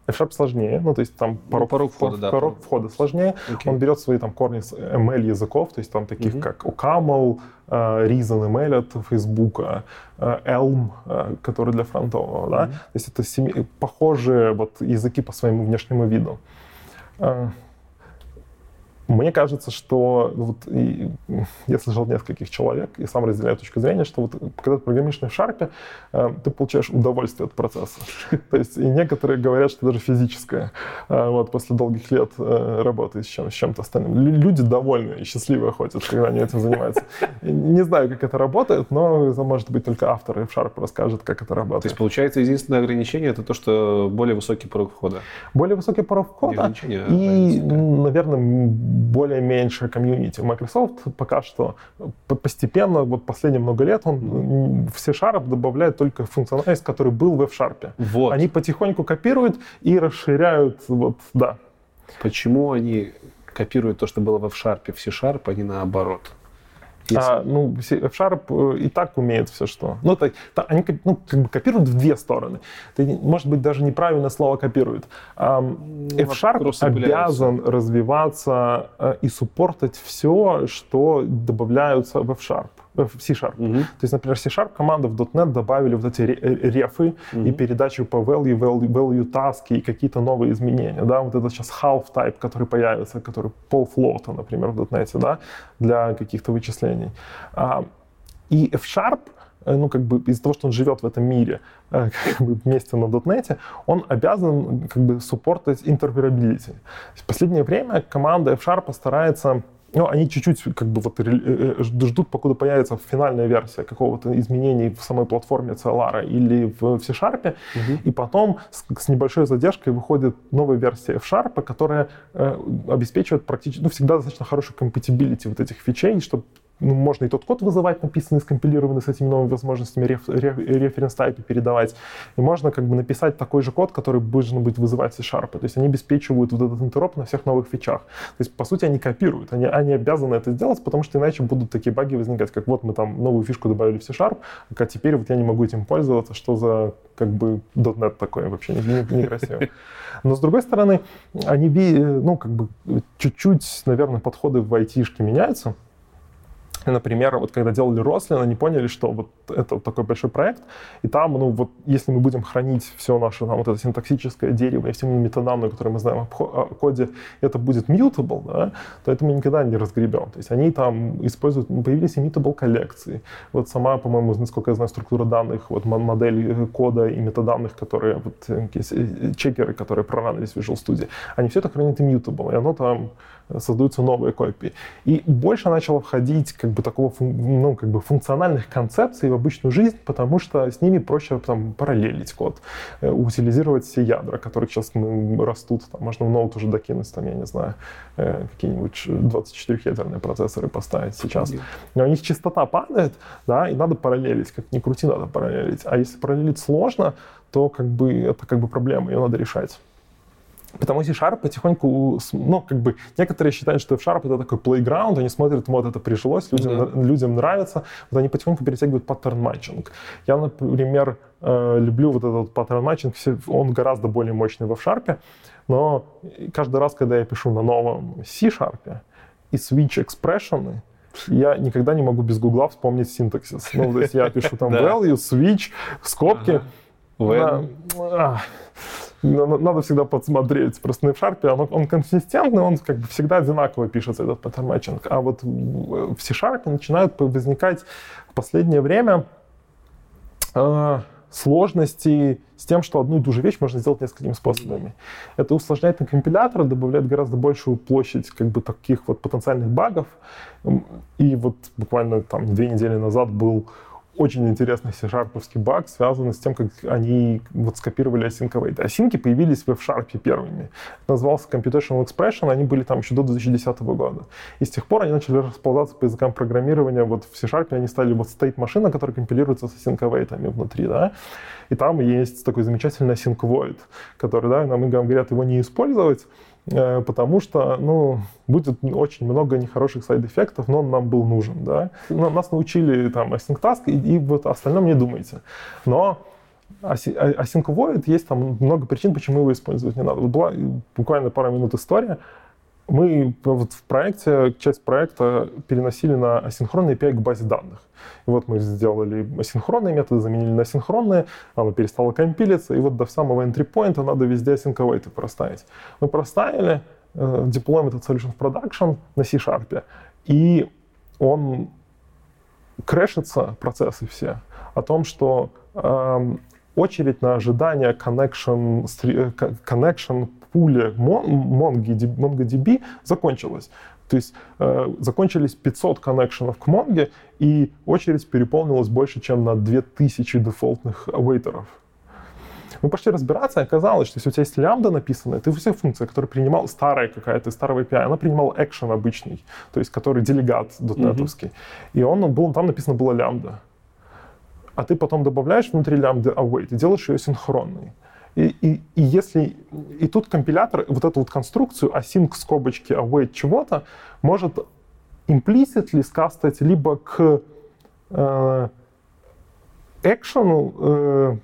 F-Sharp сложнее, ну, то есть там порог, ну, порог входа, да. Порог входа сложнее. Okay. Он берет свои там корни с ML языков, то есть там таких mm-hmm. как OCaml, uh, Reason ML от Facebook, uh, Elm, uh, который для фронтового, mm-hmm. да. То есть это семи... похожие вот языки по своему внешнему виду. Мне кажется, что вот, и, я слышал нескольких человек и сам разделяю точку зрения, что вот когда ты программируешь на шарпе, э, ты получаешь удовольствие от процесса. *laughs* То есть и некоторые говорят, что даже физическое, э, вот после долгих лет э, работы с, чем, с чем-то остальным. Люди довольны и счастливые ходят, когда они этим занимаются. Не знаю, как это работает, но может быть только автор и в Sharp расскажет, как это работает. То есть получается единственное ограничение это то, что более высокий порог входа. Более высокий порог входа и, наверное, более меньше комьюнити. Microsoft пока что постепенно, вот последние много лет, он в C-Sharp добавляет только функциональность, который был в F-Sharp. Вот. Они потихоньку копируют и расширяют, вот, да. Почему они копируют то, что было в F-Sharp, в C-Sharp, а не наоборот? Если... А, ну, F-Sharp э, и так умеет все, что... Ну, это, это, они ну, как бы копируют в две стороны. Это, может быть, даже неправильно слово копируют. F-Sharp обязан развиваться uh, и суппортить все, что добавляются в F-Sharp в C-Sharp. Угу. То есть, например, C-Sharp команда в .NET добавили вот эти рефы угу. и передачу по value, value, value task и какие-то новые изменения. Да? Вот это сейчас half type, который появится, который пол флота, например, в .NET, да? для каких-то вычислений. А, и F-Sharp э, ну, как бы из-за того, что он живет в этом мире э, *laughs* как бы вместе на .NET, он обязан как бы суппортить interoperability. В последнее время команда F-Sharp старается ну, они чуть-чуть как бы вот э, э, ждут, покуда появится финальная версия какого-то изменений в самой платформе CLR или в C-Sharp, угу. и потом с, с небольшой задержкой выходит новая версия F-Sharp, которая э, обеспечивает практически, ну, всегда достаточно хорошую compatibility вот этих фичей, чтобы можно и тот код вызывать, написанный, скомпилированный с этими новыми возможностями, реф, реф, референс-тайпы передавать. И можно как бы написать такой же код, который должен быть вызывать C-Sharp. То есть они обеспечивают вот этот интероп на всех новых фичах. То есть, по сути, они копируют. Они, они обязаны это сделать, потому что иначе будут такие баги возникать, как вот мы там новую фишку добавили в C-Sharp, а теперь вот я не могу этим пользоваться, что за как бы .NET такое вообще некрасиво. Не, не Но с другой стороны, они, ну, как бы чуть-чуть, наверное, подходы в IT-шке меняются. Например, вот когда делали Рослин, они поняли, что вот это вот такой большой проект, и там, ну вот, если мы будем хранить все наше там вот это синтаксическое дерево и все метаданные, которые мы знаем о коде, это будет mutable, да, то это мы никогда не разгребем. То есть они там используют, появились immutable коллекции. Вот сама, по-моему, насколько я знаю, структура данных, вот модель э, кода и метаданных, которые, вот, э, э, чекеры, которые проранились в Visual Studio, они все это хранят immutable, и оно там создаются новые копии. И больше начало входить как бы такого ну, как бы функциональных концепций в обычную жизнь, потому что с ними проще там, параллелить код, э, утилизировать все ядра, которые сейчас ну, растут. Там, можно в ноут уже докинуть, там, я не знаю, э, какие-нибудь 24-ядерные процессоры поставить сейчас. Но у них частота падает, да, и надо параллелить. Как ни крути, надо параллелить. А если параллелить сложно, то как бы это как бы проблема, ее надо решать. Потому что C-Sharp потихоньку, ну, как бы, некоторые считают, что F-Sharp это такой playground, они смотрят, вот это прижилось, людям, да. людям нравится, вот они потихоньку перетягивают pattern matching. Я, например, э, люблю вот этот pattern matching, он гораздо более мощный в F-Sharp, но каждый раз, когда я пишу на новом C-Sharp и switch expression, я никогда не могу без гугла вспомнить синтаксис. Ну, то есть я пишу там *laughs* value, switch, скобки. Ага надо всегда подсмотреть. Просто на F-Sharp он, он консистентный, он как бы всегда одинаково пишется, этот паттерн матчинг. А вот в C-Sharp начинают возникать в последнее время э, сложности с тем, что одну и ту же вещь можно сделать несколькими способами. Это усложняет на компилятор, добавляет гораздо большую площадь как бы таких вот потенциальных багов. И вот буквально там две недели назад был очень интересный C-Sharp баг, связанный с тем, как они вот скопировали async await. Осинки появились в F-Sharp первыми. Назывался Computational Expression, они были там еще до 2010 года. И с тех пор они начали расползаться по языкам программирования. Вот в C-Sharp они стали вот state машина, которая компилируется с async await внутри, да. И там есть такой замечательный async void, который, да, нам говорят его не использовать, потому что, ну, будет очень много нехороших сайд-эффектов, но он нам был нужен, да. Нас научили там async task, и, и вот остальном не думайте. Но async void есть там много причин, почему его использовать не надо. Вот была буквально пару минут история, мы вот в проекте, часть проекта переносили на асинхронный API к базе данных. И вот мы сделали асинхронные методы, заменили на синхронные, оно перестало компилиться, и вот до самого entry point надо везде async проставить. Мы проставили, э, deployment этот solution в production на C-Sharp, и он крэшится, процессы все, о том, что э, очередь на ожидание connection, э, connection пуле MongoDB, MongoDB закончилась. То есть э, закончились 500 коннекшенов к Mongo, и очередь переполнилась больше, чем на 2000 дефолтных авейтеров. Мы пошли разбираться, и оказалось, что если у тебя есть лямбда написанная, ты все функции, которые принимал старая какая-то, старого API, она принимала экшен обычный, то есть который делегат дотнетовский. Mm-hmm. И он был, там написано было лямбда. А ты потом добавляешь внутри лямбды await и делаешь ее синхронной. И, и, и если и тут компилятор вот эту вот конструкцию async скобочки await чего-то может implicitly скастать либо к э, экшену, э,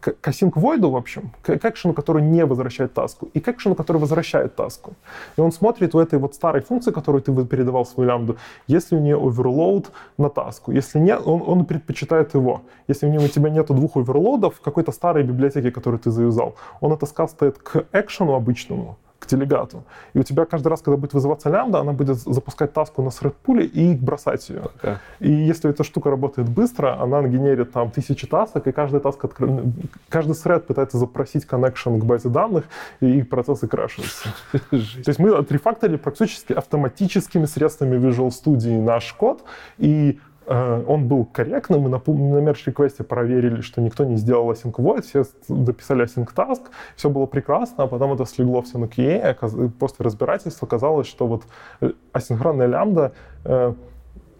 к, к void, в общем, к, к экшену, который не возвращает таску, и к экшену, который возвращает таску. И он смотрит у этой вот старой функции, которую ты передавал в свою лямбду, если у нее overload на таску. Если нет, он, он предпочитает его. Если у, него, у тебя нету двух оверлоудов в какой-то старой библиотеке, которую ты завязал, он это скастает к экшену обычному, к делегату. И у тебя каждый раз, когда будет вызываться лямбда, она будет запускать таску на thread пуле и бросать ее. Okay. И если эта штука работает быстро, она генерит там тысячи тасок, и каждый таск откр... каждый thread пытается запросить connection к базе данных, и их процессы крашиваются. *laughs* То есть мы отрефакторили практически автоматическими средствами Visual Studio наш код, и Э, он был корректным, мы на, на request проверили, что никто не сделал async void, все дописали async task, все было прекрасно, а потом это слегло все на QA, после разбирательства оказалось, что вот э, асинхронная лямбда э,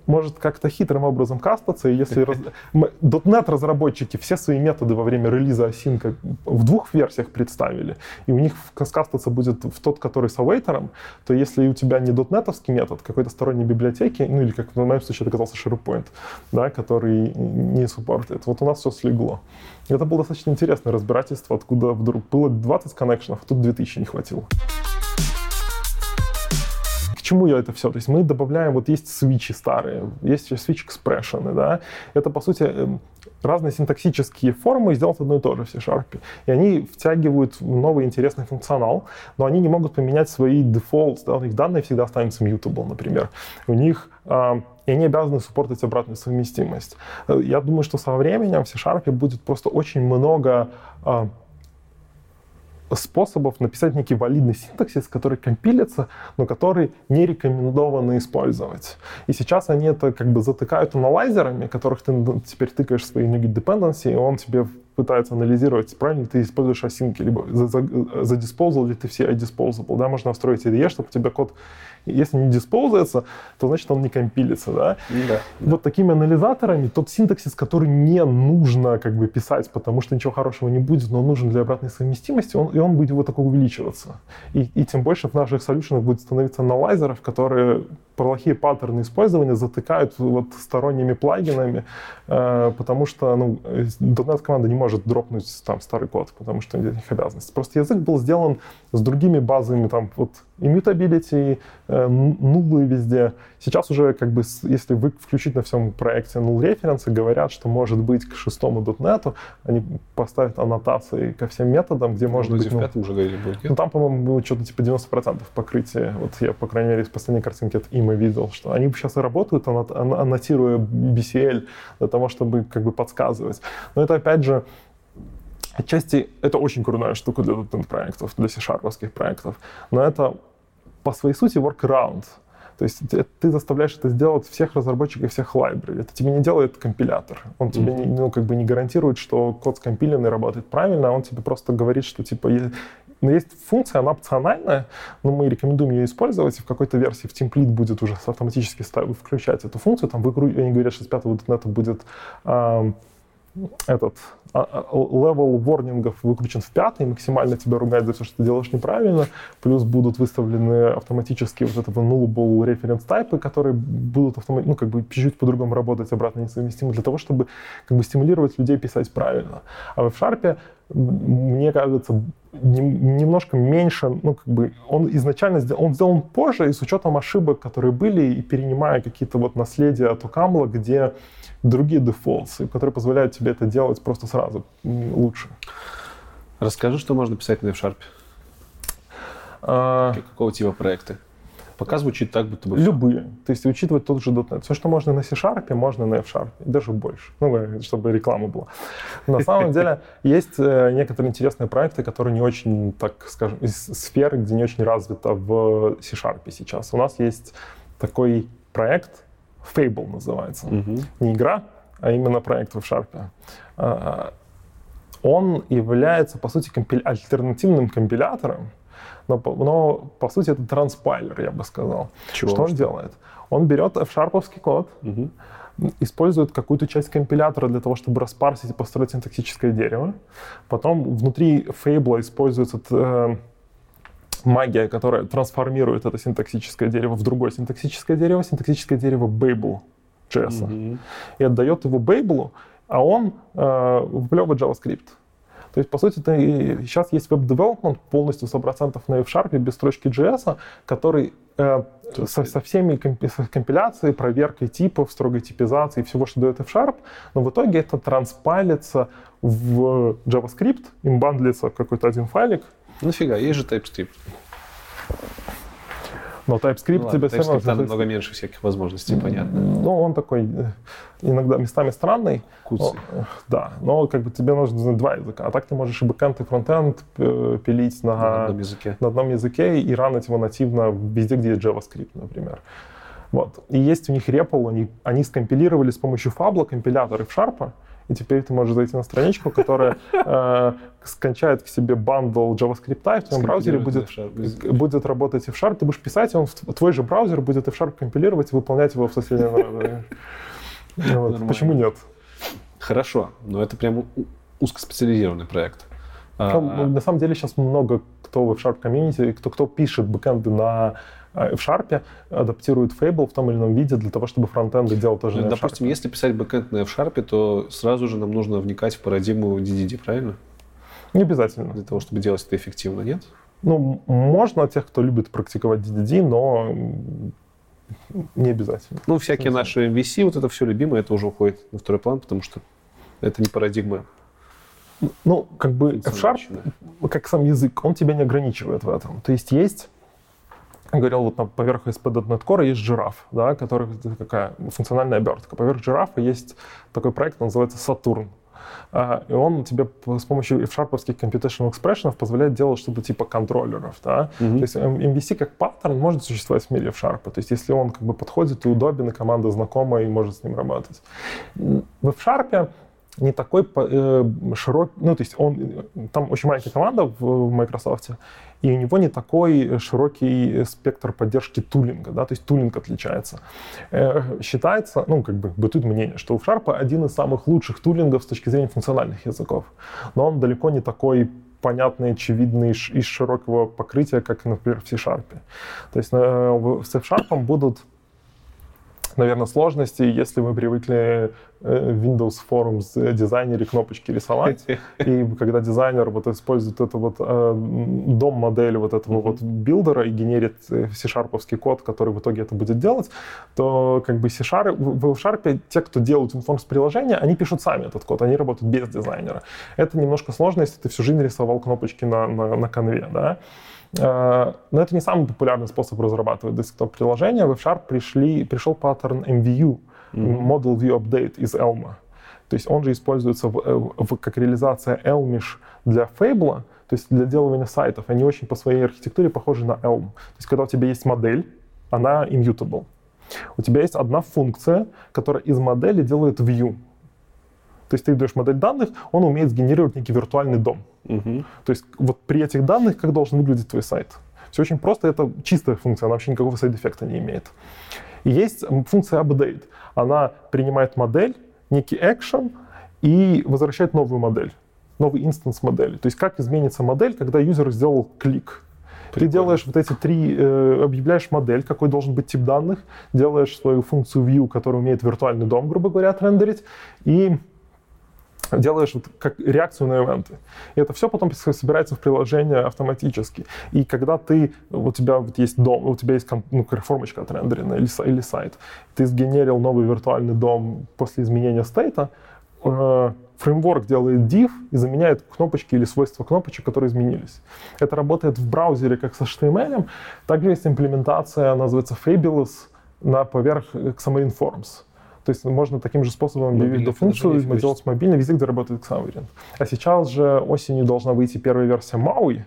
может как-то хитрым образом кастаться, и если .NET *laughs* разработчики все свои методы во время релиза Async в двух версиях представили, и у них скастаться будет в тот, который с awaiтером, то если у тебя не .NET метод, какой-то сторонней библиотеки, ну или как в моем случае это оказался SharePoint, да, который не суппортит, вот у нас все слегло. Это было достаточно интересное разбирательство, откуда вдруг было 20 коннекшенов, а тут 2000 не хватило. Чему я это все? То есть мы добавляем, вот есть свичи старые, есть switch expression, да, это, по сути, эм, разные синтаксические формы сделать одно и то же в C-Sharp. И они втягивают новый интересный функционал, но они не могут поменять свои defaults, да, у них данные всегда останутся mutable, например. У них а, и они обязаны суппортить обратную совместимость. Э, Я думаю, что со временем в C-Sharp будет просто очень много а, способов написать некий валидный синтаксис, который компилится, но который не рекомендовано использовать. И сейчас они это как бы затыкают аналайзерами, которых ты ну, теперь тыкаешь свои dependency, и он тебе пытается анализировать, правильно ли ты используешь осинки, либо за, за, задиспоузал ли ты все disposable. Да, можно настроить IDE, чтобы у тебя код, *laughs* если не диспоузается, то значит он не компилится. Да? Да. Вот такими анализаторами тот синтаксис, который не нужно как бы писать, потому что ничего хорошего не будет, но он нужен для обратной совместимости, он, и он будет вот такой увеличиваться. И, и тем больше в наших солюшенах будет становиться аналайзеров, которые плохие паттерны использования затыкают вот сторонними плагинами, э, потому что ну, э, .NET команда не может дропнуть там старый код, потому что нет их обязанностей. Просто язык был сделан с другими базами, там вот immutability, э, нулы везде. Сейчас уже как бы, если вы включить на всем проекте null референсы, говорят, что может быть к шестому .NET они поставят аннотации ко всем методам, где может Вроде быть... ну, уже говорили будет, ну, там, по-моему, было что-то типа 90% покрытия. Вот я, по крайней мере, из последней картинки от има видел, что они сейчас и работают, аннот- ан- аннотируя BCL для того, чтобы как бы подсказывать. Но это, опять же, отчасти это очень крутая штука для .NET проектов, для C-Sharp проектов. Но это по своей сути workaround. То есть ты, заставляешь это сделать всех разработчиков, всех library. Это тебе не делает компилятор. Он тебе не, ну, как бы не гарантирует, что код скомпиленный работает правильно, а он тебе просто говорит, что типа но есть функция, она опциональная, но мы рекомендуем ее использовать, и в какой-то версии в template будет уже автоматически ставить, включать эту функцию. Там они говорят, что с 5 .NET будет ам, этот level ворнингов выкручен в пятый, максимально тебя ругать за все, что ты делаешь неправильно, плюс будут выставлены автоматически вот этого nullable reference type, которые будут автома- ну, как бы чуть-чуть по-другому работать, обратно несовместимы, для того, чтобы как бы стимулировать людей писать правильно. А в Sharp, мне кажется, нем- немножко меньше, ну, как бы, он изначально сделан, он сделан позже, и с учетом ошибок, которые были, и перенимая какие-то вот наследия от Окамла, где другие дефолты, которые позволяют тебе это делать просто сразу лучше. Расскажи, что можно писать на F-Sharp. А, Какого типа проекты? Пока звучит так, будто бы... Любые. То есть учитывать тот же .NET. Все, что можно на C-Sharp, можно на F-Sharp. И даже больше. Ну, э, чтобы реклама была. На самом деле *laughs* есть э, некоторые интересные проекты, которые не очень, так скажем, из сферы, где не очень развито в C-Sharp сейчас. У нас есть такой проект, Fable называется. Мгм. не игра, а именно проект в Sharp. А, Он является, по сути, компи- альтернативным компилятором, но, но, по сути, это транспайлер, я бы сказал. Чего? Что он делает? Он берет f-шарповский код, Мгм. использует какую-то часть компилятора для того, чтобы распарсить и построить синтаксическое дерево. Потом внутри Fable используется э, магия, которая трансформирует это синтаксическое дерево в другое синтаксическое дерево, синтаксическое дерево Babel JS. Мгм. И отдает его Babel, а он э, выплевывает JavaScript. То есть, по сути, ты, сейчас есть веб-девелопмент полностью 100% на F-Sharp без строчки JS, который э, со, со всеми компи- компиляцией, проверкой типов, строгой типизацией, всего, что дает F-Sharp, но в итоге это транспайлится в JavaScript, им бандлится какой-то один файлик, Нафига, есть же TypeScript. но TypeScript Ну, тебе все равно... TypeScript намного меньше всяких возможностей, понятно. Ну, он такой э, иногда местами странный, Куцый. Ну, да, но как бы тебе нужно знать два языка. А так ты можешь и бэкэнд, и фронтенд э, пилить на, На одном языке. на одном языке и ранить его нативно везде, где есть JavaScript, например. Вот. И есть у них REPL, они, они скомпилировали с помощью Fable компилятор F-Sharp, и теперь ты можешь зайти на страничку, которая *laughs* э, скачает к себе bundle JavaScript, и в твоем браузере будет, будет работать F-Sharp, ты будешь писать, и он в твой же браузер будет F-Sharp компилировать и выполнять его в соседнем... *laughs* Ну почему нет? Хорошо, но это прям узкоспециализированный проект. А, на самом деле сейчас много кто в F-Sharp комьюнити, кто, кто пишет бэкэнды на в Sharp адаптирует Fable в том или ином виде для того, чтобы фронтенды делал тоже ну, Допустим, если писать бэкэнд на F-Sharp, то сразу же нам нужно вникать в парадигму DDD, правильно? Не обязательно. Для того, чтобы делать это эффективно, нет? Ну, можно тех, кто любит практиковать DDD, но не обязательно. Ну, всякие наши MVC, вот это все любимое, это уже уходит на второй план, потому что это не парадигма. Ну, как бы F-Sharp, как сам язык, он тебя не ограничивает в этом. То есть есть говорил, вот на поверх ASP.NET Core есть жираф, да, который такая функциональная обертка. Поверх жирафа есть такой проект, называется Saturn. Uh, и он тебе с помощью F-Sharp computational expression позволяет делать что-то типа контроллеров. Да? Mm-hmm. То есть MVC как паттерн может существовать в мире F-Sharp. То есть если он как бы подходит и удобен, и команда знакомая, и может с ним работать. В F-Sharp не такой э, широкий, ну, то есть он, там очень маленькая команда в, в Microsoft, и у него не такой широкий спектр поддержки тулинга, да, то есть тулинг отличается. Э, считается, ну, как бы бытует мнение, что у Sharp один из самых лучших тулингов с точки зрения функциональных языков, но он далеко не такой понятный, очевидный из широкого покрытия, как, например, в C-Sharp. То есть э, с F-Sharp будут наверное, сложности, если мы привыкли э, Windows Forms дизайнере кнопочки рисовать, *laughs* и когда дизайнер вот использует эту вот э, DOM-модель вот этого вот билдера и генерит э, C-шарповский код, который в итоге это будет делать, то как бы C-Sharp, F-Sharp те, кто делают WinForms приложения, они пишут сами этот код, они работают без дизайнера. Это немножко сложно, если ты всю жизнь рисовал кнопочки на, на, на канве, да. Э, но это не самый популярный способ разрабатывать десктоп-приложения. В F-Sharp пришли, пришел паттерн MVU, mm-hmm. Model View Update из Elm. То есть он же используется в, э, в, как реализация Elmish для Fable, то есть для делания сайтов. Они очень по своей архитектуре похожи на Elm. То есть когда у тебя есть модель, она immutable. У тебя есть одна функция, которая из модели делает view. То есть ты даешь модель данных, он умеет сгенерировать некий виртуальный DOM. Угу. То есть вот при этих данных как должен выглядеть твой сайт? Все очень просто, это чистая функция, она вообще никакого сайд-эффекта не имеет. И есть функция update. Она принимает модель, некий action и возвращает новую модель, новый инстанс модели. То есть как изменится модель, когда юзер сделал клик. Прикольно. Ты делаешь вот эти три, э, объявляешь модель, какой должен быть тип данных, делаешь свою функцию view, которая умеет виртуальный дом, грубо говоря, отрендерить, и делаешь вот как реакцию на ивенты. И это все потом собирается в приложение автоматически. И когда ты, у тебя вот есть дом, у тебя есть ну, формочка отрендеренная или, или сайт, ты сгенерил новый виртуальный дом после изменения стейта, э, фреймворк делает div и заменяет кнопочки или свойства кнопочек, которые изменились. Это работает в браузере как с HTML. Также есть имплементация, называется Fabulous, на поверх Xamarin Forms. То есть можно таким же способом объявить функцию, сделать мобильно везде, где работает Xamarin. А сейчас же осенью должна выйти первая версия MAUI.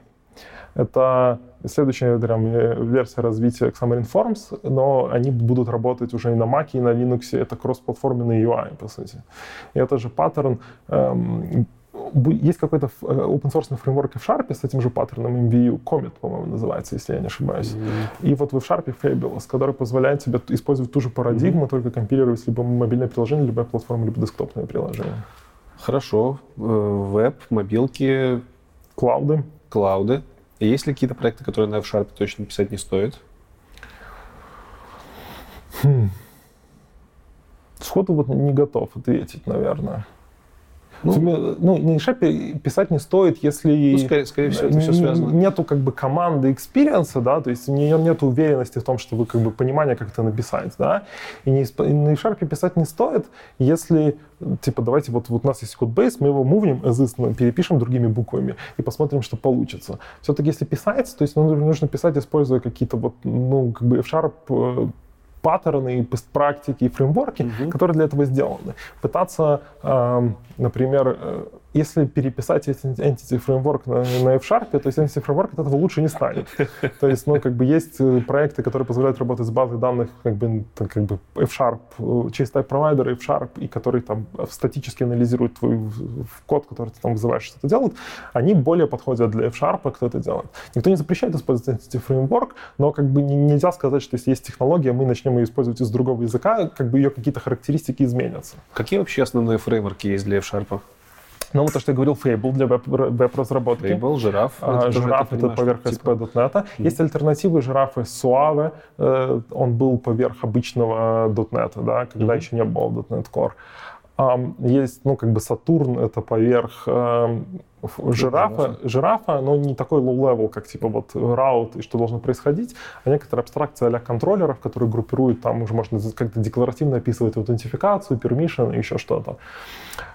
Это следующая прям, э, версия развития Xamarin Forms, но они будут работать уже и на Mac, и на Linux. Это кроссплатформенный UI, по сути. И это же паттерн эм, есть какой-то э, open source фреймворк в Sharp с этим же паттерном MVU, Comet, по-моему, называется, если я не ошибаюсь. Mm-hmm. И вот в Sharp Fabulous, который позволяет тебе использовать ту же парадигму, mm-hmm. только компилировать либо мобильное приложение, либо платформа, либо десктопное приложение. Хорошо. Э, веб, мобилки. Клауды. Клауды. Есть ли какие-то проекты, которые на F-Sharp точно писать не стоит? Хм. Сходу вот не готов ответить, наверное. Ну, ну, на F-Sharp писать не стоит, если ну, скорее, скорее всего, это все связано. нету как бы команды экспириенса, да, то есть не, нету уверенности в том, что вы как бы понимание, как это написать, да, и, не, и на eShop писать не стоит, если, типа, давайте вот, вот у нас есть кодбейс, мы его мувнем, перепишем другими буквами и посмотрим, что получится. Все-таки если писать, то есть ну, нужно писать, используя какие-то вот, ну, как бы F-Sharp э, паттерны, практики и фреймворки, угу. которые для этого сделаны. Пытаться, э, например, если переписать Entity Framework на, на F-Sharp, то есть Entity Framework от этого лучше не станет. То есть, ну, как бы есть э, проекты, которые позволяют работать с базой данных, как бы, как бы F-Sharp, э, через type провайдер F-Sharp, и которые там статически анализируют твой код, который ты там вызываешь, что-то делают, они более подходят для F-Sharp, кто это делает. Никто не запрещает использовать Entity Framework, но как бы нельзя сказать, что если есть технология, мы начнем ее использовать из другого языка, как бы ее какие-то характеристики изменятся. Какие вообще основные фреймворки есть для F-Sharp? Ну, вот то, что я говорил, Fable для веб-разработки. Fable, Жираф. А, жираф — это поверх ASP.NET. Mm-hmm. Есть альтернативы жирафы Suave. Э, он был поверх обычного .NET, да, когда mm-hmm. еще не было .NET Core. Есть, ну, как бы Сатурн, это поверх э, жирафа, жирафа, но не такой low-level, как типа вот раут и что должно происходить, а некоторая абстракция а контроллеров, которые группируют, там уже можно как-то декларативно описывать аутентификацию, permission и еще что-то.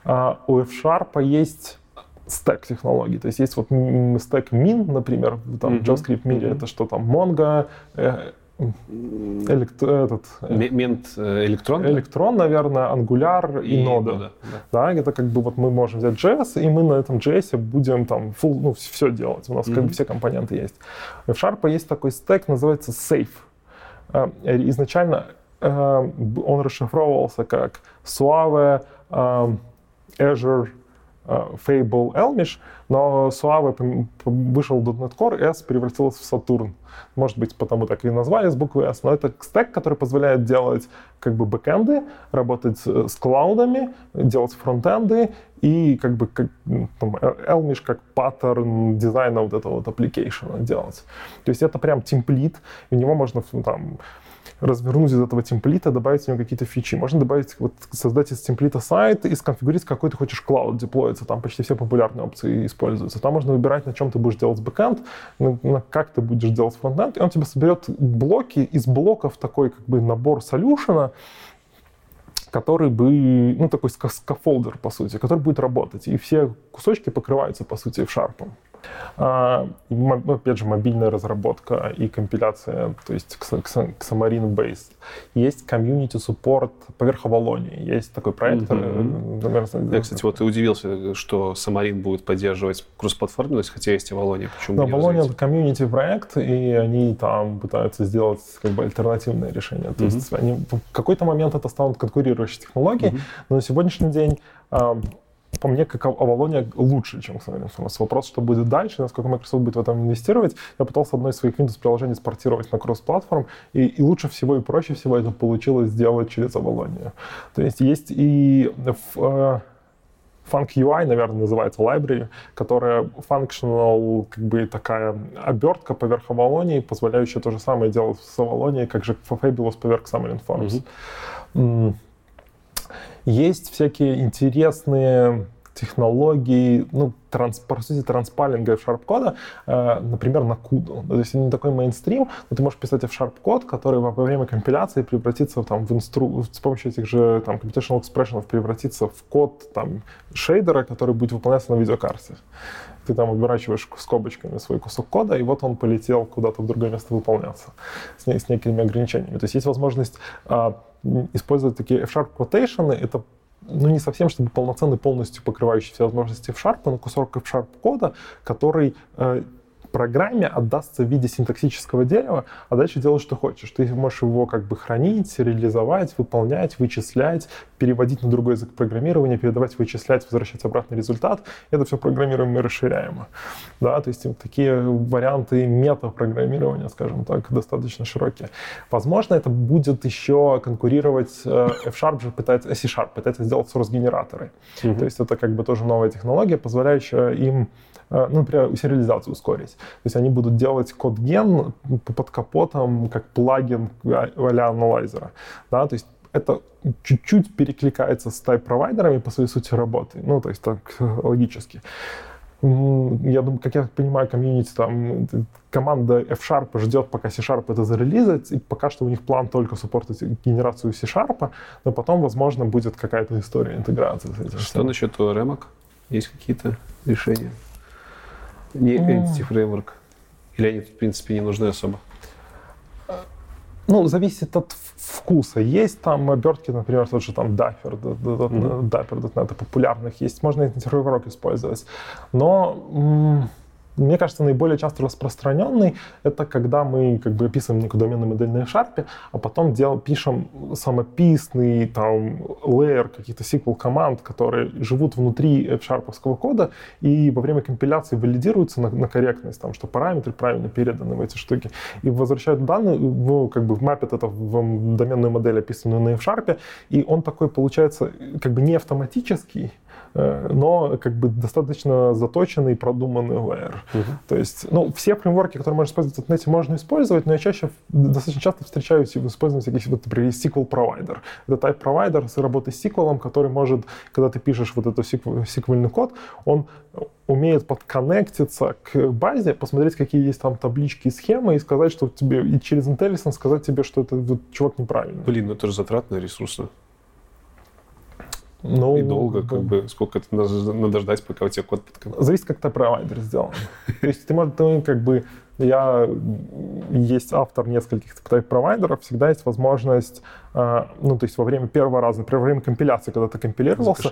А у F-Sharp есть стек технологий. То есть есть вот стек min, например, там mm-hmm. JavaScript мире mm-hmm. это что там, Mongo, э, элект, этот, э, Мент э, электрон? Электрон, наверное, Angular и, и Node. Да, да. да, это как бы вот мы можем взять JS, и мы на этом JS будем там full, ну, все делать. У нас mm-hmm. как бы все компоненты есть. В Sharp есть такой стек, называется Safe. Э, изначально он расшифровывался как Suave, Azure, Fable, Elmish, но Suave вышел .NET Core, S превратилась в Saturn. Может быть, потому так и назвали с буквы S, но это стек, который позволяет делать как бы бэкэнды, работать с клаудами, делать фронтенды и как бы как, там, Elmish как паттерн дизайна вот этого вот application делать. То есть это прям template, в него можно там развернуть из этого темплита, добавить в него какие-то фичи. Можно добавить, вот, создать из темплита сайт и сконфигурировать, какой ты хочешь cloud деплоиться. Там почти все популярные опции используются. Там можно выбирать, на чем ты будешь делать бэкэнд, на, на как ты будешь делать фронтенд, и он тебе соберет блоки из блоков такой как бы набор солюшена, который бы, ну, такой scaffolder, по сути, который будет работать. И все кусочки покрываются, по сути, F-Sharp'ом. А, ну, опять же, мобильная разработка и компиляция, то есть Xamarin Based. Есть community support поверх Авалонии. Есть такой проект. Mm-hmm. Наверное, Я, кстати, вот и удивился, что Xamarin будет поддерживать кроссплатформенность, хотя есть Авалония. Почему да, Авалония — это комьюнити проект, и они там пытаются сделать как бы альтернативное решение. То mm-hmm. есть они в какой-то момент это станут конкурирующие технологии, mm-hmm. но на сегодняшний день по мне, как Авалония лучше, чем Xamarin Forms. Вопрос, что будет дальше, насколько Microsoft будет в этом инвестировать. Я пытался одно из своих Windows приложений спортировать на кросс-платформ, и, и лучше всего и проще всего это получилось сделать через Авалонию. То есть есть и в, э, Funk UI, наверное, называется library, которая functional, как бы такая обертка поверх Авалонии, позволяющая то же самое делать с Авалонией, как же Fabulous поверх Xamarin Forms. Mm-hmm. Есть всякие интересные технологии, ну, транс, по сути, транспалинга шарп-кода, э, например, на CUDA. То есть не такой мейнстрим, но ты можешь писать в шарп-код, который во время компиляции превратится там, в инстру... с помощью этих же там, computational expression превратится в код там, шейдера, который будет выполняться на видеокарте. Ты там оборачиваешь скобочками свой кусок кода, и вот он полетел куда-то в другое место выполняться с, с некими ограничениями. То есть есть возможность а, использовать такие F-sharp quotation, это ну, не совсем, чтобы полноценный, полностью покрывающий все возможности F-Sharp, но кусок F-Sharp кода, который э, программе отдастся в виде синтаксического дерева, а дальше делать, что хочешь. Ты можешь его как бы хранить, реализовать, выполнять, вычислять, переводить на другой язык программирования, передавать, вычислять, возвращать обратный результат. Это все программируемо и расширяемо. Да, то есть такие варианты метапрограммирования, скажем так, достаточно широкие. Возможно, это будет еще конкурировать, э, F-Sharp же пытается, C-Sharp пытается сделать source-генераторы. Mm-hmm. То есть это как бы тоже новая технология, позволяющая им Э, ну, например, сериализацию ускорить. То есть они будут делать код-ген под капотом как плагин а-ля аналайзера. Да? То есть это чуть-чуть перекликается с тайп-провайдерами по своей сути работы. Ну, то есть так *laughs* логически. Я думаю, как я понимаю, комьюнити, там, команда F-Sharp ждет, пока C-Sharp это зарелизит, и пока что у них план только суппортить генерацию C-Sharp, но потом, возможно, будет какая-то история интеграции с этим. Что насчет ремок? Есть какие-то решения? Не Entity Framework? Или они, в принципе, не нужны особо? Ну, зависит от вкуса. Есть там обертки, например, тот же там Dapper, mm-hmm. Dapper, это популярных есть. Можно интерфейс использовать. Но мне кажется, наиболее часто распространенный это когда мы как бы описываем некую доменную модель на F-Sharp, а потом дел, пишем самописный там layer каких-то SQL команд, которые живут внутри F-Sharp кода и во время компиляции валидируются на, на корректность, там, что параметры правильно переданы в эти штуки, и возвращают данные, в, как бы мапят это в доменную модель, описанную на F-Sharp, и он такой получается как бы не автоматический, но как бы достаточно заточенный, продуманный layer. Uh-huh. То есть, ну, все фреймворки, которые можно использовать в интернете, можно использовать, но я чаще, достаточно часто встречаюсь в использовании всяких, вот, например, SQL Provider. Это type provider с работой с SQL, который может, когда ты пишешь вот этот SQL код, он умеет подконнектиться к базе, посмотреть, какие есть там таблички и схемы, и сказать, что тебе, и через IntelliSense сказать тебе, что это вот, чувак неправильно. Блин, ну это же затратные ресурсы. Ну, и долго, как бы, сколько это надо ждать, пока у тебя код подконтролирует. Зависит, как ты провайдер сделан. То есть ты, можешь, ты как бы я есть автор нескольких провайдеров, всегда есть возможность, ну, то есть во время первого раза, например, во время компиляции, когда ты компилировался,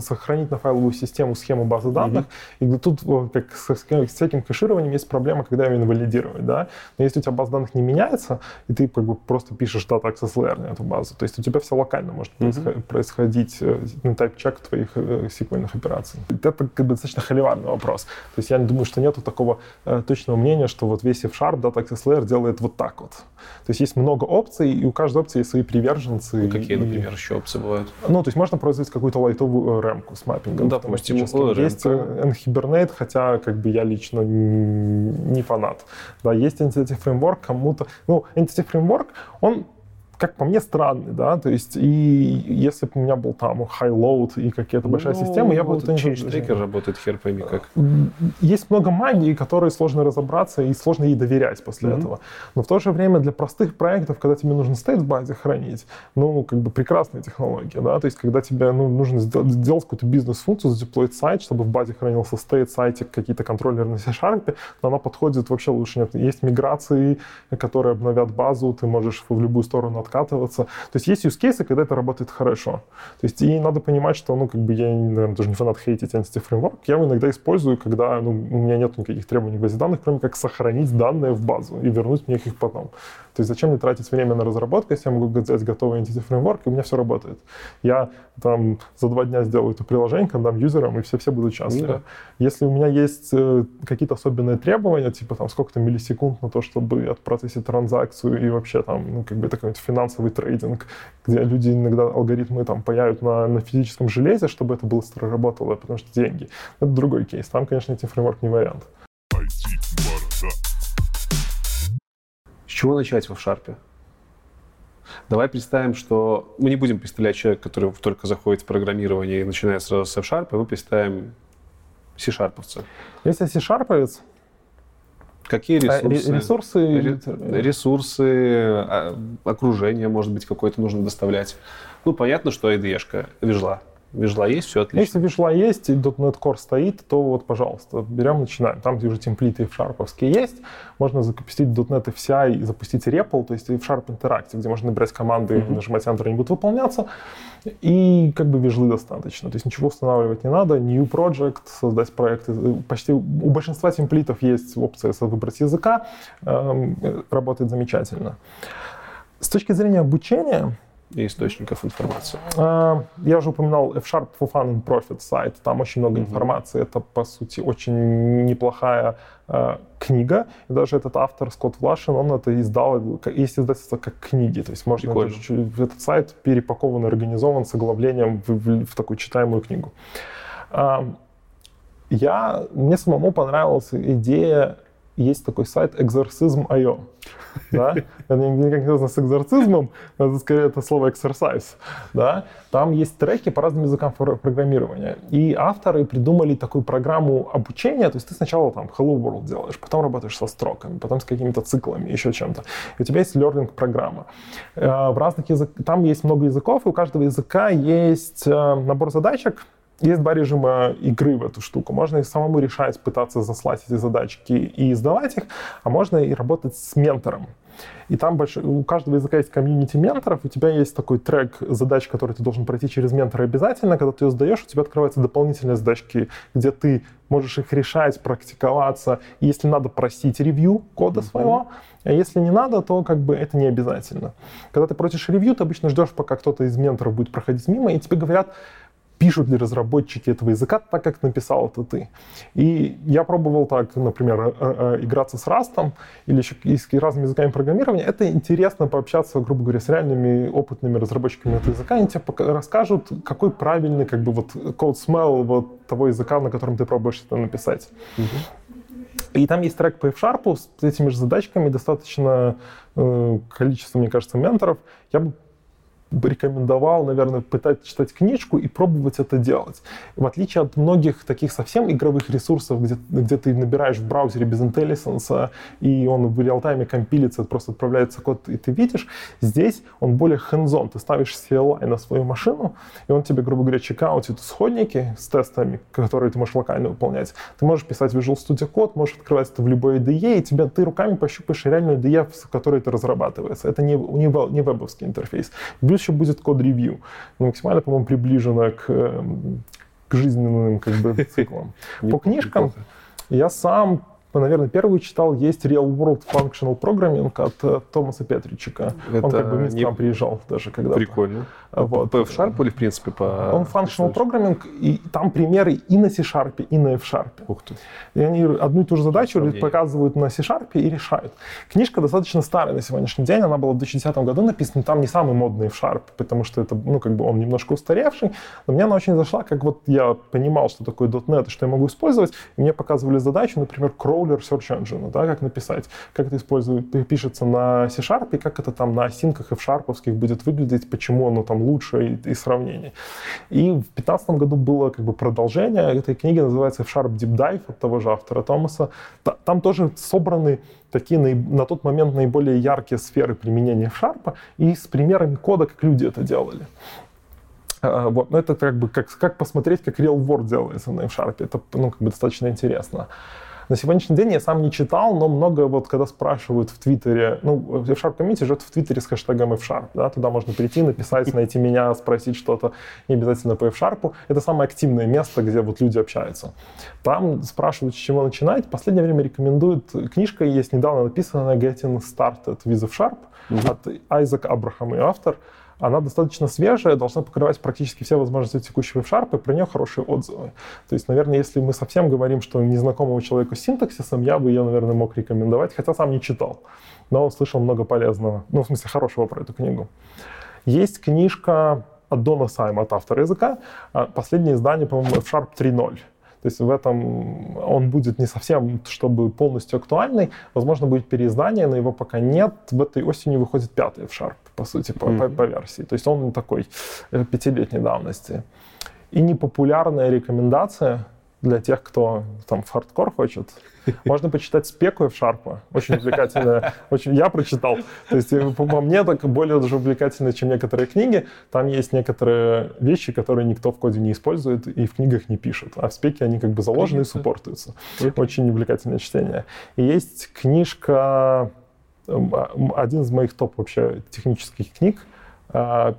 сохранить на файловую систему схему базы данных. Mm-hmm. И тут, как с, с этим кэшированием, есть проблема, когда ее инвалидировать, да. Но если у тебя база данных не меняется, и ты как бы просто пишешь data access layer на эту базу, то есть у тебя все локально может mm-hmm. происходить э, на type-чек твоих э, сиквельных операций. Это как бы достаточно холиварный вопрос. То есть я не думаю, что нету такого э, точного мнения, что вот весь F-Sharp, Data Access Layer делает вот так вот. То есть есть много опций, и у каждой опции есть свои приверженцы. Ну, какие, и, например, еще опции бывают? Ну, то есть можно производить какую-то лайтовую ремку с маппингом. Да, допустим, есть Nhibernate, хотя как бы я лично не фанат. Да, есть Entity Framework, кому-то... Ну, Entity Framework, он как по мне, странный, да, то есть, и если бы у меня был там high load и какая-то большая ну, система, я бы... Вот change tracker работает хер пойми как. Есть много магии, которые сложно разобраться и сложно ей доверять после mm-hmm. этого. Но в то же время для простых проектов, когда тебе нужно стейт в базе хранить, ну, как бы прекрасная технология, да, то есть, когда тебе ну, нужно сделать, сделать какую-то бизнес-функцию, задеплоить сайт, чтобы в базе хранился стейт, сайтик, какие-то контроллеры на C-Sharp, но она подходит вообще лучше нет. Есть миграции, которые обновят базу, ты можешь в любую сторону откатываться. То есть есть use cases, когда это работает хорошо. То есть и надо понимать, что, ну, как бы я, наверное, тоже не фанат хейтить Entity Framework. Я его иногда использую, когда ну, у меня нет никаких требований в базе данных, кроме как сохранить данные в базу и вернуть мне их потом. То есть зачем мне тратить время на разработку, если я могу взять готовый Entity Framework, и у меня все работает. Я там за два дня сделаю это приложение, дам юзерам, и все-все будут счастливы. Да. Если у меня есть э, какие-то особенные требования, типа там сколько-то миллисекунд на то, чтобы отпроцессить транзакцию и вообще там, ну, как бы такой финансовый трейдинг, где люди иногда алгоритмы там паяют на, на физическом железе, чтобы это быстро работало, потому что деньги. Это другой кейс. Там, конечно, эти фреймворк не вариант. С чего начать в шарпе? Давай представим, что мы не будем представлять человека, который только заходит в программирование и начинает сразу с F-Sharp, а мы представим C-шарповца. Если C-шарповец, Какие ресурсы? Ресурсы, ресурсы а, окружение, может быть, какое-то нужно доставлять. Ну, понятно, что IDE-шка, вижла. Вижла есть, все отлично. Если вижла есть и .NET Core стоит, то вот, пожалуйста, берем, начинаем. Там, где уже темплиты F-Sharp есть, можно запустить .NET FCI и запустить REPL, то есть F-Sharp Interactive, где можно набирать команды, mm-hmm. нажимать Enter, они будут выполняться. И как бы вижлы достаточно. То есть ничего устанавливать не надо. New Project, создать проект. Почти у большинства темплитов есть опция выбрать языка. Эм, работает замечательно. С точки зрения обучения, и источников информации? А, я уже упоминал F-Sharp for Fun and Profit сайт. Там очень много mm-hmm. информации. Это, по сути, очень неплохая э, книга. И даже этот автор, Скотт Влашин, он это издал, есть издательство как книги. То есть можно это, этот сайт перепакован и организован с оглавлением в, в, в такую читаемую книгу. А, я, мне самому понравилась идея есть такой сайт exorcism.io. Да? Это никак не связано с экзорцизмом, это скорее это слово exercise. Да? Там есть треки по разным языкам программирования. И авторы придумали такую программу обучения. То есть ты сначала там Hello World делаешь, потом работаешь со строками, потом с какими-то циклами, еще чем-то. И у тебя есть learning программа. Э, в разных языках, там есть много языков, и у каждого языка есть э, набор задачек, есть два режима игры в эту штуку. Можно и самому решать, пытаться заслать эти задачки и сдавать их, а можно и работать с ментором. и там больш... у каждого языка есть комьюнити менторов, у тебя есть такой трек задач, который ты должен пройти через ментора обязательно. Когда ты ее сдаешь, у тебя открываются дополнительные задачки, где ты можешь их решать, практиковаться. И если надо, просить ревью кода mm-hmm. своего. А если не надо, то как бы это не обязательно. Когда ты просишь ревью, ты обычно ждешь, пока кто-то из менторов будет проходить мимо, и тебе говорят, пишут ли разработчики этого языка так, как написал это ты. И я пробовал так, например, э, э, играться с Rust или еще с разными языками программирования. Это интересно пообщаться, грубо говоря, с реальными опытными разработчиками этого языка. Они тебе расскажут, какой правильный как бы вот code smell вот того языка, на котором ты пробуешь это написать. И там есть трек по F-Sharp с этими же задачками, достаточно э, количество, мне кажется, менторов. Я бы рекомендовал, наверное, пытаться читать книжку и пробовать это делать. В отличие от многих таких совсем игровых ресурсов, где, где ты набираешь в браузере без IntelliSense, и он в реал-тайме компилится, просто отправляется код, и ты видишь, здесь он более hands-on. Ты ставишь CLI на свою машину, и он тебе, грубо говоря, чекаутит исходники с тестами, которые ты можешь локально выполнять. Ты можешь писать Visual Studio Code, можешь открывать это в любой IDE, и тебя, ты руками пощупаешь реальную IDE, в которой это разрабатывается. Это не, не, не вебовский интерфейс. Плюс еще будет код-ревью. Максимально, по-моему, приближено к, эм, к жизненным как бы, *laughs* циклам. По книжкам я сам наверное, первый читал, есть Real World Functional Programming от э, Томаса Петричика. Это Он как бы в Минск не... нам приезжал даже когда-то. Прикольно. Вот. По F-Sharp или, в принципе, по... Он Functional Programming, и там примеры и на C-Sharp, и на F-Sharp. Ух ты. И они одну и ту же задачу Сравнение. показывают на C-Sharp и решают. Книжка достаточно старая на сегодняшний день, она была в 2010 году написана, там не самый модный F-Sharp, потому что это, ну, как бы он немножко устаревший, но мне она очень зашла, как вот я понимал, что такое .NET и что я могу использовать, и мне показывали задачу, например, crawler search engine, да, как написать, как это использует, пишется на C-Sharp, и как это там на осинках F-Sharp будет выглядеть, почему оно там лучше и, и сравнений. И в 2015 году было как бы продолжение этой книги, называется F-Sharp Deep Dive от того же автора Томаса. Там тоже собраны такие на тот момент наиболее яркие сферы применения F-Sharp и с примерами кода, как люди это делали. А, вот, но это как бы как, как посмотреть, как Real World делается на F-Sharp. Это ну, как бы достаточно интересно. На сегодняшний день я сам не читал, но много вот когда спрашивают в Твиттере, ну, F-Sharp Community живет в Твиттере с хэштегом F-Sharp, да, туда можно прийти, написать, найти меня, спросить что-то, не обязательно по F-Sharp. Это самое активное место, где вот люди общаются. Там спрашивают, с чего начинать. В последнее время рекомендуют, книжка есть недавно написанная Getting Started with F-Sharp mm-hmm. от Айзека Абрахама и автор она достаточно свежая, должна покрывать практически все возможности текущего F-Sharp, и про нее хорошие отзывы. То есть, наверное, если мы совсем говорим, что незнакомому человеку с синтаксисом, я бы ее, наверное, мог рекомендовать, хотя сам не читал, но слышал много полезного, ну, в смысле, хорошего про эту книгу. Есть книжка от Дона Сайма, от автора языка, а, последнее издание, по-моему, F-Sharp 3.0. То есть в этом он будет не совсем, чтобы полностью актуальный. Возможно, будет переиздание, но его пока нет. В этой осени выходит пятый F-Sharp, по сути, по, mm-hmm. по, по версии. То есть он такой э, пятилетней давности. И непопулярная рекомендация для тех, кто там в хардкор хочет. Можно почитать спеку в Шарпа. Очень увлекательная. Очень, я прочитал. То есть, э, по мне, так более даже увлекательно, чем некоторые книги. Там есть некоторые вещи, которые никто в коде не использует и в книгах не пишет. А в спеке они как бы заложены и суппортуются. Очень увлекательное чтение. И есть книжка, а, один из моих топ вообще технических книг, а,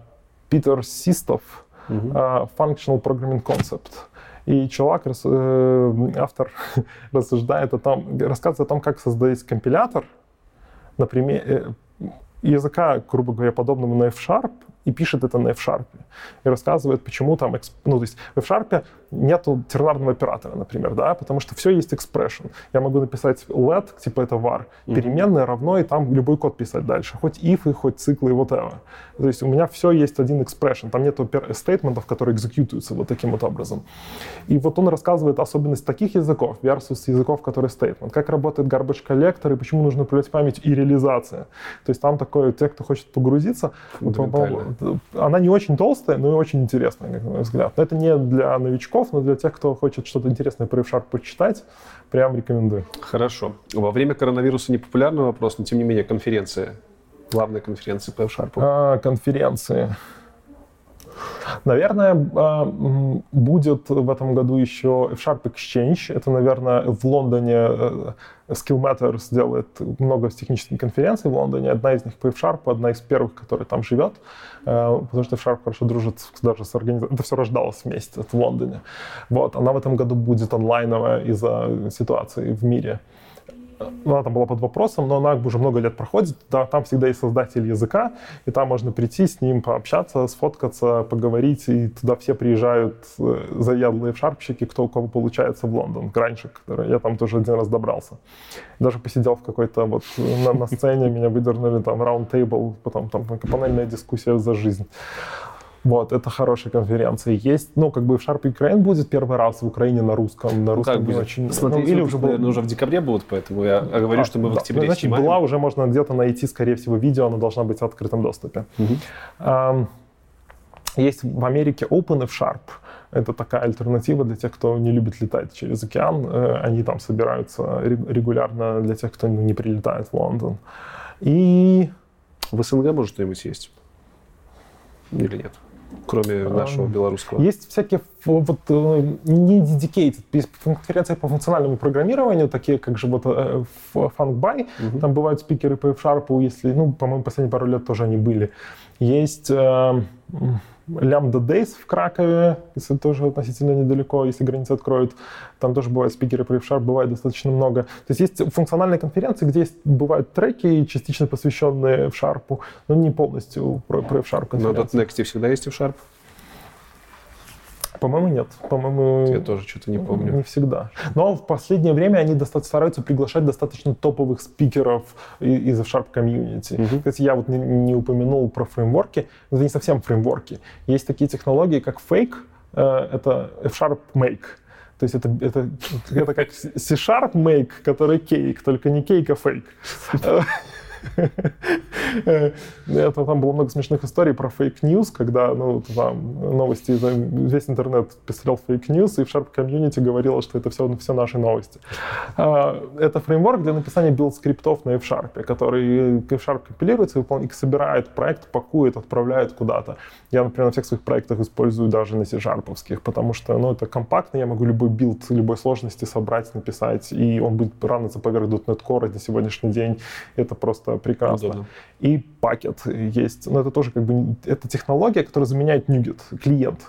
Питер Систов, uh-huh. Functional Programming Concept. И чувак, э, автор, *laughs* рассуждает о том, рассказывает о том, как создать компилятор, например, э, языка, грубо говоря, подобному на F-Sharp, и пишет это на F-Sharp. И рассказывает, почему там... Ну, то есть в F-Sharp нету тернарного оператора, например, да, потому что все есть expression. Я могу написать let, типа это var, mm-hmm. переменная равно, и там любой код писать дальше. Хоть if, и хоть циклы, и whatever. То есть у меня все есть один expression. Там нету стейтментов, которые экзекьютуются вот таким вот образом. И вот он рассказывает особенность таких языков versus языков, которые statement. Как работает garbage collector, и почему нужно управлять память и реализация. То есть там такое, те, кто хочет погрузиться, она не очень толстая, но и очень интересная, как на мой взгляд. Но это не для новичков, но для тех, кто хочет что-то интересное про f почитать, прям рекомендую. Хорошо. Во время коронавируса не популярный вопрос, но тем не менее конференция. Главная конференция по f А, конференции. Наверное, а, будет в этом году еще F-Sharp Exchange. Это, наверное, в Лондоне э, Skill Matters делает много технических конференций в Лондоне. Одна из них по F-Sharp, одна из первых, которая там живет. Э, потому что F-Sharp хорошо дружит даже с организацией. Это все рождалось вместе в Лондоне. Вот. Она в этом году будет онлайновая из-за ситуации в мире она там была под вопросом, но она уже много лет проходит, да, там всегда есть создатель языка, и там можно прийти с ним, пообщаться, сфоткаться, поговорить, и туда все приезжают э, заядлые шарпщики, кто у кого получается в Лондон, раньше, который я там тоже один раз добрался. Даже посидел в какой-то вот на, на сцене, меня выдернули там раунд тейбл, потом там панельная дискуссия за жизнь. Вот, это хорошая конференция. Есть, ну, как бы в Sharp Ukraine будет первый раз в Украине на русском. На русском как будет? очень... Смотрите, ну, или уже, был... наверное, уже в декабре будут, поэтому я говорю, а, что мы в октябре да, Значит, снимаем. была уже, можно где-то найти, скорее всего, видео, оно должно быть в открытом доступе. Угу. Есть в Америке Open F Sharp. Это такая альтернатива для тех, кто не любит летать через океан. Э, они там собираются регулярно для тех, кто не прилетает в Лондон. И... В СНГ может что-нибудь есть? Или нет? Кроме нашего белорусского? Есть всякие вот э, не dedicated, есть конференции по функциональному программированию, такие как же вот э, FunkBuy, угу. там бывают спикеры по F-Sharp, если, ну, по-моему, последние пару лет тоже они были. Есть э, Lambda Days в Кракове, если тоже относительно недалеко, если границы откроют. Там тоже бывают спикеры про F-Sharp, бывает достаточно много. То есть есть функциональные конференции, где есть, бывают треки, частично посвященные F-Sharp, но не полностью про, про F-Sharp конференции. Но .next всегда есть F-Sharp? По-моему, нет. По-моему, я тоже что-то не помню. Не всегда. Но в последнее время они достаточно стараются приглашать достаточно топовых спикеров из Sharp комьюнити. Uh-huh. Кстати, я вот не, не упомянул про фреймворки. Это не совсем фреймворки. Есть такие технологии, как Fake. Э, это F-Sharp Make. То есть это, это, это как *laughs* C-Sharp Make, который кейк, только не кейк, а фейк. *laughs* Это, там было много смешных историй про fake news, когда ну, там, новости, весь интернет писал fake news, и F-Sharp комьюнити говорило, что это все, все наши новости. А, это фреймворк для написания билд-скриптов на F-Sharp, который F-Sharp компилируется и собирает проект, пакует, отправляет куда-то. Я, например, на всех своих проектах использую даже на C-Sharp, потому что ну, это компактно, я могу любой билд любой сложности собрать, написать, и он будет поверх .NET Core на сегодняшний день. Это просто прекрасно. Удобно. И пакет есть. Но это тоже как бы это технология, которая заменяет NuGet, клиент.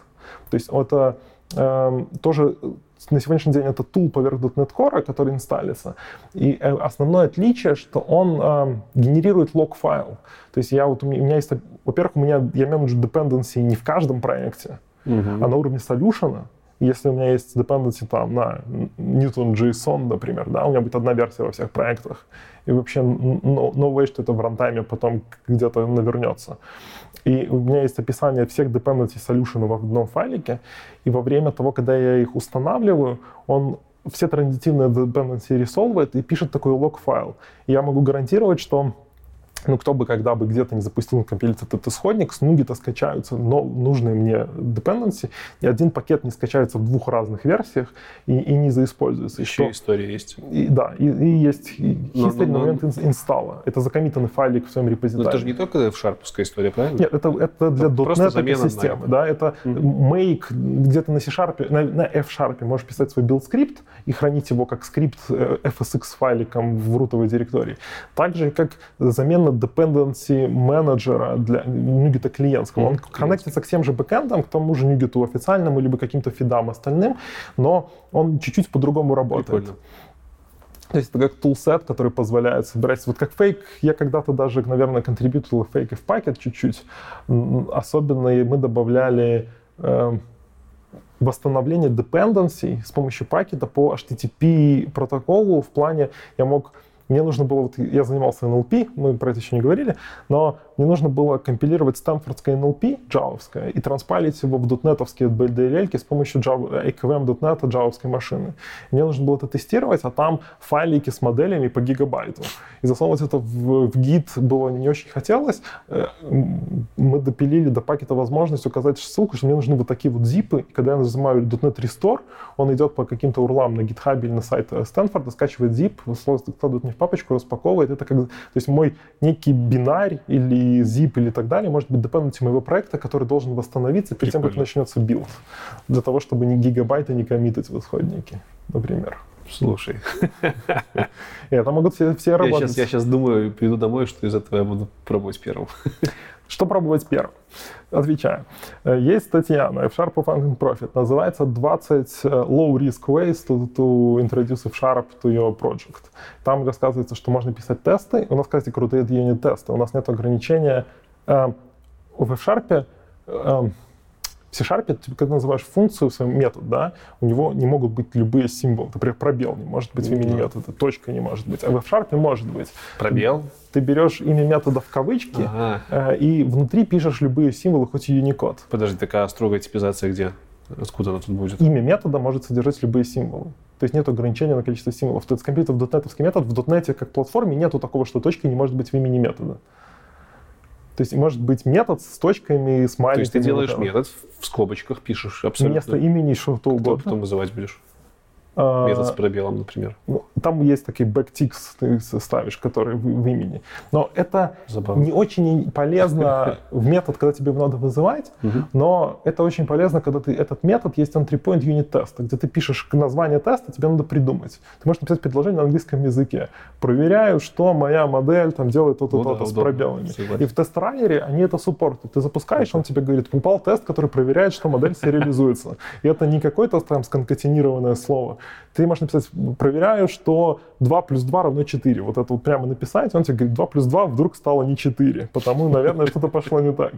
То есть это э, тоже на сегодняшний день это тул поверх .NET Core, который инсталится. И э, основное отличие, что он э, генерирует лог-файл. То есть я вот, у меня есть, во-первых, у меня, я менеджу dependency не в каждом проекте, uh-huh. а на уровне солюшена. Если у меня есть dependency там на Newton.json, например, да, у меня будет одна версия во всех проектах, и вообще no, no way, что это в рантайме потом где-то навернется. И у меня есть описание всех dependency solution в одном файлике, и во время того, когда я их устанавливаю, он все транзитивные dependency resolve и пишет такой лог-файл. Я могу гарантировать, что ну, кто бы когда бы где-то не запустил компилить этот исходник, с нуги-то скачаются но нужные мне dependency, и один пакет не скачается в двух разных версиях и, и не заиспользуется. Еще что, история есть. И, да, и, и есть history но, момент инсталла. Это закоммитанный файлик в своем репозитории. Но это же не только в шарповская история, правильно? Нет, это, это для это .NET системы. Да, это mm-hmm. make где-то на C-Sharp, на, на F-Sharp можешь писать свой билд-скрипт и хранить его как скрипт э, FSX файликом в рутовой директории. Так же, как замена именно dependency менеджера для NuGet клиентского. Он коннектится к тем же бэкэндам, к тому же NuGet официальному, либо каким-то фидам остальным, но он чуть-чуть по-другому работает. Прикольно. То есть это как тулсет, который позволяет собирать. Вот как фейк, я когда-то даже, наверное, контрибьютил фейки в пакет чуть-чуть. Особенно мы добавляли э, восстановление dependency с помощью пакета по HTTP протоколу в плане я мог мне нужно было, вот я занимался NLP, мы про это еще не говорили, но мне нужно было компилировать стэнфордское NLP, джавовское, и транспайлить его в дотнетовские DLL с помощью Java, AKVM.NET джавовской машины. Мне нужно было это тестировать, а там файлики с моделями по гигабайту. И засовывать это в, в Git было не очень хотелось. Э, допилили до пакета возможность указать ссылку, что мне нужны вот такие вот зипы. И когда я нажимаю .NET Restore, он идет по каким-то урлам на GitHub или на сайт Стэнфорда, скачивает zip, складывает мне в папочку, распаковывает. Это как, то есть мой некий бинарь или zip или так далее может быть dependency моего проекта, который должен восстановиться перед тем, как начнется билд. Для того, чтобы ни гигабайты не коммитать в исходники, например. Слушай. Это могут все, все работать. Я сейчас, я сейчас думаю, приду домой, что из этого я буду пробовать первым. Что пробовать первым? Отвечаю. Э, есть статья на F-Sharp Funding Profit. Называется 20 э, low-risk ways to, to introduce F-Sharp to your project. Там рассказывается, что можно писать тесты. У нас, кстати, крутые юнит-тесты. У нас нет ограничения. Э, в F-Sharp в C-Sharp, ты когда называешь функцию, свой метод, да, у него не могут быть любые символы. Например, пробел не может быть в имени метода, точка не может быть. А в F-Sharp может быть. Пробел? Ты берешь имя метода в кавычки ага. э, и внутри пишешь любые символы, хоть и Unicode. Подожди, такая строгая типизация где? Откуда она тут будет? Имя метода может содержать любые символы. То есть нет ограничения на количество символов. То есть компьютер в .NET метод, в .NET как платформе нету такого, что точка не может быть в имени метода. То есть может быть метод с точками, с маленькими. То есть ты делаешь метод, в скобочках пишешь абсолютно. Вместо имени что-то угодно. Кто потом вызывать будешь? Метод с пробелом, например. Ну, там есть такие backticks, ты ставишь, которые в, в имени. Но это Забавно. не очень полезно в метод, когда тебе надо вызывать, но это очень полезно, когда ты этот метод есть entry point unit теста, где ты пишешь название теста, тебе надо придумать. Ты можешь написать предложение на английском языке. Проверяю, что моя модель там делает то-то, то-то с пробелами. И в тест-раннере они это суппортят. Ты запускаешь, он тебе говорит, упал тест, который проверяет, что модель сериализуется. И это не какое-то там сконкатинированное слово ты можешь написать, проверяю, что 2 плюс 2 равно 4. Вот это вот прямо написать, он тебе говорит, 2 плюс 2 вдруг стало не 4, потому, наверное, что-то пошло не так.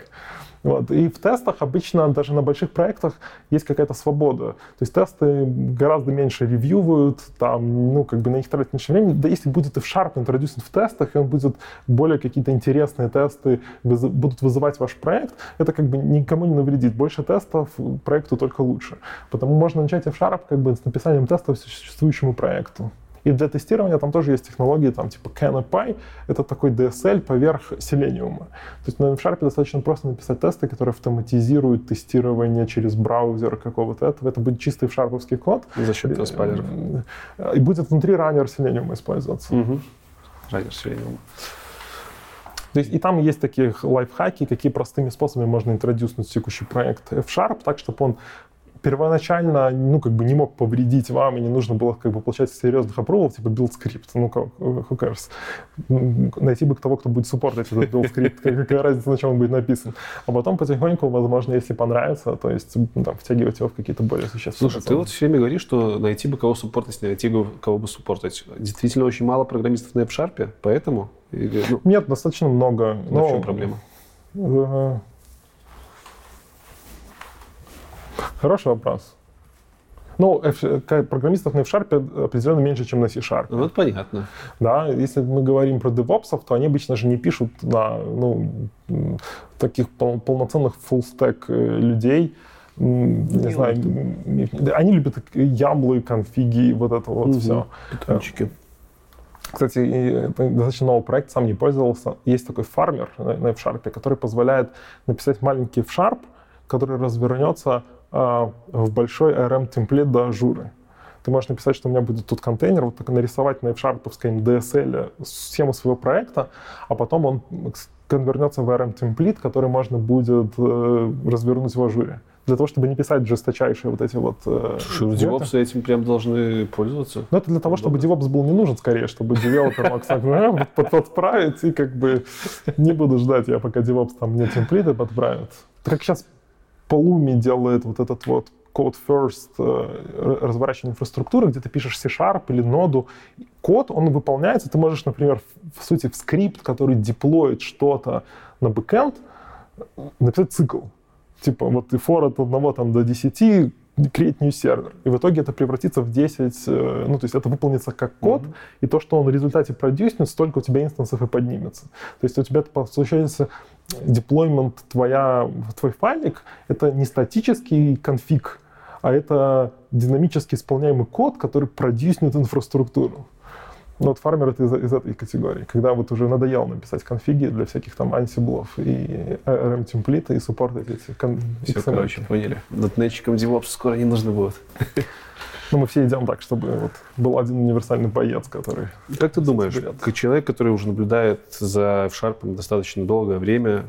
Вот. И в тестах обычно даже на больших проектах есть какая-то свобода. То есть тесты гораздо меньше ревьювают, там, ну, как бы на них тратить меньше времени. Да если будет и в Sharp интродюсен в тестах, и он будет более какие-то интересные тесты, выз- будут вызывать ваш проект, это как бы никому не навредит. Больше тестов проекту только лучше. Потому можно начать в Sharp как бы с написанием тестов существующему проекту. И для тестирования там тоже есть технологии, там типа CanAPI, это такой DSL поверх Selenium. То есть на Sharp достаточно просто написать тесты, которые автоматизируют тестирование через браузер какого-то этого. Это будет чистый шарповский код. За счет спайлеров. И будет внутри раннер Selenium использоваться. Угу. Раннер Selenium. То есть и там есть такие лайфхаки, какие простыми способами можно интродюснуть текущий проект F-Sharp, так, чтобы он первоначально, ну, как бы не мог повредить вам, и не нужно было, как бы, получать серьезных аппровов, типа build script. Ну, как, who cares? Найти бы того, кто будет суппортить этот build script, какая разница, на чем он будет написан. А потом потихоньку, возможно, если понравится, то есть, ну, там, втягивать его в какие-то более существенные Слушай, ты вот все время говоришь, что найти бы кого суппортить, найти бы кого бы суппортить. Действительно, очень мало программистов на F-Sharp, поэтому? Или, ну, Нет, достаточно много. Но, в чем проблема? Э, Хороший вопрос. Ну, F, программистов на F-Sharp определенно меньше, чем на C-Sharp. Ну, это понятно. Да, если мы говорим про DevOps, то они обычно же не пишут на ну, таких пол полноценных full-stack э, людей, не, не знаю, они любят ямлы, конфиги, вот это вот угу. все. Питончики. Кстати, это достаточно новый проект, сам не пользовался. Есть такой фармер на F-Sharp, который позволяет написать маленький F-Sharp, который развернется а, в большой ARM-темплет до ажуры. Ты можешь написать, что у меня будет тут контейнер, вот так нарисовать на F-Sharp DSL схему своего проекта, а потом он конвернется в ARM-темплит, который можно будет э, развернуть в ажуре. Для того, чтобы не писать жесточайшие вот эти вот... Э, DevOps этим прям должны пользоваться? Ну, это для того, чтобы DevOps был не нужен скорее, чтобы девелопер мог так «Э, подправить и как бы не буду ждать, я пока DevOps там мне темплиты подправит. Как сейчас Pulumi делает вот этот вот code first э, разворачивание инфраструктуры, где ты пишешь C-Sharp или ноду. Код, он выполняется, ты можешь, например, в, в сути, в скрипт, который деплоит что-то на бэкэнд, написать цикл. Типа вот и for от 1 там, до 10 create new server. И в итоге это превратится в 10, э, ну, то есть это выполнится как код, mm-hmm. и то, что он в результате продюснет, столько у тебя инстансов и поднимется. То есть у тебя получается deployment твоя, твой файлик, это не статический конфиг, а это динамически исполняемый код, который продюснет инфраструктуру. Ну, вот фармер это из, из этой категории, когда вот уже надоело написать конфиги для всяких там ансиблов и RM-темплита и суппортить эти кон- Все, XML. короче, поняли. Дотнетчикам DevOps скоро не нужно будет. Ну, мы все идем так, чтобы вот был один универсальный боец, который... Как ты думаешь, как человек, который уже наблюдает за F-Sharp достаточно долгое время,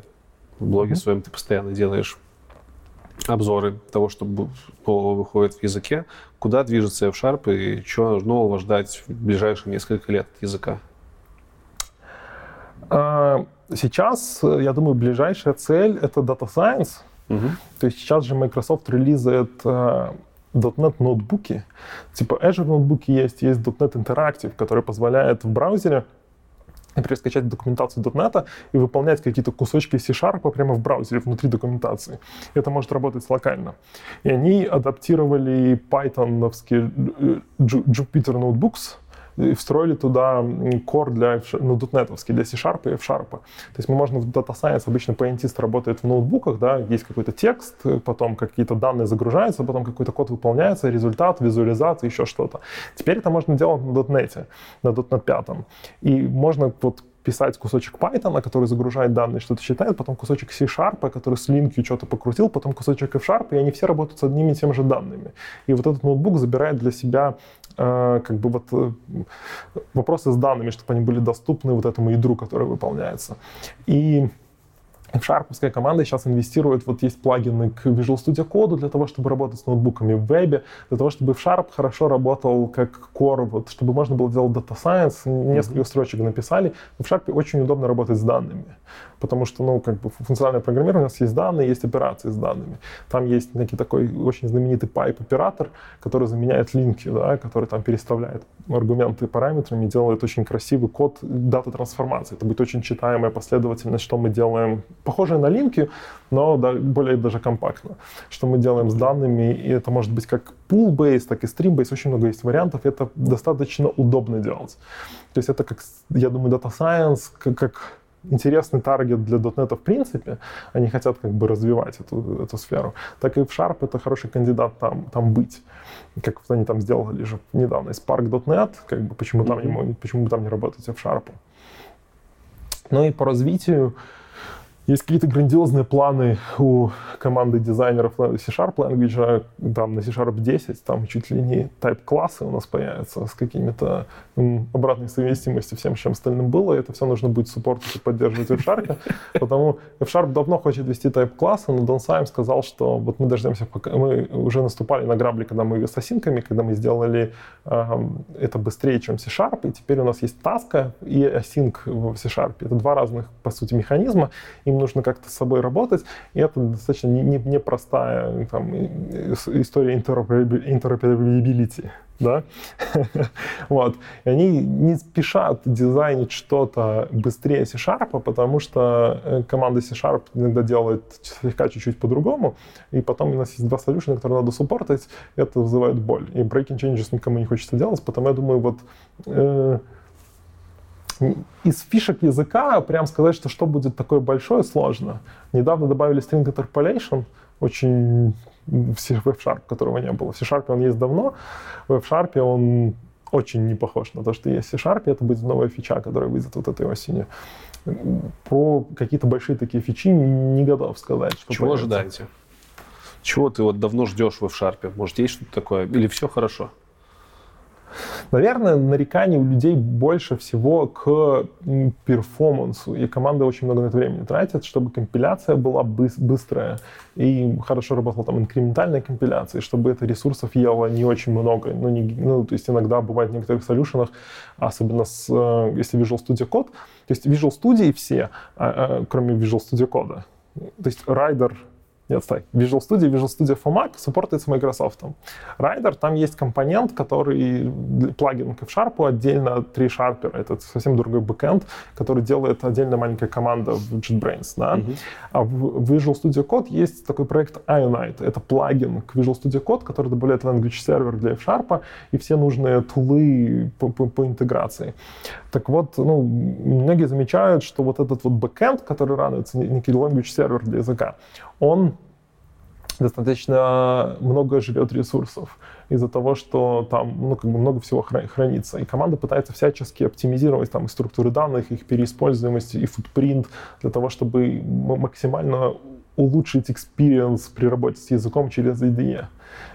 в блоге своем ты постоянно делаешь обзоры того, что выходит в языке, куда движется F-Sharp и чего нового ждать в ближайшие несколько лет от языка? А, Сейчас, я думаю, ближайшая цель — это Data Science. Мгм. То есть сейчас же Microsoft релизает .NET ноутбуки. Типа Azure ноутбуки есть, есть .NET Interactive, который позволяет в браузере например, скачать документацию .NET и выполнять какие-то кусочки C-Sharp прямо в браузере, внутри документации. Это может работать локально. И они адаптировали Python-овские э, Ju- Jupyter Notebooks, и встроили туда core для, ну, .NET для C-Sharp и F-Sharp. То есть мы можем в Data Science, обычно поинтист работает в ноутбуках, да, есть какой-то текст, э, потом какие-то данные загружаются, потом какой-то код выполняется, результат, визуализация, еще что-то. Теперь это можно делать на .NET, на .NET 5. И можно вот писать кусочек Python, который загружает данные, что-то считает, потом кусочек C-Sharp, который с линкью что-то покрутил, потом кусочек F-Sharp, и они все работают с одними и теми же данными. И вот этот ноутбук забирает для себя э, как бы вот э, вопросы с данными, чтобы они были доступны вот этому ядру, которое выполняется. И F-Sharp команда сейчас инвестирует, вот есть плагины к Visual Studio Code для того, чтобы работать с ноутбуками в вебе, для того, чтобы F-Sharp хорошо работал как core, вот, чтобы можно было делать Data Science, несколько строчек написали. В Sharp очень удобно работать с данными, потому что, ну, как бы функциональное программирование, у нас есть данные, есть операции с данными. Там есть некий такой очень знаменитый pipe-оператор, который заменяет линки, да, который там переставляет аргументы параметрами, делает очень красивый код даты трансформации. Это будет очень читаемая последовательность, что мы делаем, похожая на линки, но да, более даже компактно. Что мы делаем с данными, и это может быть как pool-based, так и stream-based, очень много есть вариантов, это достаточно удобно делать. То есть это, как, я думаю, Data Science, как, как интересный таргет для .NET в принципе, они хотят как бы развивать эту, эту сферу, так и в Sharp это хороший кандидат там, там быть. Как они там сделали же недавно из Spark.NET, как бы почему, там не, почему бы там не работать в Sharp. Ну и по развитию есть какие-то грандиозные планы у команды дизайнеров C-Sharp Language, там на C-Sharp 10, там чуть ли не type-классы у нас появятся с какими-то обратной совместимостью всем, чем остальным было, и это все нужно будет суппортить и поддерживать в F-Sharp, потому F-Sharp давно хочет вести type-классы, но Дон Сайм сказал, что вот мы дождемся, пока мы уже наступали на грабли, когда мы с осинками, когда мы сделали это быстрее, чем C-Sharp, и теперь у нас есть таска и async в C-Sharp. Это два разных, по сути, механизма, им нужно как-то с собой работать, и это достаточно непростая не, не история interoperability. Да? *laughs* вот. И они не спешат дизайнить что-то быстрее C-Sharp, потому что команда C-Sharp иногда делает слегка чуть-чуть по-другому, и потом у нас есть два солюшена, которые надо суппортить, это вызывает боль. И breaking changes никому не хочется делать, потому я думаю, вот э, из фишек языка прям сказать, что что будет такое большое, сложно. Недавно добавили string interpolation, очень в F-Sharp, которого не было. В C-Sharp он есть давно, в F-Sharp он очень не похож на то, что есть в C-Sharp, это будет новая фича, которая выйдет вот этой осенью. Про какие-то большие такие фичи не готов сказать. Что Чего появится. ожидаете? Чего ты вот давно ждешь в F-Sharp? Может, есть что-то такое? Или все хорошо? Наверное, нареканий у людей больше всего к перформансу, и команда очень много на это времени тратит, чтобы компиляция была быс- быстрая и хорошо работала там инкрементальная компиляция, чтобы это ресурсов ело не очень много. Ну, не, ну, то есть иногда бывает в некоторых солюшенах, особенно с, если Visual Studio Code, то есть Visual Studio все, кроме Visual Studio Code, то есть Rider нет, стой. Visual Studio, Visual Studio for Mac суппортится Microsoft. Rider, там есть компонент, который плагин к F-Sharp, отдельно ReSharper, это совсем другой бэкэнд, который делает отдельная маленькая команда в JetBrains. Да? Uh-huh. А в Visual Studio Code есть такой проект Ionide. Это плагин к Visual Studio Code, который добавляет language server для F-Sharp и все нужные тулы по, по, по интеграции. Так вот, ну, многие замечают, что вот этот вот бэкэнд, который рануется, некий language сервер для языка, он достаточно много жрет ресурсов из-за того, что там ну, как бы много всего хранится. И команда пытается всячески оптимизировать там и структуры данных, их переиспользуемость, и футпринт для того, чтобы максимально улучшить experience при работе с языком через IDE.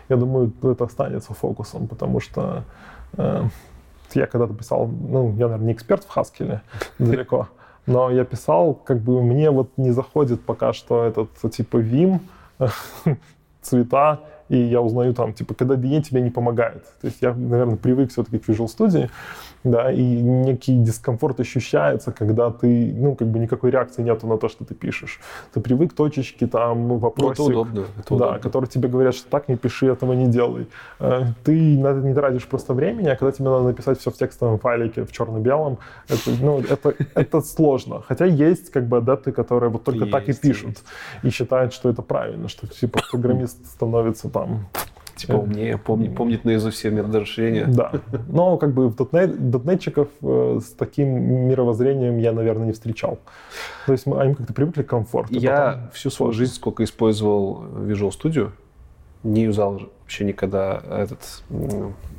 Я думаю, это останется фокусом, потому что э, я когда-то писал, ну, я, наверное, не эксперт в Haskell далеко, но я писал, как бы мне вот не заходит пока что этот типа Vim, *laughs* цвета, и я узнаю там, типа, когда DE тебе не помогает. То есть я, наверное, привык все-таки к Visual Studio, да, и некий дискомфорт ощущается, когда ты, ну, как бы никакой реакции нету на то, что ты пишешь. Ты привык точечки там, вопросик. Ну, это удобно. Это да, удобно. которые тебе говорят, что так не пиши, этого не делай. Э, Ты на это не тратишь просто времени, а когда тебе надо написать все в текстовом файлике в черно-белом, это, ну, это, это сложно. Хотя есть как бы адепты, которые вот только так и Есть, пишут и считают, что это правильно, что типа программист становится там Типа умнее, помни, помнит наизусть все мирозрушения. да. Но как бы в .NET, дотнетчиков э, с таким мировоззрением я, наверное, не встречал. То есть мы, они как-то привыкли к комфорту. Я потом- всю свою жизнь, сколько использовал Visual Studio, не юзал вообще никогда этот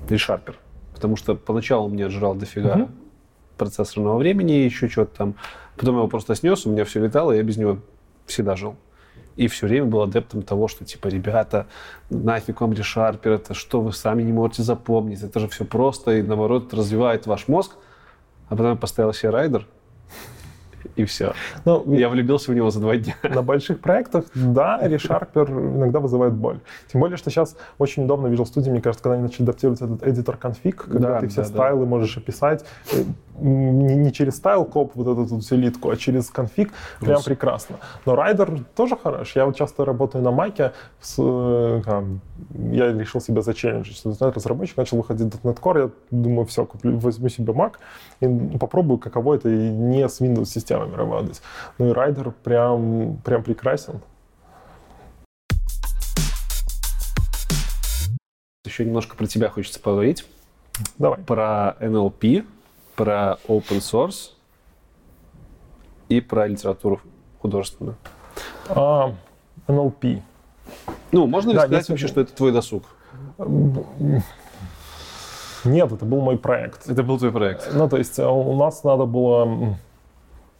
ReSharper. Потому что поначалу он мне жрал дофига Мгм. процессорного времени, еще что-то там. Потом я его просто снес, у меня все летало, и я без него всегда жил. И все время был адептом того, что типа, ребята, нафиг вам ReSharper, это что вы сами не можете запомнить, это же все просто, и наоборот развивает ваш мозг. А потом я поставил себе райдер, и все. Ну, Я влюбился в него за два дня. На больших проектах, да, ReSharper иногда вызывает боль. Тем более, что сейчас очень удобно в Visual Studio, мне кажется, когда они начали адаптировать этот editor config, когда Да, ты все да, да. стайлы можешь описать э, не, не через StyleCop вот эту вот всю литку, а через конфиг, прям прекрасно. Но Rider тоже хорош. Я вот часто работаю на Маке, с, э, там, я решил себя зачелленджить, что разработчик начал выходить .NET Core, я думаю, все, куплю, возьму себе Mac и попробую, каково это и не с Windows системами работать. Ну и Rider прям, прям прекрасен. Еще немножко про тебя хочется поговорить. Давай. Про NLP, про open source и про литературу художественную. А, NLP. Ну, можно ли Да, сказать вообще, что это твой досуг? Нет, это был мой проект. Это был твой проект. Ну, то есть у нас надо было...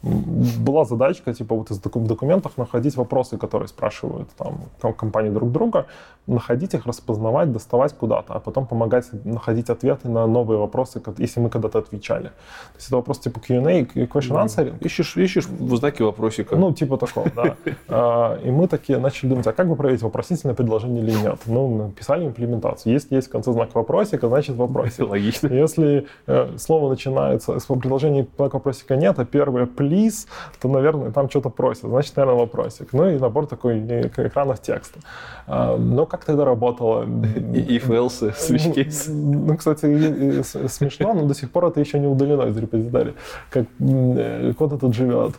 Была задачка, типа, вот из доку- документов находить вопросы, которые спрашивают там ком- компании друг друга, находить их, распознавать, доставать куда-то, а потом помогать находить ответы на новые вопросы, если мы когда-то отвечали. То есть это вопрос типа Q&A, question answering. Ищешь, ищешь в знаке вопросика. Ну, типа такого, да. *laughs* А, И мы такие начали думать, а как бы проверить, вопросительное предложение или нет? Ну, написали имплементацию. Если есть в конце знак вопросика, значит вопросик. *laughs* логично. Если э, слово начинается, с предложения знак вопросика нет, а первое please, то, наверное, там что-то просят. Значит, наверное, вопросик. Ну и набор такой экранов текста. А, Но как тогда работало? И switch case. Ну, ну, кстати, смешно, но до сих пор это еще не удалено из репозитория, как э, код этот живет.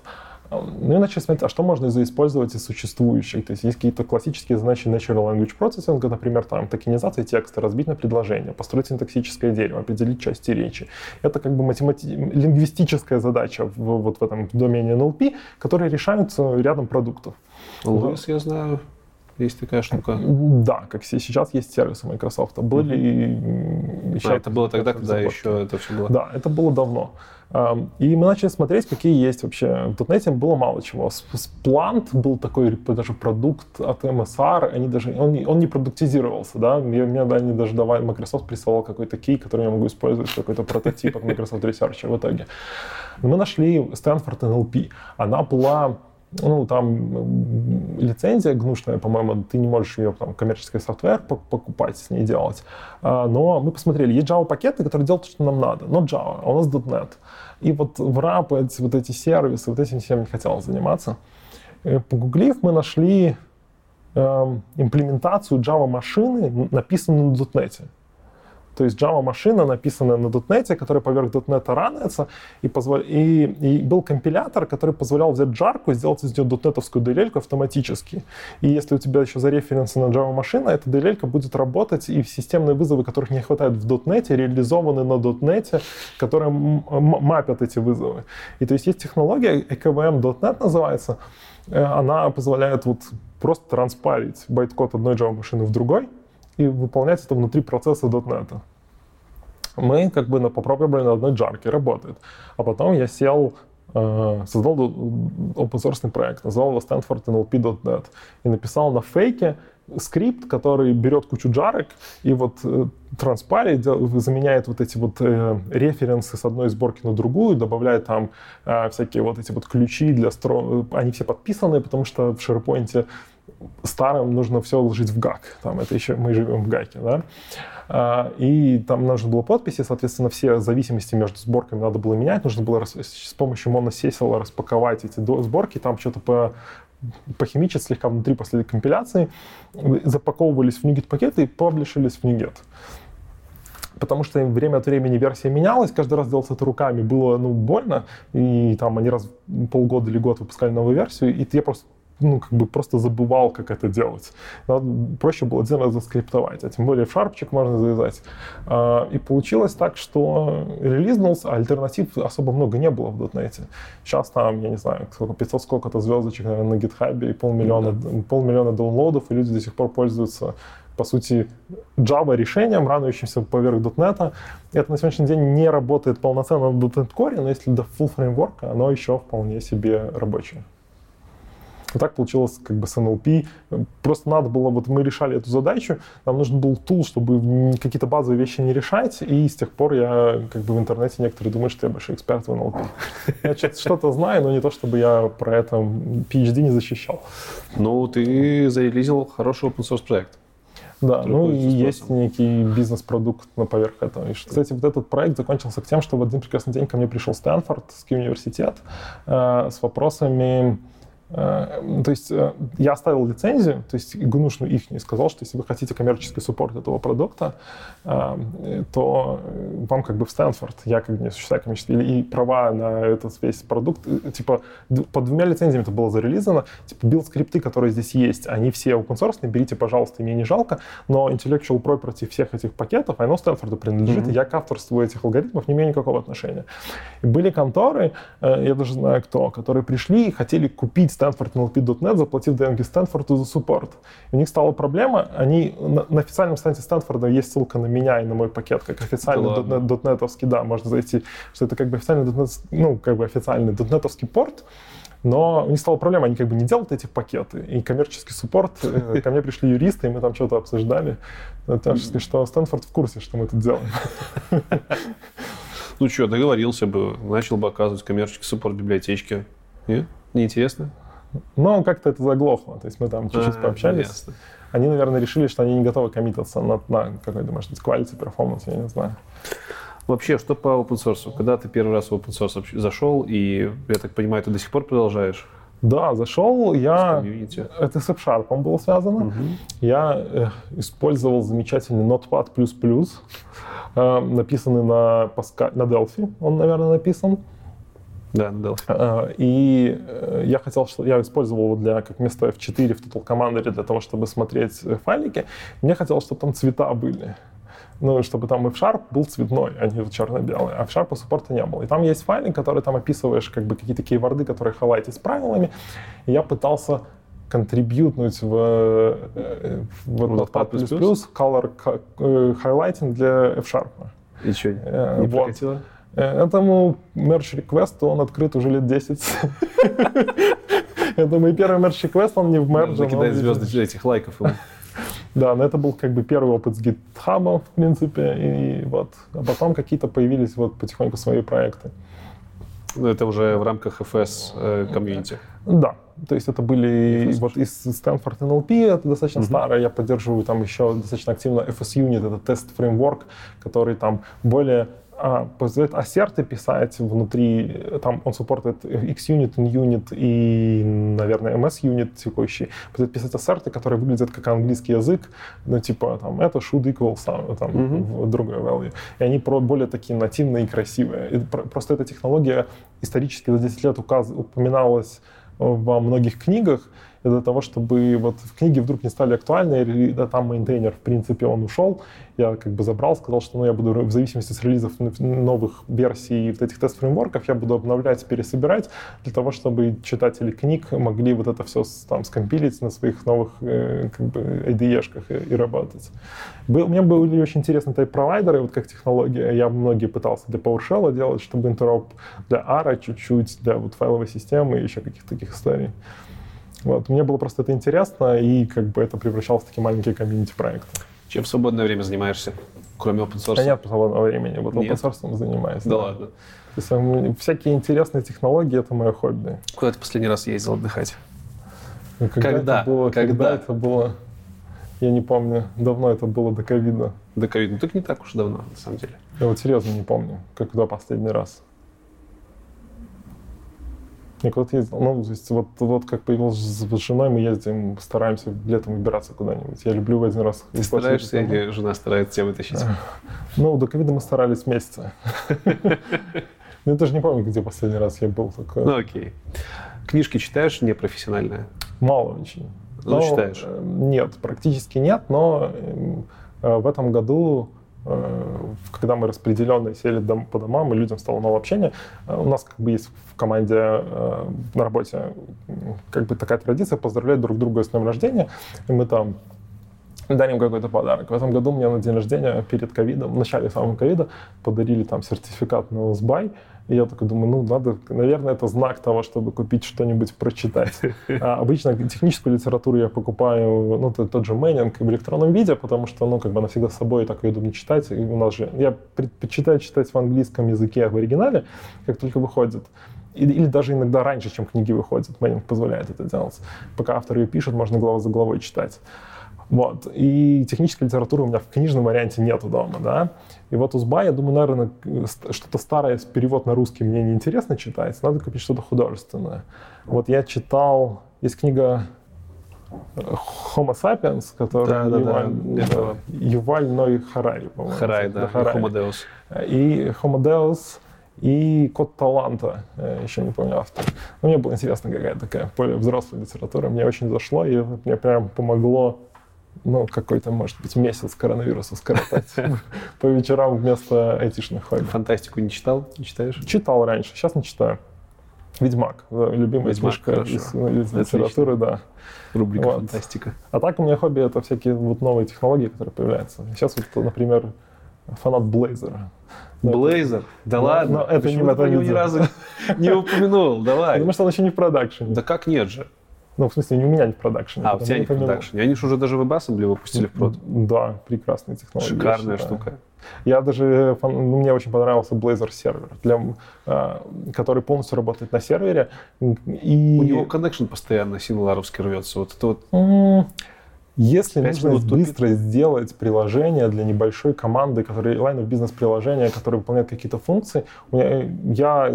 Ну и начали смотреть, а что можно заиспользовать из существующих. То есть есть какие-то классические задачи Natural Language Processing, например, там токенизация текста, разбить на предложение, построить синтаксическое дерево, определить части речи. Это как бы математи- лингвистическая задача в, вот в этом домене NLP, которые решаются рядом продуктов. Луис, я знаю, есть такая штука. Да, как се- сейчас есть сервисы Microsoft. Были и еще... А, это было тогда, когда еще это все было. Да, это было давно. И мы начали смотреть, какие есть вообще. В .NET было мало чего. С- Splunk был такой даже продукт от MSR, они даже, он, он не продуктизировался, да, мне, мне они даже давали, Microsoft присылал какой-то кей, который я могу использовать, какой-то прототип от Microsoft Research в итоге. Но мы нашли Stanford NLP. Она была ну, там лицензия гнушная, по-моему, ты не можешь ее, там, коммерческий софтвер пок- покупать, с ней делать. А, но мы посмотрели, есть Java-пакеты, которые делают, что нам надо, но Java, а у нас .NET. И вот в RAP, эти, вот эти сервисы, вот этим всем не хотелось заниматься. Э, Погуглив, мы нашли эм, имплементацию Java-машины, написанную на .NET. То есть Java-машина, написанная на .NET, которая поверх .NET ранается, и, позвол... и, и был компилятор, который позволял взять джарку и сделать из нее .NET-овскую DLL автоматически. И если у тебя еще зареференсена Java-машина, эта DLL будет работать, и системные вызовы, которых не хватает в .NET, реализованы на .NET, которые мапят эти вызовы. И то есть есть технология, IKVM.NET называется, э, она позволяет вот просто транспайлить байт-код одной Java-машины в другой, и выполнять это внутри процесса .NET. Мы как бы на, попробовали на одной джарке, работает. А потом я сел э, создал open source проект, назвал его Stanford NLP.net и написал на фейке скрипт, который берет кучу джарок и вот э, транспари заменяет вот эти вот э, референсы с одной сборки на другую, добавляет там всякие вот эти вот ключи для стро... Они все подписаны, потому что в SharePoint старым нужно все вложить в ГАК. Там это еще мы живем в ГАКе, да. А, и там нужно было подписи, соответственно, все зависимости между сборками надо было менять, нужно было с помощью моносесила распаковать эти сборки, там что-то по похимичить слегка внутри после компиляции, запаковывались в NuGet пакеты и паблишились в NuGet. Потому что время от времени версия менялась, каждый раз делать это руками было ну, больно, и там они раз полгода или год выпускали новую версию, и я просто ну, как бы просто забывал, как это делать. Надо, проще было один раз заскриптовать, а тем более в шарпчик можно завязать. А, и получилось так, что релизнулся, а альтернатив особо много не было в .NET. Сейчас там, я не знаю, сколько, 500 сколько-то звездочек, наверное, на GitHub и полмиллиона, да. полмиллиона даунлодов, и люди до сих пор пользуются по сути, Java решением, ранующимся поверх .NET. Это на сегодняшний день не работает полноценно в .NET Core, но если до full фреймворка, оно еще вполне себе рабочее. Вот так получилось как бы с NLP. Просто надо было, вот мы решали эту задачу, нам нужен был тул, чтобы какие-то базовые вещи не решать, и с тех пор я как бы в интернете некоторые думают, что я большой эксперт в NLP. Я что-то знаю, но не то, чтобы я про это PhD не защищал. Ну, ты зарелизил хороший open source проект. Да, ну и есть некий бизнес-продукт на поверх этого. И, кстати, вот этот проект закончился тем, что в один прекрасный день ко мне пришел Стэнфордский университет э, с вопросами то есть э, я оставил лицензию, то есть гнушную их и сказал, что если вы хотите коммерческий support этого продукта, э, то вам как бы в Стэнфорд, я как бы не осуществляю коммерческий, и права на этот весь продукт, типа под двумя лицензиями это было зарелизано, типа билд-скрипты, которые здесь есть, они все open source, берите, пожалуйста, мне не жалко, но intellectual property всех этих пакетов, оно Стэнфорду принадлежит, mm-hmm. и я к авторству этих алгоритмов не имею никакого отношения. И были конторы, я даже знаю кто, которые пришли и хотели купить Stanford NLP.net, заплатив деньги Стэнфорду за суппорт. у них стала проблема, они на, на официальном сайте Стэнфорда есть ссылка на меня и на мой пакет, как официальный да .NET, да, можно зайти, что это как бы официальный .NET, ну, как бы официальный .NET порт, но у них стала проблема, они как бы не делают эти пакеты. И коммерческий суппорт, э, *laughs* ко мне пришли юристы, и мы там что-то обсуждали. Сказать, что Стэнфорд в курсе, что мы тут делаем. Ну что, договорился бы, начал бы оказывать коммерческий суппорт библиотечки. Нет? Неинтересно? Но как-то это заглохло. То есть мы там чуть-чуть а, пообщались. Ясно. Они, наверное, решили, что они не готовы коммитаться на, на какой-то, может быть, quality, performance, я не знаю. Вообще, что по open source? Когда ты первый раз в open source зашел, и, я так понимаю, ты до сих пор продолжаешь? Да, зашел я... Это с F-Sharp было связано. Угу. Я э, использовал замечательный Notepad++, э, написанный на, Pascal, на Delphi, он, наверное, написан. Да, на Delphi. И э, я хотел, что я использовал его для, как вместо F4 в Total Commander для того, чтобы смотреть э, файлики. Мне хотелось, чтобы там цвета были. Ну, чтобы там F-Sharp был цветной, а не черно-белый. А F-Sharp суппорта не было. И там есть файлик, который там описываешь как бы какие-то кейворды, которые хайлайтить с правилами. И я пытался контрибьютнуть в, э, в Notepad++ color highlighting для F-Sharp. И что, не вот. прокатило? Э, этому merge request он открыт уже лет 10. Это мой первый merge request, он не в merge. Закидать звезды этих лайков ему. Да, но это был как бы первый опыт с GitHub, в принципе, и вот. А потом какие-то появились вот потихоньку свои проекты. Ну, это уже в рамках FS э, комьюнити. Да, то есть это были FS. вот из Stanford NLP, это достаточно uh-huh. старое, я поддерживаю там еще достаточно активно FS Unit, это тест-фреймворк, который там более позволяет ассерты писать внутри, там он суппортит X-Unit, N-Unit и, наверное, MS-Unit текущий, позволяет писать ассерты, которые выглядят как английский язык, ну, типа, там, это should equal some, там, mm-hmm. другой value. И они про более такие нативные и красивые. И просто эта технология исторически за 10 лет указ, упоминалась во многих книгах, для того, чтобы вот в книге вдруг не стали актуальны, или да, там мейнтейнер, в принципе, он ушел, я как бы забрал, сказал, что ну, я буду в зависимости от релизов новых версий вот этих тест-фреймворков, я буду обновлять, пересобирать, для того, чтобы читатели книг могли вот это все там скомпилить на своих новых э, как бы IDE-шках и, и работать. Был, у меня были очень интересные тайп-провайдеры, вот как технология. Я многие пытался для PowerShell делать, чтобы интероп для ARA чуть-чуть, для вот файловой системы и еще каких-то таких историй. Вот. Мне было просто это интересно, и как бы это превращалось в такие маленькие комьюнити-проекты. Чем в свободное время занимаешься, кроме open source? Да нет свободного времени, вот open source занимаюсь. Да, да ладно. То есть всякие интересные технологии — это мое хобби. Куда ты последний раз ездил отдыхать? Ну, когда? Когда? Это было, когда? когда это было? Я не помню. Давно это было до ковида. До ковида? Ну, так не так уж давно, на самом деле. Я вот серьезно не помню, когда последний раз. Я куда-то ездил. Ну, то есть вот, вот как появился с женой, мы ездим, стараемся летом выбираться куда-нибудь. Я люблю в один раз... Ты стараешься или жена старается тебя вытащить? Ну, до ковида мы старались месяца. *laughs* Ну, я даже не помню, где последний раз я был. Такой. Ну, окей. Книжки читаешь непрофессиональные? Мало очень. Ну, читаешь? Э, нет, практически нет, но э, в этом году когда мы распределенные сели по домам, и людям стало мало общения, у нас как бы есть в команде на работе как бы такая традиция поздравлять друг друга с днем рождения, и мы там дарим какой-то подарок. В этом году мне на день рождения перед ковидом, в начале самого ковида, подарили там сертификат на OZ.by, и я такой думаю, ну, надо, наверное, это знак того, чтобы купить что-нибудь прочитать. *laughs* А обычно техническую литературу я покупаю, ну, тот, тот же Manning в электронном виде, потому что, ну, как бы она всегда с собой, так ее удобно читать. И у нас же, я предпочитаю читать в английском языке в оригинале, как только выходит. Или даже иногда раньше, чем книги выходят. Manning позволяет это делать. Пока автор ее пишет, можно глава за главой читать. Вот. И технической литературы у меня в книжном варианте нету дома, да. И вот узба, я думаю, наверное, что-то старое, перевод на русский мне неинтересно читать, надо купить что-то художественное. Вот я читал, есть книга э, Homo sapiens, которая да, Юваль, да, да. Юваль Ной Харари, по-моему. Харай, да, Харари. Homo Deus. И Homo Deus, и Код таланта, э, еще не помню автор. Но мне было интересно, какая такая более взрослая литература. Мне очень зашло, и мне прям помогло ну, какой-то, может быть, месяц коронавируса скоротать *laughs* по вечерам вместо айтишных хобби. Фантастику не читал? Не читаешь? Читал раньше, сейчас не читаю. Ведьмак, любимая Ведьмак, книжка из, из литературы, да. Рубрика вот. фантастика. А так у меня хобби это всякие вот новые технологии, которые появляются. Сейчас вот, например, фанат Блейзера. Блейзер? Да но, ладно. Но это Почему не него ни разу не упомянул? Давай. *laughs* Потому что он еще не в продакшене. Да как нет же? Ну, в смысле, не у меня не в продакшене. А, у тебя не в продакшене. Они же уже даже WebAssembly выпустили в прод. Да, прекрасная технология. Шикарная штука. Я даже, ну, мне очень понравился Blazor сервер, для, а, который полностью работает на сервере. И... У него connection постоянно сингларовский рвется. Вот это вот... Если нужно быстро тупит. сделать приложение для небольшой команды, которые line of бизнес приложения, которые выполняют какие-то функции, я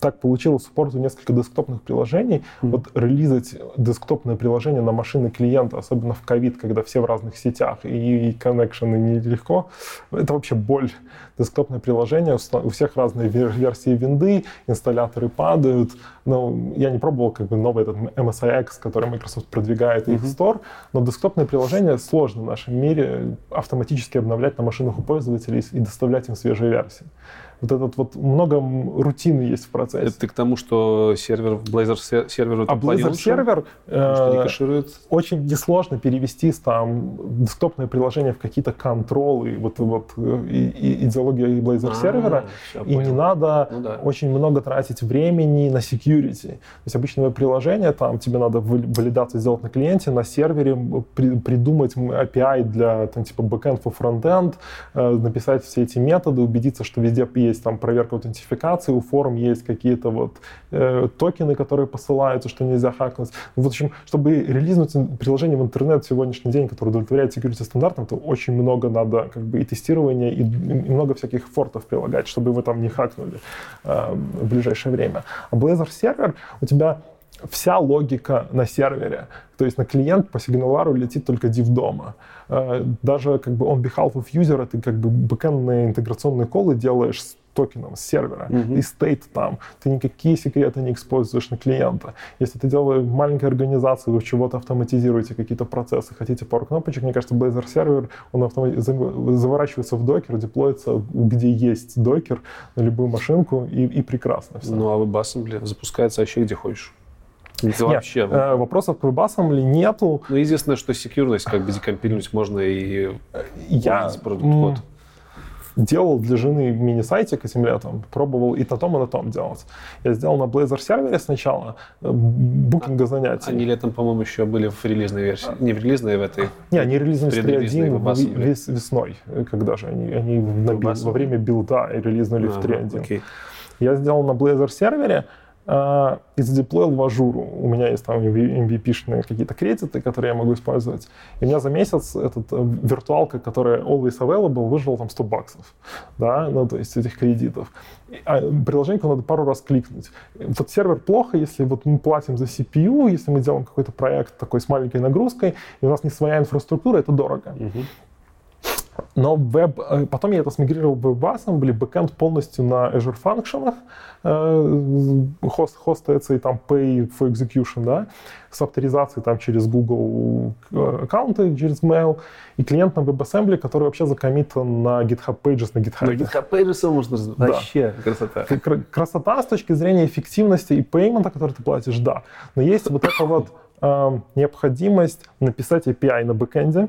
так получилось в порту несколько десктопных приложений. Mm-hmm. Вот релизать десктопное приложение на машины клиента, особенно в ковид, когда все в разных сетях и, и коннекшены нелегко, это вообще боль. Десктопное приложение, у всех разные версии винды, инсталляторы падают. Ну, я не пробовал как бы новый этот MSIX, который Microsoft продвигает, mm-hmm. их Store, но десктопное приложение сложно в нашем мире автоматически обновлять на машинах у пользователей и доставлять им свежие версии вот этот вот много рутины есть в процессе. Это ты к тому, что сервер, Blazor сервер А Blazor сервер э, очень несложно перевести там десктопное приложение в какие-то контролы, вот, вот и, и идеология Blazor а, сервера, и не надо ну, да. очень много тратить времени на security. То есть обычное приложение, там тебе надо валидацию сделать на клиенте, на сервере при, придумать API для там, типа backend for frontend, э, написать все эти методы, убедиться, что везде есть там проверка аутентификации, у форм есть какие-то вот э, токены, которые посылаются, что нельзя хакнуть. Ну, в общем, чтобы релизнуть приложение в интернет в сегодняшний день, которое удовлетворяет security стандартам, то очень много надо как бы и тестирования, и, и много всяких фортов прилагать, чтобы вы там не хакнули э, в ближайшее время. А Blazor сервер у тебя вся логика на сервере. То есть на клиент по сигналару летит только div дома. Э, даже как бы on behalf of user ты как бы бэкэндные интеграционные колы делаешь токеном, с сервера, mm-hmm. и стейт там. Ты никакие секреты не используешь на клиента. Если ты делаешь маленькую организацию, вы чего-то автоматизируете, какие-то процессы, хотите пару кнопочек, мне кажется, Blazor сервер, он автомат... заворачивается в докер, деплоится, где есть докер, на любую машинку, и, и прекрасно все. Ну, а WebAssembly запускается вообще где хочешь. Нет, вообще. Э, вопросов к WebAssembly нету. Ну, единственное, что секьюрность как бы декомпилировать можно и я продукт-код. Делал для жены мини-сайтик этим летом, пробовал и на том, и на том делать. Я сделал на Blazor сервере сначала э, букинга занятий. Они летом, по-моему, еще были в релизной версии. Не в релизной, в этой. Не, они релизнули 3.1 вес, весной. Когда же? Они, они на, во время билда релизнули в 3.1. Окей. Я сделал на Blazor сервере, и задеплоил в ажуру. У меня есть там MVP-шные какие-то кредиты, которые я могу использовать. И у меня за месяц этот э, виртуалка, которая always available, выжила там 100 баксов. Да, ну то есть этих кредитов. А приложение надо пару раз кликнуть. Вот сервер плохо, если вот мы платим за CPU, если мы делаем какой-то проект такой с маленькой нагрузкой, и у нас не своя инфраструктура, это дорого. Uh-huh. Но веб, э, потом я это смигрировал в WebAssembly, бэкэнд полностью на Azure Functions, э, хост, хостается и там Pay for Execution, да, с авторизацией там через Google э, аккаунты, через Mail, и клиент на WebAssembly, который вообще закоммитан на GitHub Pages на GitHub. На GitHub Pages можно да. вообще красота. Красота с точки зрения эффективности и пеймента, который ты платишь, да. Но есть вот эта вот э, необходимость написать API на бэкэнде,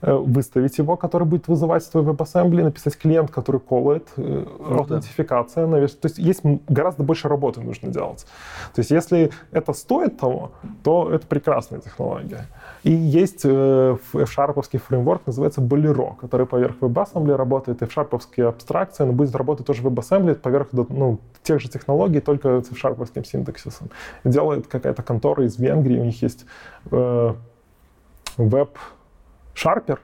выставить его, который будет вызывать твой WebAssembly, написать клиент, который колает, э, ну, аутентификация. Да. То есть есть гораздо больше работы нужно делать. То есть если это стоит того, то это прекрасная технология. И есть э, F-шарповский фреймворк, называется Bolero, который поверх WebAssembly работает. F-шарповские абстракции, но будет работать тоже WebAssembly поверх ну, тех же технологий, только с F-шарповским синтаксисом. Делает какая-то контора из Венгрии, у них есть э, веб Sharper,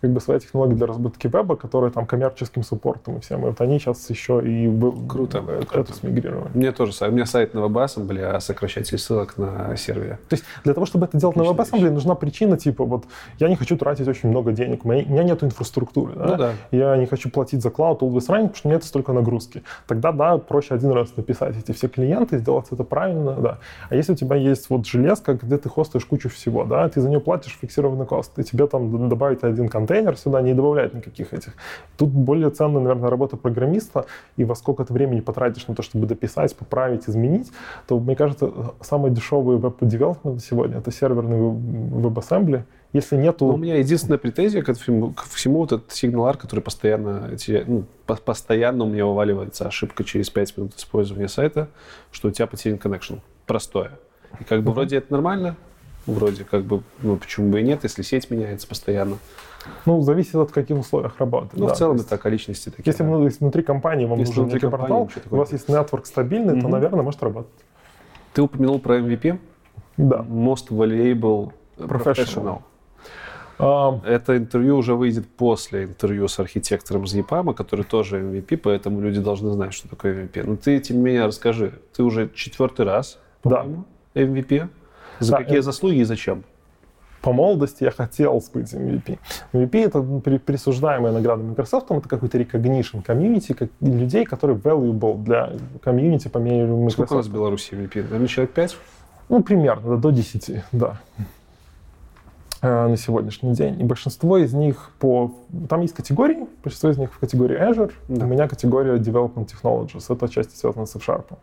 как бы своя технология для разработки веба, которая там коммерческим суппортом и всем. И вот они сейчас еще и круто, это, круто. смигрировали. Мне тоже, у меня сайт на WebAssembly, а сокращатель ссылок на сервере. То есть для того, чтобы это делать Отличная на WebAssembly, вещь. нужна причина, типа вот я не хочу тратить очень много денег, у меня, у меня нет инфраструктуры, да? Ну, да. я не хочу платить за клауд always running, потому что у меня это столько нагрузки. Тогда, да, проще один раз написать эти все клиенты, сделать это правильно, да. А если у тебя есть вот железка, где ты хостишь кучу всего, да, ты за нее платишь фиксированный кост, и тебе там добавить один контейнер сюда не добавляет никаких этих. Тут более ценная, наверное, работа программиста, и во сколько ты времени потратишь на то, чтобы дописать, поправить, изменить, то, мне кажется, самый дешевый веб-девелопмент сегодня — это серверный WebAssembly, если нету... Но у меня единственная претензия к всему, к всему вот этот сигналар, который постоянно, ну, постоянно у меня вываливается ошибка через 5 минут использования сайта, что у тебя потерян connection. Простое. И как бы вроде это нормально, вроде как бы, ну почему бы и нет, если сеть меняется постоянно. Ну, зависит от каких условиях работы. Ну, да. в целом это о количности таких. Если да. внутри компании вам если нужен некий портал, у вас есть network стабильный, mm-hmm. то, наверное, может работать. Ты упомянул про MVP? Да. Most Valuable Professional. Um, это интервью уже выйдет после интервью с архитектором из ЕПАМа, который тоже MVP, поэтому люди должны знать, что такое MVP. Но ты, тем не менее, расскажи. Ты уже четвертый раз, по-моему, да. MVP. За да, какие это... заслуги и зачем? По молодости я хотел быть MVP. MVP — это присуждаемая награда Microsoft, это какой-то recognition комьюнити, как людей, которые valuable для комьюнити по мере Microsoft. Сколько у нас в Беларуси MVP? Наверное, человек 5? Ну, примерно, до 10, да э, на сегодняшний день. И большинство из них по... Там есть категории, большинство из них в категории Azure. Да. У меня категория Development Technologies. Это часть связана с F-Sharp.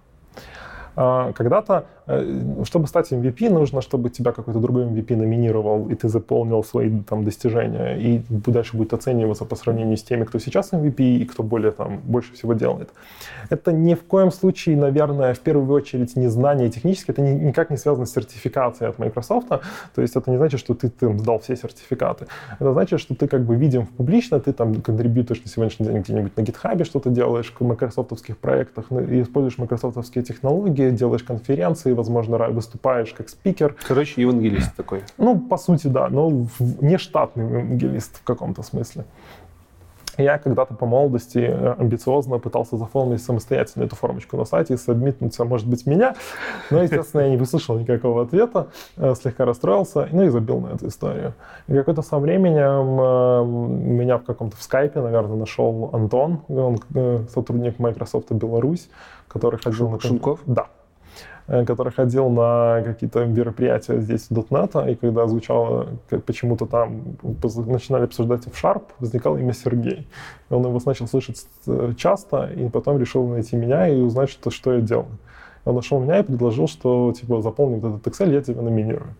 А, когда-то, э, чтобы стать MVP, нужно, чтобы тебя какой-то другой MVP номинировал, и ты заполнил свои там достижения, и дальше будет оцениваться по сравнению с теми, кто сейчас MVP и кто более там больше всего делает. Это ни в коем случае, наверное, в первую очередь не знание технически, это никак не связано с сертификацией от Microsoft, то есть это не значит, что ты там сдал все сертификаты. Это значит, что ты как бы видим публично, ты там контрибьютишь на сегодняшний день где-нибудь на GitHub что-то делаешь, в майкрософтовских проектах, используешь майкрософтовские технологии, делаешь конференции, возможно, выступаешь как спикер. Короче, евангелист такой. Ну, по сути, да, но не штатный евангелист в каком-то смысле. Я когда-то по молодости э, амбициозно пытался заполнить самостоятельно эту формочку на сайте и сабмитнуться, может быть, меня. Но, естественно, я не услышал никакого ответа, э, слегка расстроился, ну и забил на эту историю. И какое-то со временем э, меня в каком-то в скайпе, наверное, нашел Антон, он сотрудник Microsoft Беларусь, который ходил на... Шумков? Да. Э, который ходил на какие-то мероприятия здесь .NET, и когда звучало почему-то там, начинали обсуждать F-Sharp, возникало имя Сергей. Он его начал слышать э, часто, и потом решил найти меня и узнать, что, что я делаю. Он нашел меня и предложил, что типа заполни вот этот Excel, я тебя номинирую.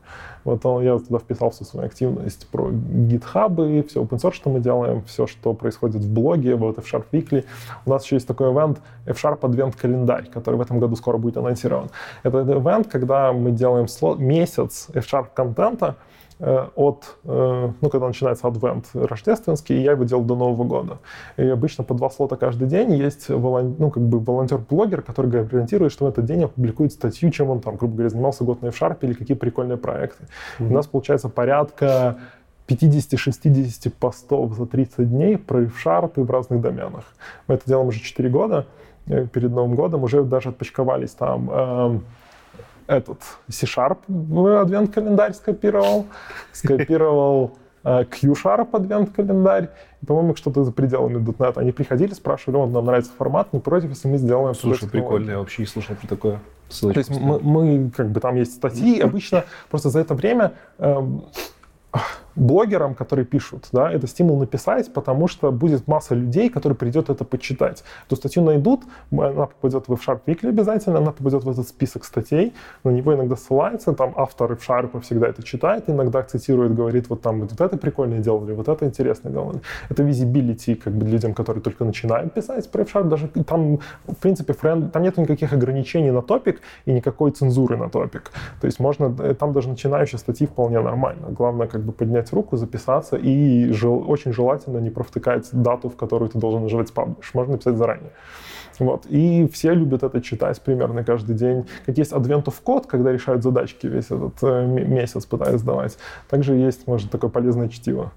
Вот он, я туда вписал всю свою активность про GitHub, все open source, что мы делаем, все, что происходит в блоге, вот F-Sharp Weekly. У нас еще есть такой ивент F-Sharp Advent календарь, который в этом году скоро будет анонсирован. Это ивент, когда мы делаем месяц F-Sharp контента, от, э, ну, когда начинается адвент рождественский, и я его делал до Нового года. И обычно по два слота каждый день есть волон, ну, как бы волонтер-блогер, который гарантирует, что в этот день опубликует статью, чем он там, грубо говоря, занимался год на F-Sharp или какие прикольные проекты. Mm-hmm. У нас получается порядка 50-60 постов за 30 дней про F-Sharp и в разных доменах. Мы это делаем уже 4 года. Э, перед Новым годом уже даже отпочковались там эм, этот C-Sharp адвент-календарь скопировал, скопировал э, Q-Sharp адвент-календарь, по-моему, что-то за пределами .NET. Они приходили, спрашивали, он нам нравится формат, не против, если мы сделаем... Слушай, прикольно, я вообще не слышал про такое. Ссылочку То есть мы, мы, как бы, там есть статьи, обычно просто за это время э, блогерам, которые пишут, да, это стимул написать, потому что будет масса людей, которые придет это почитать. Эту статью найдут, она попадет в F-Sharp Weekly обязательно, она попадет в этот список статей, на него иногда ссылается, там автор F-Sharp всегда это читает, иногда цитирует, говорит, вот там вот это прикольно делали, вот это интересно делали. Это visibility как бы людям, которые только начинают писать про F-Sharp, даже там, в принципе, френд, там нет никаких ограничений на топик и никакой цензуры на топик. То есть можно, э, там даже начинающие статьи вполне нормально. Главное как бы поднять руку, записаться и жел, очень желательно не провтыкать дату, в которую ты должен нажать паблиш. Можно написать заранее. Вот. И все любят это читать примерно каждый день. Как есть Advent of Code, когда решают задачки весь этот э, месяц, пытаясь сдавать. Также есть, может, такое полезное чтиво.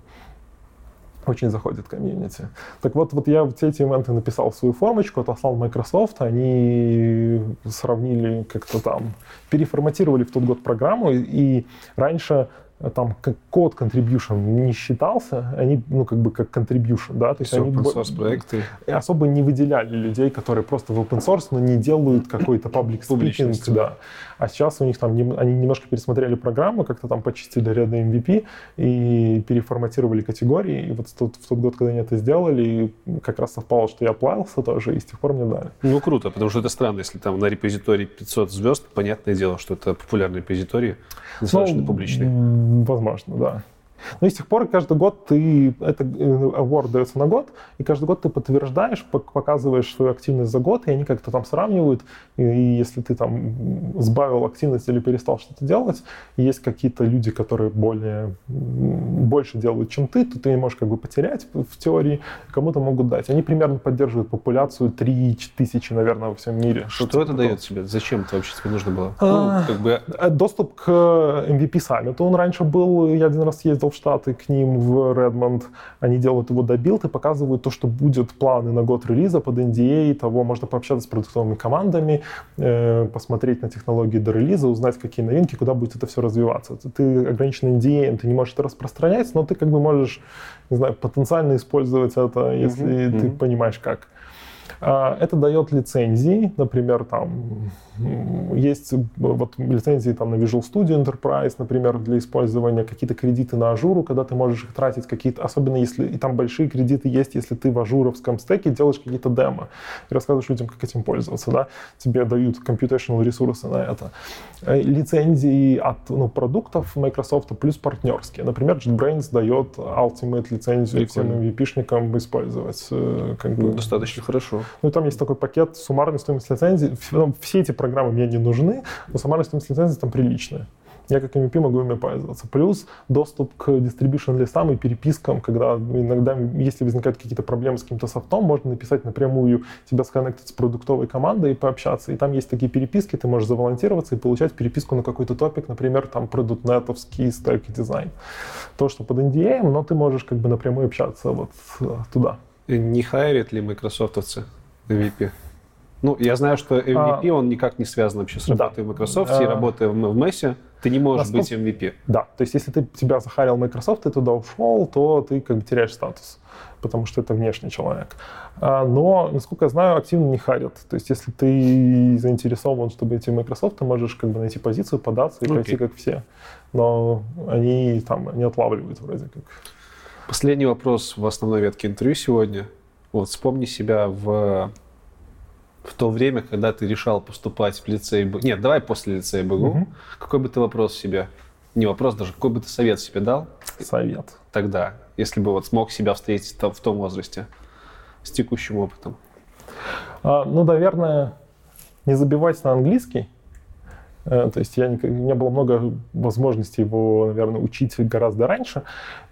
Очень заходит комьюнити. Так вот, вот я все эти ивенты написал в свою формочку, отослал Microsoft, они сравнили как-то там, переформатировали в тот год программу, и раньше там как код contribution не считался, они, ну, как бы как contribution, да, то есть Все они open source проекты. особо не выделяли людей, которые просто в open source, но не делают какой-то public speaking, да. А сейчас у них там, они немножко пересмотрели программу, как-то там почистили ряды MVP и переформатировали категории, и вот тот, в тот год, когда они это сделали, как раз совпало, что я плавился тоже, и с тех пор мне дали. Ну, круто, потому что это странно, если там на репозитории 500 звезд, понятное дело, что это популярный репозиторий, достаточно ну, публичный. Возможно, да. Но и с тех пор каждый год ты, это э, award дается на год, и каждый год ты подтверждаешь, показываешь свою активность за год, и они как-то там сравнивают, и если ты там сбавил активность или перестал что-то делать, есть какие-то люди, которые более, больше делают, чем ты, то ты можешь как бы потерять в теории, кому-то могут дать. Они примерно поддерживают популяцию 3 тысячи, наверное, во всем мире. Что, что это дает тебе? Зачем это вообще тебе нужно было? А, ну, как бы... Э, доступ к MVP Summit. Он раньше был, я один раз ездил в Штаты к ним в Redmond, они делают его добилд и показывают то, что будет планы на год релиза под NDA, того можно пообщаться с продуктовыми командами, э, посмотреть на технологии до релиза, узнать, какие новинки, куда будет это все развиваться. Ты ограничен NDA, ты не можешь это распространять, но ты как бы можешь, не знаю, потенциально использовать это, если mm-hmm. ты понимаешь как. А, это дает лицензии, например, там есть вот лицензии там на Visual Studio Enterprise, например, для использования, какие-то кредиты на ажуру, когда ты можешь их тратить, какие-то, особенно если и там большие кредиты есть, если ты в ажуровском стеке делаешь какие-то демо и рассказываешь людям, как этим пользоваться, да, тебе дают computational ресурсы на это. Э, лицензии от ну, продуктов Microsoft плюс партнерские. Например, JetBrains дает Ultimate лицензию Прикольно. всем MVP-шникам использовать. Э, как бы. Достаточно хорошо. Ну и там есть такой пакет суммарной стоимости лицензии. Ну, все эти программы мне не нужны, но сама стоимость лицензии там приличная. Я как MVP могу ими пользоваться. Плюс доступ к distribution листам и перепискам, когда иногда, если возникают какие-то проблемы с каким-то софтом, можно написать напрямую тебя сконнектить с продуктовой командой и пообщаться. И там есть такие переписки, ты можешь заволонтироваться и получать переписку на какой-то топик, например, там про дотнетовский стек и дизайн. То, что под NDA, но ты можешь как бы напрямую общаться вот э, туда. Не хайрит ли майкрософтовцы MVP? Ну, я знаю, что MVP, а, он никак не связан вообще с работой да. в Microsoft а, и работой в, в Мессе. Ты не можешь насколько... быть MVP. Да, то есть если ты тебя захарил Microsoft, ты туда ушел, то ты как бы теряешь статус, потому что это внешний человек. А, но, насколько я знаю, активно не харят. То есть если ты заинтересован, чтобы идти в Microsoft, ты можешь как бы найти позицию, податься и okay. пройти как все. Но они там не отлавливают вроде как. Последний вопрос в основной ветке интервью сегодня. Вот вспомни себя в в то время, когда ты решал поступать в лицей... Нет, давай после лицея БГУ. Угу. Какой бы ты вопрос себе... Не вопрос даже, какой бы ты совет себе дал? Совет. Тогда, если бы вот смог себя встретить в том возрасте с текущим опытом. А, ну, наверное, не забивать на английский. Э, то есть я не, у меня было много возможностей его, наверное, учить гораздо раньше,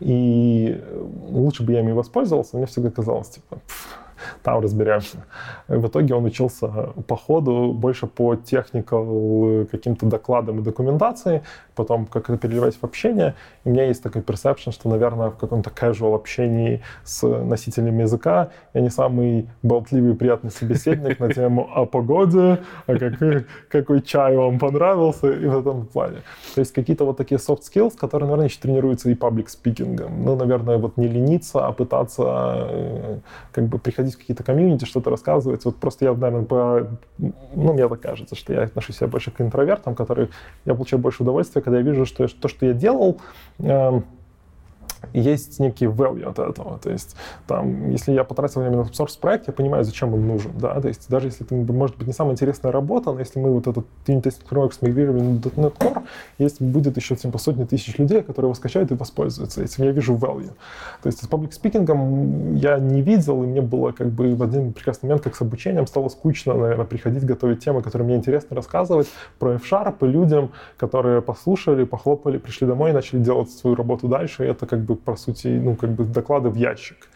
и лучше бы я ими воспользовался. Мне всегда казалось, типа, пфф, *laughs* там разберемся. В итоге он учился по ходу больше по техникал каким-то докладам и документации, потом как это переливать в общение. И у меня есть такой персепшн, что, наверное, в каком-то casual общении с носителями языка я не самый болтливый и приятный собеседник на тему о погоде, а какой, какой чай вам понравился и в этом плане. То есть какие-то вот такие soft skills, которые, наверное, еще тренируются и паблик спикингом. Ну, наверное, вот не лениться, а пытаться э, как бы приходить в какие-то комьюнити, что-то рассказывать. Вот просто я, наверное, по... Ну, мне так кажется, что я отношусь себя больше к интровертам, которые я получаю больше удовольствия, когда я вижу, что то, что я делал, э, есть некий value от этого. То есть, там, если я потратил время на source проект, я понимаю, зачем он нужен. Да? То есть, даже если это может быть не самая интересная работа, но если мы вот этот testing framework смигрировали на .NET Core, есть, будет еще типа, сотни тысяч людей, которые его скачают и воспользуются этим. Я вижу value. То есть, с public speaking я не видел, и мне было как бы в один прекрасный момент, как с обучением, стало скучно, наверное, приходить, готовить темы, которые мне интересно рассказывать про F-Sharp и людям, которые послушали, похлопали, пришли домой и начали делать свою работу дальше. И это как бы по сути, ну, как бы доклады в ящик.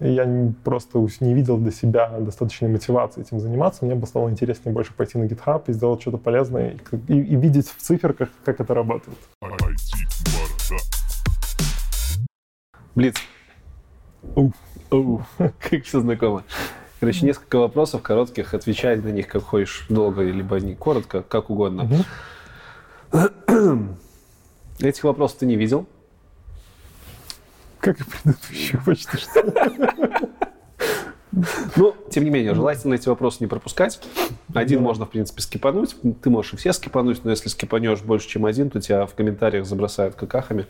И я просто не видел для себя достаточной мотивации этим заниматься. Мне бы стало интереснее больше пойти на GitHub и сделать что-то полезное и, и, и видеть в циферках, как это работает. Блиц. *laughs* Как все знакомо. Короче, несколько вопросов коротких, отвечай на них как хочешь, долго, либо не коротко, как угодно. *clears throat* Этих вопросов ты не видел? Как и предыдущие почти что. Ну, тем не менее, желательно эти вопросы не пропускать. Один можно, в принципе, скипануть. Ты можешь и все скипануть, но если скипанешь больше, чем один, то тебя в комментариях забросают какахами.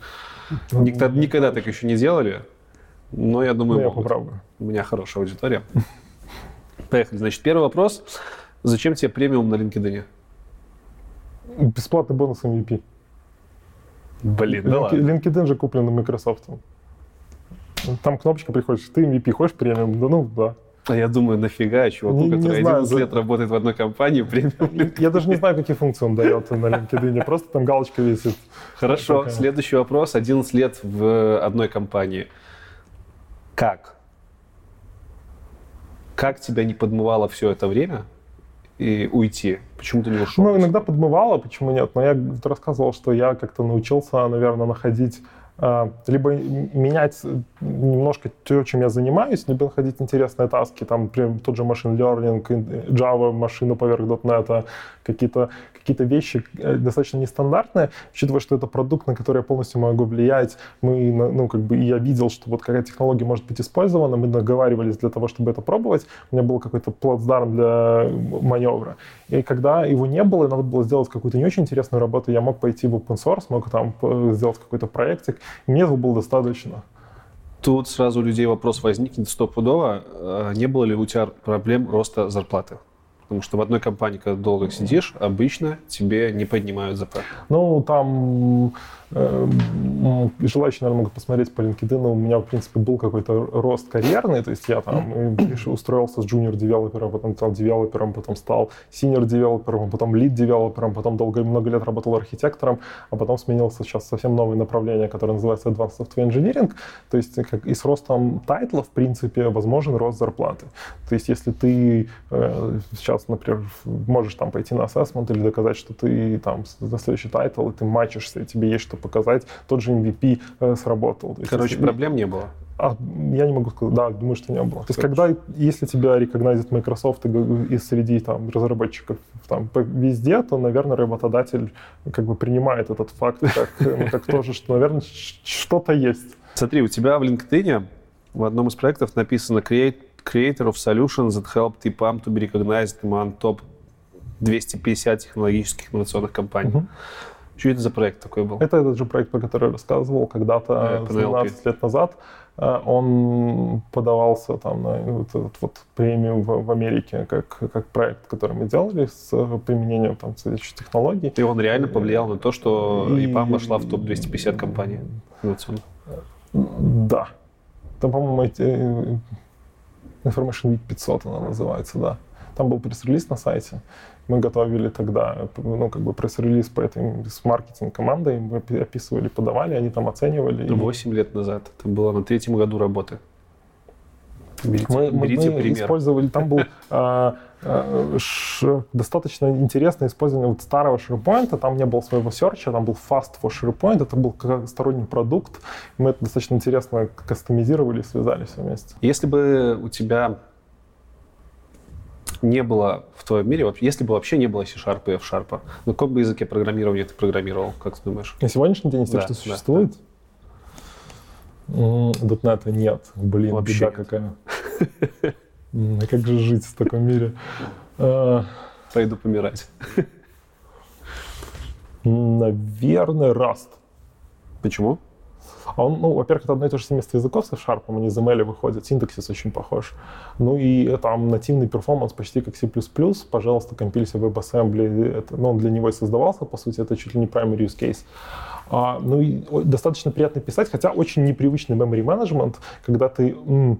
Никогда, никогда так еще не делали, но я думаю, ну, я попробую. У меня хорошая аудитория. Поехали. Значит, первый вопрос. Зачем тебе премиум на LinkedIn? Бесплатный бонус MVP. Блин, да LinkedIn же куплен на Microsoft. Там кнопочка приходит, ты MVP, хочешь премиум? Да ну, да. А я думаю, нафига чуваку, не, который не знаю, 11 лет работает в одной компании, премиум? Я даже не знаю, какие функции он дает на LinkedIn, просто там галочка висит. Хорошо, такая. следующий вопрос. 11 лет в одной компании. Как? Как тебя не подмывало все это время и уйти? Почему ты не ушел? Ну, иногда подмывало, почему нет? Но я рассказывал, что я как-то научился, наверное, находить либо менять немножко то, чем я занимаюсь, либо находить интересные таски, там, например, тот же machine learning, Java, машину поверх .NET, какие-то какие вещи э, достаточно нестандартные, учитывая, что это продукт, на который я полностью могу влиять, мы, ну, как бы, и я видел, что вот какая технология может быть использована, мы договаривались для того, чтобы это пробовать, у меня был какой-то плацдарм для маневра. И когда его не было, и надо было сделать какую-то не очень интересную работу, я мог пойти в open source, мог там э, сделать какой-то проектик, мне этого было достаточно. Тут сразу у людей вопрос возникнет стопудово. А не было ли у тебя проблем роста зарплаты? Потому что в одной компании, когда долго сидишь, обычно тебе не поднимают ЗП. Ну, там желающие, наверное, могут посмотреть по LinkedIn. У меня, в принципе, был какой-то рост карьерный. То есть я там устроился с junior-девелопером, потом стал девелопером, потом стал senior-девелопером, потом lead-девелопером, потом долго, много лет работал архитектором, а потом сменился сейчас совсем новое направление, которое называется Advanced Software Engineering. То есть как и с ростом title а, в принципе, возможен рост зарплаты. То есть если ты э, сейчас, например, можешь там пойти на assessment или доказать, что ты там за следующий title, и ты матчишься, и тебе есть что показать, тот же MVP э, сработал. Короче, есть, проблем не было? А, я не могу сказать, да, думаю, что не было. То есть, когда, если тебя recognize ит Microsoft и, и среди там, разработчиков там, везде, то, наверное, работодатель как бы принимает этот факт как, ну, как тоже, что, наверное, что-то есть. Смотри, у тебя в LinkedIn в одном из проектов написано Create, Creator of Solutions that help EPAM to be recognized among top 250 технологических инновационных компаний. Угу. Что это за проект такой был? Это этот же проект, про который я рассказывал когда-то, 12 лет назад. Э, он подавался там на вот, вот, вот премию в, в Америке как, как проект, который мы делали с применением там следующих технологий. И он реально повлиял на то, что и, ИПАМ вошла в топ-250 компаний Да. Там, по-моему, э, Information Week 500 она называется, да. Там был пресс-релиз на сайте. Мы готовили тогда, ну, как бы пресс-релиз по этой с маркетинг-командой, мы описывали, подавали, они там оценивали. 8 и... лет назад. Это было на третьем году работы. Берите, мы, берите мы пример. использовали, там был *laughs* а, а, достаточно интересное использование вот старого SharePoint, там не было своего серча, там был Fast for SharePoint, это был как сторонний продукт, мы это достаточно интересно кастомизировали и связали все вместе. Если бы у тебя не было в твоем мире, если бы вообще не было C-Sharp и F-Sharp, на каком бы языке программирования ты программировал, как ты думаешь? На сегодняшний день из тех, да, что существует? Да. .NET нет. Блин, вообще беда нет. какая. *laughs* А как же жить в таком мире? А, Пойду помирать. Наверное, Rust. Почему? А он, ну, во-первых, это одно и то же семейство языков с Sharp, они из ML выходят, синтаксис очень похож. Ну и там нативный перформанс почти как C++, пожалуйста, компилься в WebAssembly, это, ну, он для него и создавался, по сути, это чуть ли не primary use case. А, ну и достаточно приятно писать, хотя очень непривычный memory management, когда ты м,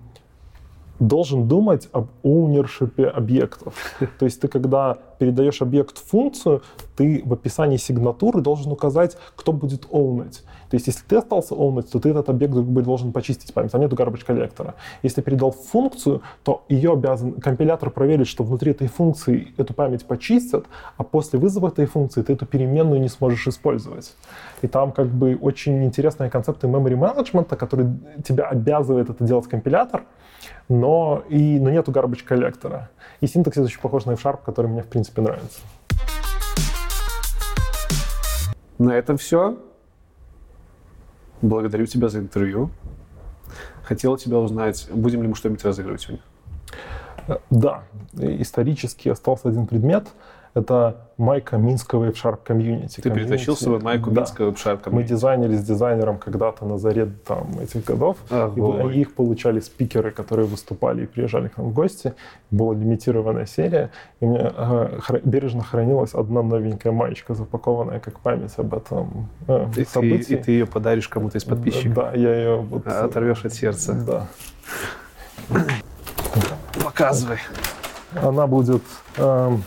должен думать об ownership объектов. То есть ты, когда передаешь объект функцию, ты в описании сигнатуры должен указать, кто будет оунать. То есть, если ты остался оунать, то ты этот объект должен почистить память, там нету garbage коллектора. Если передал функцию, то ее обязан компилятор проверить, что внутри этой функции эту память почистят, а после вызова этой функции ты эту переменную не сможешь использовать. И там как бы очень интересные концепты memory management, который тебя обязывает это делать компилятор, но, и, но нету garbage коллектора. И синтаксис очень похож на F-Sharp, который мне, в принципе, нравится. На этом все. Благодарю тебя за интервью. Хотел тебя узнать, будем ли мы что-нибудь разыгрывать сегодня? Да, исторически остался один предмет – это майка Минского F-Sharp комьюнити. Ты перетащил с собой майку да. Минского F-Sharp комьюнити? Мы дизайнерили с дизайнером когда-то на заре там, этих годов. Ого. И их получали спикеры, которые выступали и приезжали к нам в гости. Была лимитированная серия. И у меня э, бережно хранилась одна новенькая маечка, запакованная как память об этом э, и событии. Ты, и ты ее подаришь кому-то из подписчиков? Да, я ее... Вот, а, Оторвешь от сердца. Да. Показывай. Она будет... Эм,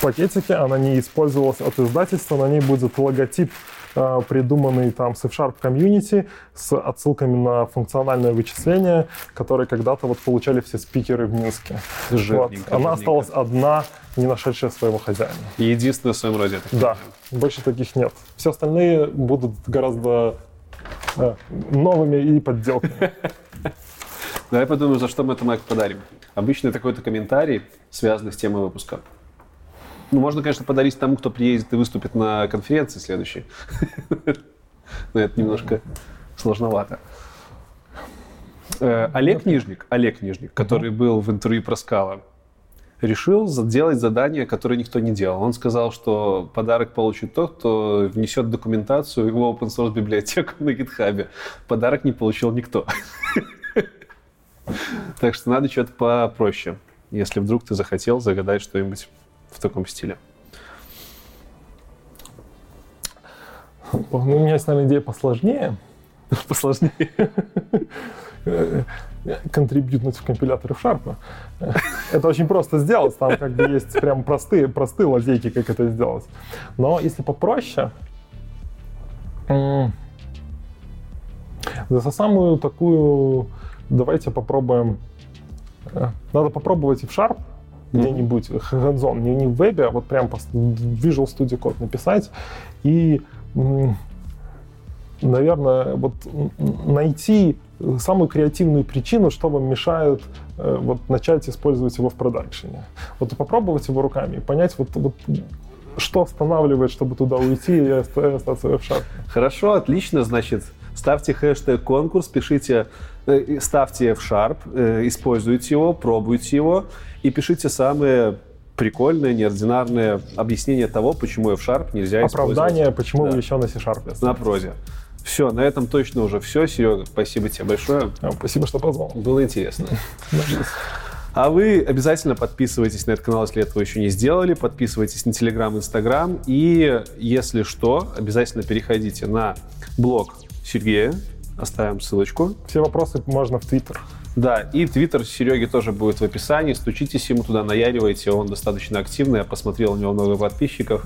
пакетике, она не использовалась от издательства, на ней будет логотип э, придуманный там с F-Sharp Community с отсылками на функциональное вычисление, которые когда-то вот получали все спикеры в Минске. Вот. Она осталась одна, не нашедшая своего хозяина. Единственная в своем роде. Да, больше таких нет. Все остальные будут гораздо э, новыми и подделками. *laughs* Давай подумаем, за что мы эту майку подарим. Обычно такой-то комментарий, связанный с темой выпуска. Ну, можно, конечно, подарить тому, кто приедет и выступит на конференции следующей. *laughs* Но это немножко сложновато. Э, Олег Нижник, Олег Нижник, который был в интервью про скала, решил сделать задание, которое никто не делал. Он сказал, что подарок получит тот, кто внесет документацию в open source библиотеку на GitHub. Подарок не получил никто. *laughs* Так что надо что-то попроще. Если вдруг ты захотел загадать что-нибудь в таком стиле? Ну, у меня есть, наверное, идея посложнее. *laughs* Посложнее. контрибьютнуть в компиляторы в Sharp. Это очень просто сделать, там как бы есть прям простые, простые лазейки, как это сделать. Но если попроще, за самую такую, давайте попробуем, э, надо попробовать и в Sharp, где-нибудь hands не, не в вебе, а вот прям Visual Studio Code написать и наверное, вот найти самую креативную причину, что вам мешает э, вот, начать использовать его в продакшене. Вот попробовать его руками и понять, вот, вот что останавливает, чтобы туда уйти и остаться в шапке. Хорошо, отлично, значит, ставьте хэштег конкурс, пишите, э, ставьте в Sharp, э, используйте его, пробуйте его и пишите самые прикольное, неординарное объяснение того, почему F-Sharp нельзя Оправдание, использовать. почему да. вы еще на C-Sharp. На прозе. Все, на этом точно уже все. Серега, спасибо тебе большое. А, спасибо, что позвал. Было интересно. *laughs* А вы обязательно подписывайтесь на этот канал, если этого еще не сделали. Подписывайтесь на Телеграм, Инстаграм. И, если что, обязательно переходите на блог Сергея. Оставим ссылочку. Все вопросы можно в Твиттер. Да, и твиттер Сереги тоже будет в описании. Стучитесь ему туда, наяривайте. Он достаточно активный. Я посмотрел, у него много подписчиков.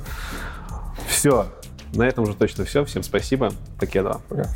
Все. На этом уже точно все. Всем спасибо. Покеда. Пока.